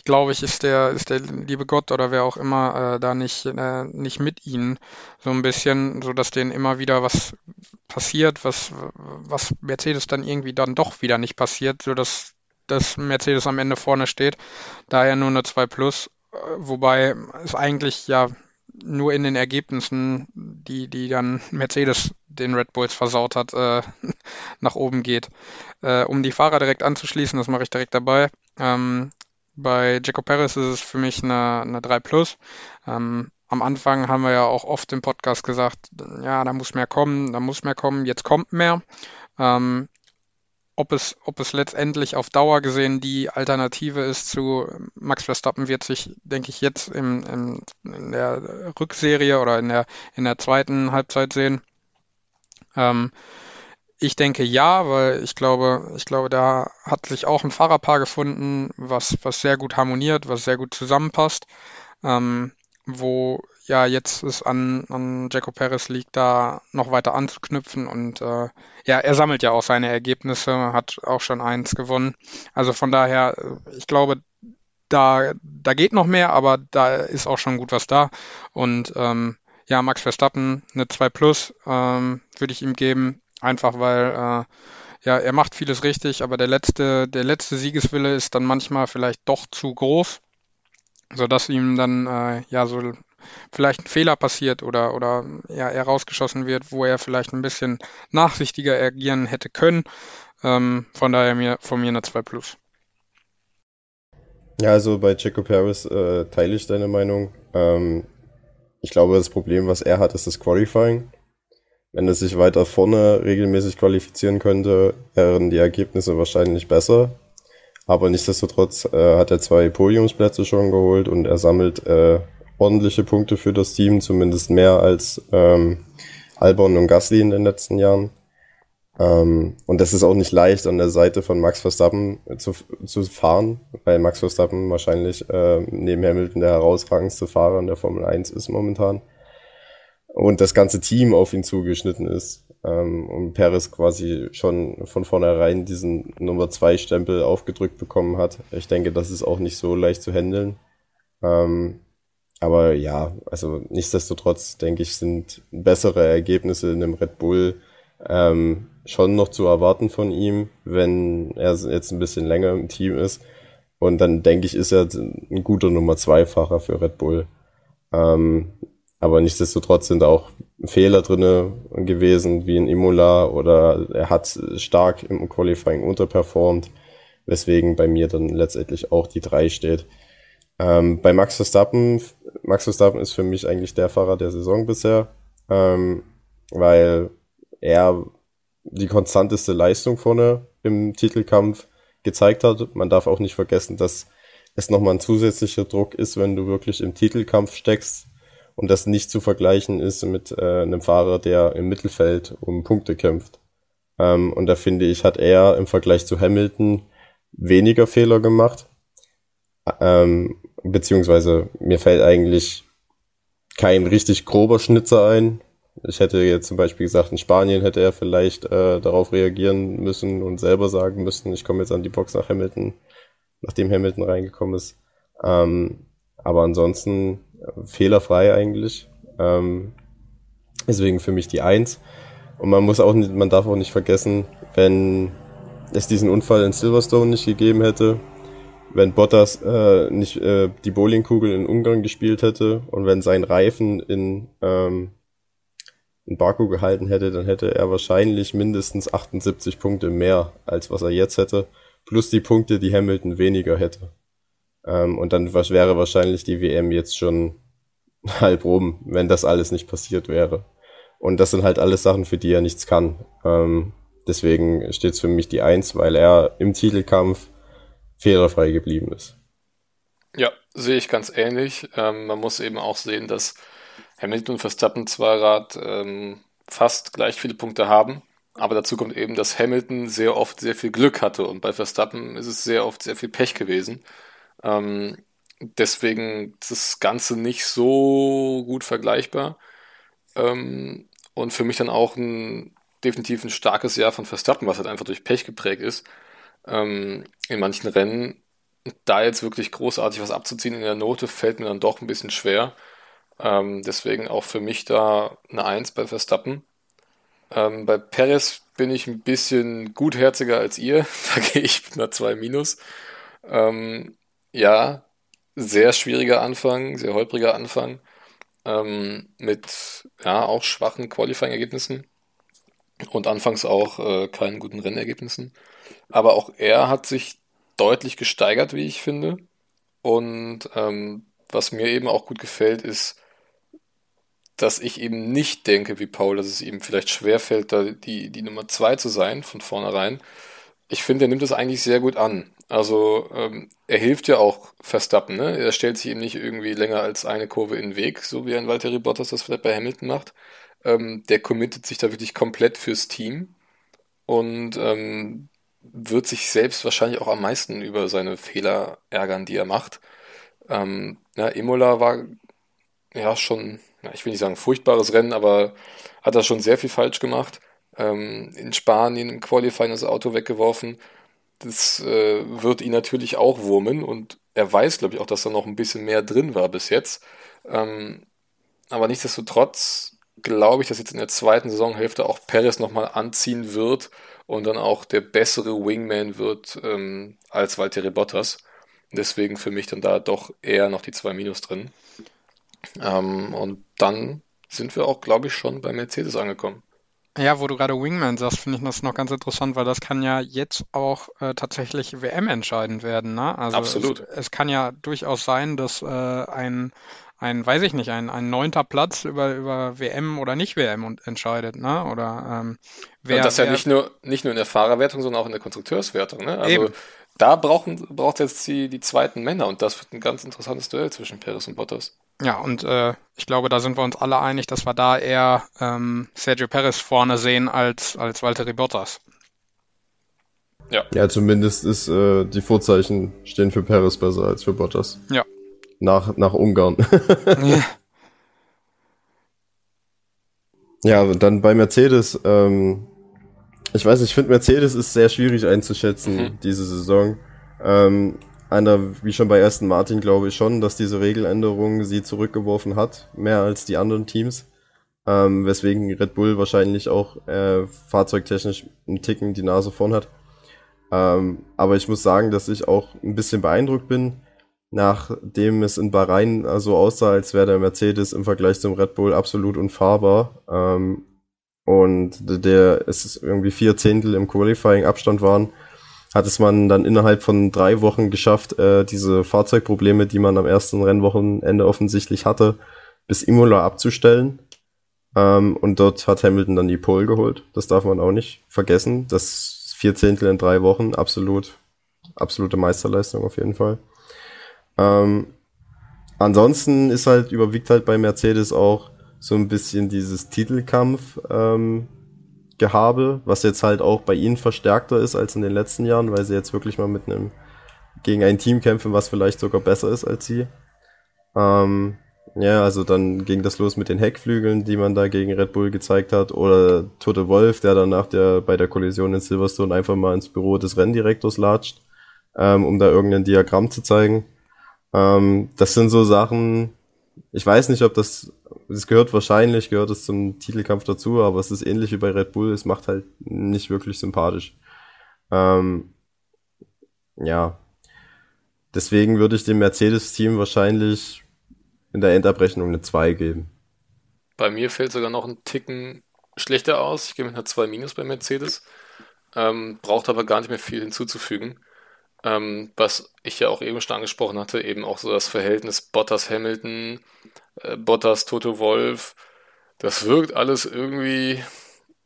glaube ich, ist der, ist der liebe Gott oder wer auch immer äh, da nicht, äh, nicht mit ihnen so ein bisschen, so dass denen immer wieder was passiert, was, was Mercedes dann irgendwie dann doch wieder nicht passiert, so dass, dass Mercedes am Ende vorne steht. Daher nur eine 2 Plus, äh, wobei es eigentlich ja nur in den Ergebnissen, die, die dann Mercedes den Red Bulls versaut hat, äh, nach oben geht. Äh, um die Fahrer direkt anzuschließen, das mache ich direkt dabei. Ähm, bei Jaco Perez ist es für mich eine, eine 3 Plus. Ähm, am Anfang haben wir ja auch oft im Podcast gesagt, ja, da muss mehr kommen, da muss mehr kommen, jetzt kommt mehr. Ähm, ob es, ob es letztendlich auf Dauer gesehen die Alternative ist zu Max Verstappen, wird sich, denke ich, jetzt im, im, in der Rückserie oder in der, in der zweiten Halbzeit sehen. Ähm, ich denke ja, weil ich glaube, ich glaube, da hat sich auch ein Fahrerpaar gefunden, was, was sehr gut harmoniert, was sehr gut zusammenpasst, ähm, wo ja jetzt es an, an Jaco Perez liegt, da noch weiter anzuknüpfen und äh, ja, er sammelt ja auch seine Ergebnisse, hat auch schon eins gewonnen. Also von daher, ich glaube, da, da geht noch mehr, aber da ist auch schon gut was da. Und ähm, ja, Max Verstappen, eine 2 Plus ähm, würde ich ihm geben. Einfach weil äh, ja, er macht vieles richtig, aber der letzte, der letzte Siegeswille ist dann manchmal vielleicht doch zu groß, sodass ihm dann äh, ja so vielleicht ein Fehler passiert oder, oder ja, er rausgeschossen wird, wo er vielleicht ein bisschen nachsichtiger agieren hätte können. Ähm, von daher mir, von mir eine 2 Plus. Ja, also bei Checo Paris äh, teile ich deine Meinung. Ähm, ich glaube, das Problem, was er hat, ist das Qualifying. Wenn er sich weiter vorne regelmäßig qualifizieren könnte, wären die Ergebnisse wahrscheinlich besser. Aber nichtsdestotrotz äh, hat er zwei Podiumsplätze schon geholt und er sammelt äh, ordentliche Punkte für das Team, zumindest mehr als ähm, Albon und Gasly in den letzten Jahren. Ähm, und das ist auch nicht leicht, an der Seite von Max Verstappen zu, zu fahren, weil Max Verstappen wahrscheinlich äh, neben Hamilton der herausragendste Fahrer in der Formel 1 ist momentan. Und das ganze Team auf ihn zugeschnitten ist. Ähm, und Perez quasi schon von vornherein diesen Nummer 2 Stempel aufgedrückt bekommen hat. Ich denke, das ist auch nicht so leicht zu handeln. Ähm, aber ja, also nichtsdestotrotz denke ich, sind bessere Ergebnisse in dem Red Bull ähm, schon noch zu erwarten von ihm, wenn er jetzt ein bisschen länger im Team ist. Und dann denke ich, ist er ein guter Nummer zwei Fahrer für Red Bull. Ähm, aber nichtsdestotrotz sind auch Fehler drinne gewesen, wie in Imola, oder er hat stark im Qualifying unterperformt, weswegen bei mir dann letztendlich auch die drei steht. Ähm, bei Max Verstappen, Max Verstappen ist für mich eigentlich der Fahrer der Saison bisher, ähm, weil er die konstanteste Leistung vorne im Titelkampf gezeigt hat. Man darf auch nicht vergessen, dass es nochmal ein zusätzlicher Druck ist, wenn du wirklich im Titelkampf steckst und das nicht zu vergleichen ist mit äh, einem Fahrer, der im Mittelfeld um Punkte kämpft. Ähm, und da finde ich, hat er im Vergleich zu Hamilton weniger Fehler gemacht. Ähm, beziehungsweise mir fällt eigentlich kein richtig grober Schnitzer ein. Ich hätte jetzt zum Beispiel gesagt, in Spanien hätte er vielleicht äh, darauf reagieren müssen und selber sagen müssen, ich komme jetzt an die Box nach Hamilton, nachdem Hamilton reingekommen ist. Ähm, aber ansonsten fehlerfrei eigentlich. Ähm, deswegen für mich die Eins. Und man muss auch nicht, man darf auch nicht vergessen, wenn es diesen Unfall in Silverstone nicht gegeben hätte, wenn Bottas äh, nicht äh, die Bowlingkugel in Ungarn gespielt hätte und wenn sein Reifen in ähm, in Baku gehalten hätte, dann hätte er wahrscheinlich mindestens 78 Punkte mehr, als was er jetzt hätte, plus die Punkte, die Hamilton weniger hätte. Ähm, und dann was wäre wahrscheinlich die WM jetzt schon halb rum, wenn das alles nicht passiert wäre. Und das sind halt alles Sachen, für die er nichts kann. Ähm, deswegen steht es für mich die Eins, weil er im Titelkampf fehlerfrei geblieben ist. Ja, sehe ich ganz ähnlich. Ähm, man muss eben auch sehen, dass Hamilton und Verstappen zwar gerade ähm, fast gleich viele Punkte haben, aber dazu kommt eben, dass Hamilton sehr oft sehr viel Glück hatte und bei Verstappen ist es sehr oft sehr viel Pech gewesen. Ähm, deswegen ist das Ganze nicht so gut vergleichbar. Ähm, und für mich dann auch ein definitiv ein starkes Jahr von Verstappen, was halt einfach durch Pech geprägt ist. Ähm, in manchen Rennen, da jetzt wirklich großartig was abzuziehen in der Note, fällt mir dann doch ein bisschen schwer. Ähm, deswegen auch für mich da eine Eins bei Verstappen. Ähm, bei Perez bin ich ein bisschen gutherziger als ihr. Da gehe ich mit einer 2 minus. Ähm, ja, sehr schwieriger Anfang, sehr holpriger Anfang. Ähm, mit ja auch schwachen Qualifying-Ergebnissen und anfangs auch äh, keinen guten Rennergebnissen. Aber auch er hat sich deutlich gesteigert, wie ich finde. Und ähm, was mir eben auch gut gefällt, ist, dass ich eben nicht denke wie Paul, dass es ihm vielleicht schwerfällt, da die, die Nummer zwei zu sein von vornherein. Ich finde, er nimmt das eigentlich sehr gut an. Also ähm, er hilft ja auch Verstappen, ne? Er stellt sich eben nicht irgendwie länger als eine Kurve in den Weg, so wie ein Valtteri Bottas das vielleicht bei Hamilton macht. Ähm, der committet sich da wirklich komplett fürs Team und ähm, wird sich selbst wahrscheinlich auch am meisten über seine Fehler ärgern, die er macht. Ähm, ja, Imola war ja schon ich will nicht sagen furchtbares Rennen, aber hat er schon sehr viel falsch gemacht. Ähm, in Spanien im Qualifying das Auto weggeworfen. Das äh, wird ihn natürlich auch wurmen und er weiß, glaube ich, auch, dass da noch ein bisschen mehr drin war bis jetzt. Ähm, aber nichtsdestotrotz glaube ich, dass jetzt in der zweiten Saisonhälfte auch Perez nochmal anziehen wird und dann auch der bessere Wingman wird ähm, als Valtteri Bottas. Deswegen für mich dann da doch eher noch die zwei Minus drin. Ähm, und dann sind wir auch, glaube ich, schon bei Mercedes angekommen. Ja, wo du gerade Wingman sagst, finde ich das noch ganz interessant, weil das kann ja jetzt auch äh, tatsächlich WM entscheidend werden. Ne? Also Absolut. Es, es, kann ja durchaus sein, dass äh, ein, ein, weiß ich nicht, ein, ein neunter Platz über, über WM oder nicht WM und entscheidet, ne? Oder ähm, wer, und das ja nicht nur nicht nur in der Fahrerwertung, sondern auch in der Konstrukteurswertung, ne? Also eben. da brauchen braucht jetzt die, die zweiten Männer und das wird ein ganz interessantes Duell zwischen Perez und Bottas. Ja, und äh, ich glaube, da sind wir uns alle einig, dass wir da eher ähm, Sergio Perez vorne sehen als, als Valtteri Bottas. Ja. Ja, zumindest ist äh, die Vorzeichen stehen für Perez besser als für Bottas. Ja. Nach, nach Ungarn. ja. ja, dann bei Mercedes, ähm, ich weiß nicht, ich finde Mercedes ist sehr schwierig einzuschätzen, mhm. diese Saison. Ähm, einer, wie schon bei Aston Martin, glaube ich schon, dass diese Regeländerung sie zurückgeworfen hat, mehr als die anderen Teams. Ähm, weswegen Red Bull wahrscheinlich auch äh, fahrzeugtechnisch einen Ticken die Nase vorn hat. Ähm, aber ich muss sagen, dass ich auch ein bisschen beeindruckt bin, nachdem es in Bahrain so also aussah, als wäre der Mercedes im Vergleich zum Red Bull absolut unfahrbar. Ähm, und der es irgendwie vier Zehntel im Qualifying Abstand waren, hat es man dann innerhalb von drei Wochen geschafft, äh, diese Fahrzeugprobleme, die man am ersten Rennwochenende offensichtlich hatte, bis Imola abzustellen. Ähm, und dort hat Hamilton dann die Pole geholt. Das darf man auch nicht vergessen. Das vier Zehntel in drei Wochen, absolut, absolute Meisterleistung auf jeden Fall. Ähm, ansonsten ist halt, überwiegt halt bei Mercedes auch so ein bisschen dieses Titelkampf, ähm, Gehabe, was jetzt halt auch bei ihnen verstärkter ist als in den letzten Jahren, weil sie jetzt wirklich mal mit einem gegen ein Team kämpfen, was vielleicht sogar besser ist als sie. Ähm, ja, also dann ging das los mit den Heckflügeln, die man da gegen Red Bull gezeigt hat, oder Tote Wolf, der dann nach der, bei der Kollision in Silverstone einfach mal ins Büro des Renndirektors latscht, ähm, um da irgendein Diagramm zu zeigen. Ähm, das sind so Sachen, ich weiß nicht, ob das, es gehört wahrscheinlich, gehört es zum Titelkampf dazu, aber es ist ähnlich wie bei Red Bull, es macht halt nicht wirklich sympathisch. Ähm, ja. Deswegen würde ich dem Mercedes-Team wahrscheinlich in der Endabrechnung eine 2 geben. Bei mir fällt sogar noch ein Ticken schlechter aus. Ich gehe mit einer 2 minus bei Mercedes. Ähm, braucht aber gar nicht mehr viel hinzuzufügen. Ähm, was ich ja auch eben schon angesprochen hatte, eben auch so das Verhältnis Bottas-Hamilton, äh, Bottas-Toto Wolf. Das wirkt alles irgendwie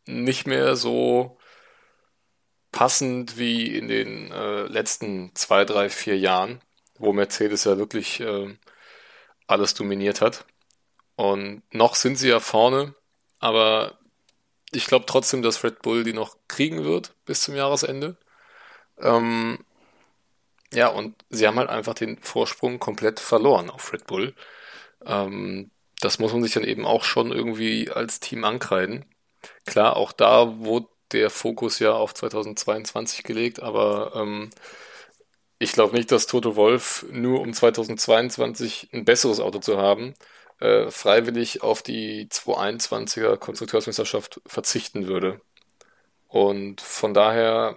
nicht mehr so passend wie in den äh, letzten zwei, drei, vier Jahren, wo Mercedes ja wirklich äh, alles dominiert hat. Und noch sind sie ja vorne, aber ich glaube trotzdem, dass Red Bull die noch kriegen wird bis zum Jahresende. Ähm, ja, und sie haben halt einfach den Vorsprung komplett verloren auf Red Bull. Ähm, das muss man sich dann eben auch schon irgendwie als Team ankreiden. Klar, auch da wurde der Fokus ja auf 2022 gelegt, aber ähm, ich glaube nicht, dass Toto Wolf nur um 2022 ein besseres Auto zu haben, äh, freiwillig auf die 221er Konstrukteursmeisterschaft verzichten würde. Und von daher,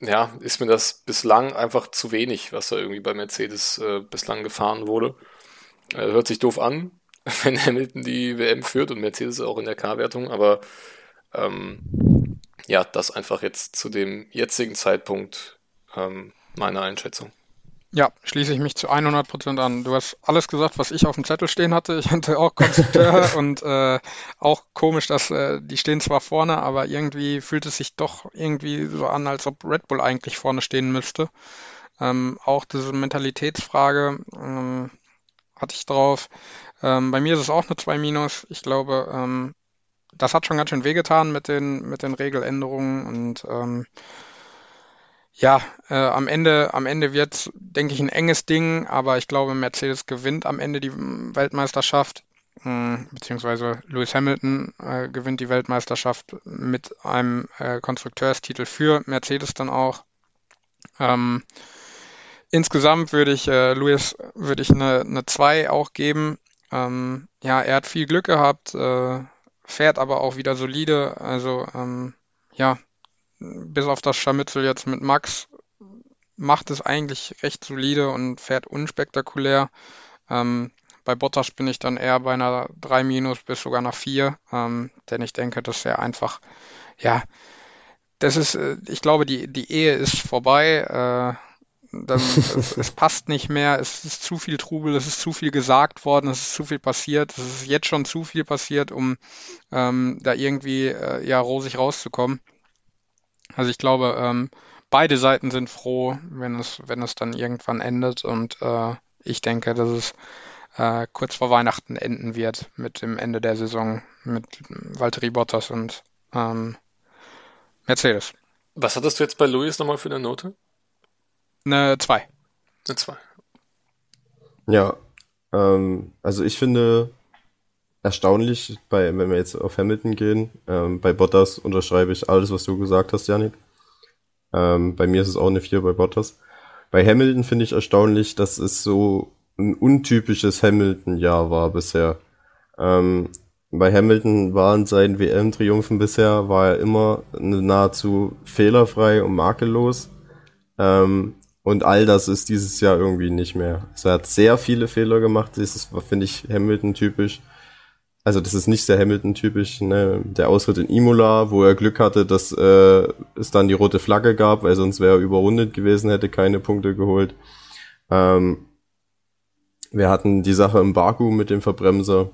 ja, ist mir das bislang einfach zu wenig, was da irgendwie bei Mercedes äh, bislang gefahren wurde. Äh, hört sich doof an, wenn Hamilton die WM führt und Mercedes auch in der K-Wertung, aber ähm, ja, das einfach jetzt zu dem jetzigen Zeitpunkt ähm, meine Einschätzung. Ja, schließe ich mich zu 100 Prozent an. Du hast alles gesagt, was ich auf dem Zettel stehen hatte. Ich hatte auch Konstrukteur und äh, auch komisch, dass äh, die stehen zwar vorne, aber irgendwie fühlt es sich doch irgendwie so an, als ob Red Bull eigentlich vorne stehen müsste. Ähm, auch diese Mentalitätsfrage ähm, hatte ich drauf. Ähm, bei mir ist es auch eine 2 Minus. Ich glaube, ähm, das hat schon ganz schön wehgetan mit den, mit den Regeländerungen und ähm, ja, äh, am Ende, am Ende wird, denke ich, ein enges Ding, aber ich glaube, Mercedes gewinnt am Ende die Weltmeisterschaft, mh, hm, beziehungsweise Lewis Hamilton äh, gewinnt die Weltmeisterschaft mit einem äh, Konstrukteurstitel für Mercedes dann auch. Ähm, insgesamt würde ich äh, Lewis würde ich eine, eine 2 auch geben. Ähm, ja, er hat viel Glück gehabt, äh, fährt aber auch wieder solide. Also ähm, ja, bis auf das Scharmützel jetzt mit Max macht es eigentlich recht solide und fährt unspektakulär. Ähm, bei Bottas bin ich dann eher bei einer 3 minus bis sogar einer 4, ähm, denn ich denke, dass er einfach, ja, das ist, äh, ich glaube, die, die Ehe ist vorbei. Äh, das, es, es, passt nicht mehr, es ist zu viel Trubel, es ist zu viel gesagt worden, es ist zu viel passiert, es ist jetzt schon zu viel passiert, um ähm, da irgendwie äh, ja rosig rauszukommen. Also ich glaube, ähm, beide Seiten sind froh, wenn es, wenn es dann irgendwann endet. Und äh, ich denke, dass es äh, kurz vor Weihnachten enden wird mit dem Ende der Saison mit Valtteri Bottas und ähm, Mercedes. Was hattest du jetzt bei Luis nochmal für eine Note? Eine 2. Eine 2. Ja, ähm, also ich finde erstaunlich, bei, wenn wir jetzt auf Hamilton gehen, ähm, bei Bottas unterschreibe ich alles, was du gesagt hast, Janik. Ähm, bei mir ist es auch eine 4 bei Bottas. Bei Hamilton finde ich erstaunlich, dass es so ein untypisches Hamilton-Jahr war bisher. Ähm, bei Hamilton waren seinen WM-Triumphen bisher, war er immer nahezu fehlerfrei und makellos. Ähm, und all das ist dieses Jahr irgendwie nicht mehr. Also er hat sehr viele Fehler gemacht, das finde ich, Hamilton-typisch. Also das ist nicht sehr Hamilton-typisch, ne? Der Ausritt in Imola, wo er Glück hatte, dass äh, es dann die rote Flagge gab, weil sonst wäre er überrundet gewesen, hätte keine Punkte geholt. Ähm, wir hatten die Sache im Baku mit dem Verbremser.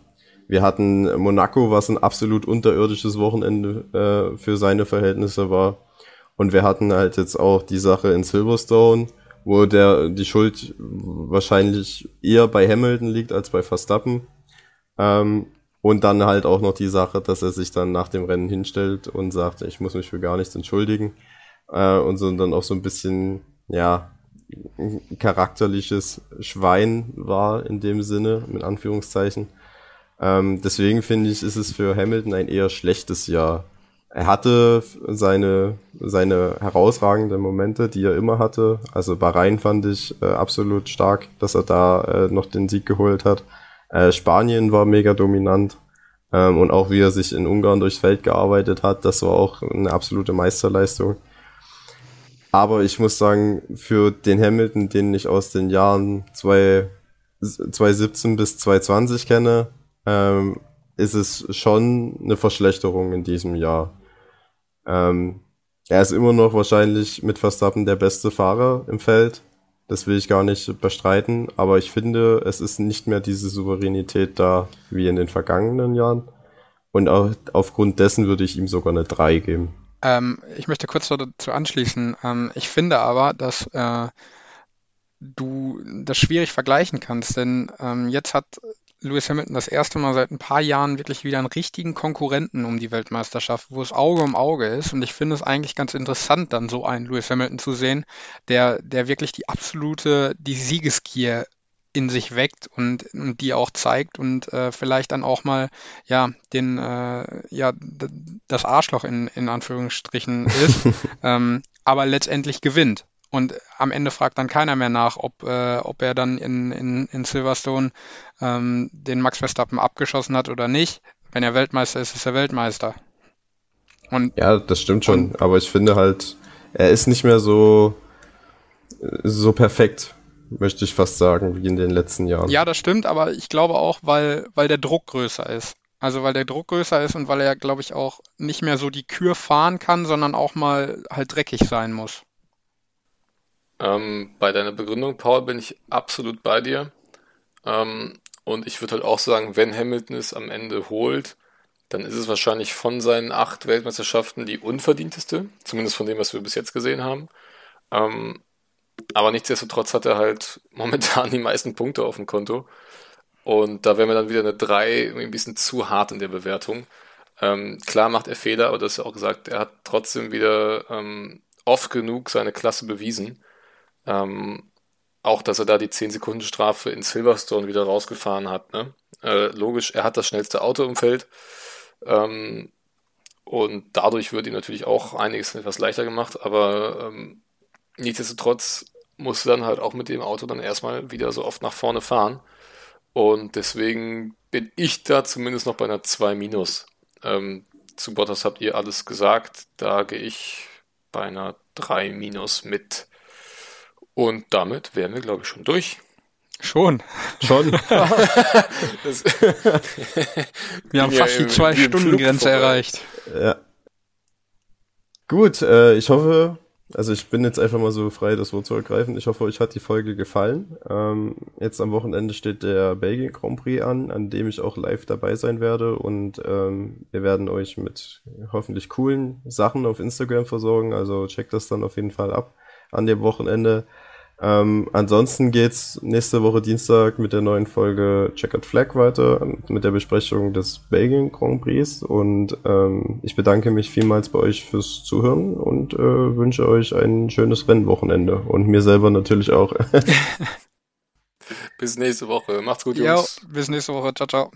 Wir hatten Monaco, was ein absolut unterirdisches Wochenende äh, für seine Verhältnisse war. Und wir hatten halt jetzt auch die Sache in Silverstone, wo der die Schuld wahrscheinlich eher bei Hamilton liegt als bei Verstappen. Ähm, und dann halt auch noch die Sache, dass er sich dann nach dem Rennen hinstellt und sagt, ich muss mich für gar nichts entschuldigen. Äh, und so dann auch so ein bisschen, ja, charakterliches Schwein war in dem Sinne, mit Anführungszeichen. Ähm, deswegen finde ich, ist es für Hamilton ein eher schlechtes Jahr. Er hatte seine, seine herausragenden Momente, die er immer hatte. Also Bahrain fand ich äh, absolut stark, dass er da äh, noch den Sieg geholt hat. Äh, Spanien war mega dominant. Ähm, und auch wie er sich in Ungarn durchs Feld gearbeitet hat, das war auch eine absolute Meisterleistung. Aber ich muss sagen, für den Hamilton, den ich aus den Jahren 2017 bis 2020 kenne, ähm, ist es schon eine Verschlechterung in diesem Jahr. Ähm, er ist immer noch wahrscheinlich mit Verstappen der beste Fahrer im Feld. Das will ich gar nicht bestreiten, aber ich finde, es ist nicht mehr diese Souveränität da wie in den vergangenen Jahren. Und auch aufgrund dessen würde ich ihm sogar eine 3 geben. Ähm, ich möchte kurz dazu anschließen. Ähm, ich finde aber, dass äh, du das schwierig vergleichen kannst, denn ähm, jetzt hat Lewis Hamilton das erste Mal seit ein paar Jahren wirklich wieder einen richtigen Konkurrenten um die Weltmeisterschaft, wo es Auge um Auge ist. Und ich finde es eigentlich ganz interessant, dann so einen Lewis Hamilton zu sehen, der, der wirklich die absolute, die Siegesgier in sich weckt und, und die auch zeigt und äh, vielleicht dann auch mal ja den äh, ja das Arschloch in, in Anführungsstrichen ist, ähm, aber letztendlich gewinnt. Und am Ende fragt dann keiner mehr nach, ob, äh, ob er dann in, in, in Silverstone ähm, den Max Verstappen abgeschossen hat oder nicht. Wenn er Weltmeister ist, ist er Weltmeister. Und, ja, das stimmt schon. Und, aber ich finde halt, er ist nicht mehr so, so perfekt möchte ich fast sagen, wie in den letzten Jahren. Ja, das stimmt, aber ich glaube auch, weil, weil der Druck größer ist. Also weil der Druck größer ist und weil er, glaube ich, auch nicht mehr so die Kür fahren kann, sondern auch mal halt dreckig sein muss. Ähm, bei deiner Begründung, Paul, bin ich absolut bei dir. Ähm, und ich würde halt auch sagen, wenn Hamilton es am Ende holt, dann ist es wahrscheinlich von seinen acht Weltmeisterschaften die unverdienteste, zumindest von dem, was wir bis jetzt gesehen haben. Ähm, aber nichtsdestotrotz hat er halt momentan die meisten Punkte auf dem Konto. Und da wäre mir dann wieder eine 3 ein bisschen zu hart in der Bewertung. Ähm, klar macht er Fehler, aber das ist ja auch gesagt, er hat trotzdem wieder ähm, oft genug seine Klasse bewiesen. Ähm, auch, dass er da die 10 Sekunden Strafe in Silverstone wieder rausgefahren hat. Ne? Äh, logisch, er hat das schnellste Auto im Feld. Ähm, und dadurch wird ihm natürlich auch einiges etwas leichter gemacht, aber ähm, nichtsdestotrotz musst du dann halt auch mit dem Auto dann erstmal wieder so oft nach vorne fahren. Und deswegen bin ich da zumindest noch bei einer 2 minus. Ähm, zu Bottas habt ihr alles gesagt. Da gehe ich bei einer 3 minus mit. Und damit wären wir, glaube ich, schon durch. Schon. Schon. wir haben fast die Zwei-Stunden-Grenze erreicht. Ja. Gut, äh, ich hoffe, also ich bin jetzt einfach mal so frei, das Wort zu ergreifen. Ich hoffe, euch hat die Folge gefallen. Ähm, jetzt am Wochenende steht der Belgien Grand Prix an, an dem ich auch live dabei sein werde. Und ähm, wir werden euch mit hoffentlich coolen Sachen auf Instagram versorgen. Also checkt das dann auf jeden Fall ab an dem Wochenende. Ähm, ansonsten geht's nächste Woche Dienstag mit der neuen Folge Checkered Flag weiter, mit der Besprechung des Belgien Grand Prix. Und ähm, ich bedanke mich vielmals bei euch fürs Zuhören und äh, wünsche euch ein schönes Rennwochenende. Und mir selber natürlich auch. bis nächste Woche. Macht's gut, Jungs. Jo, bis nächste Woche. Ciao, ciao.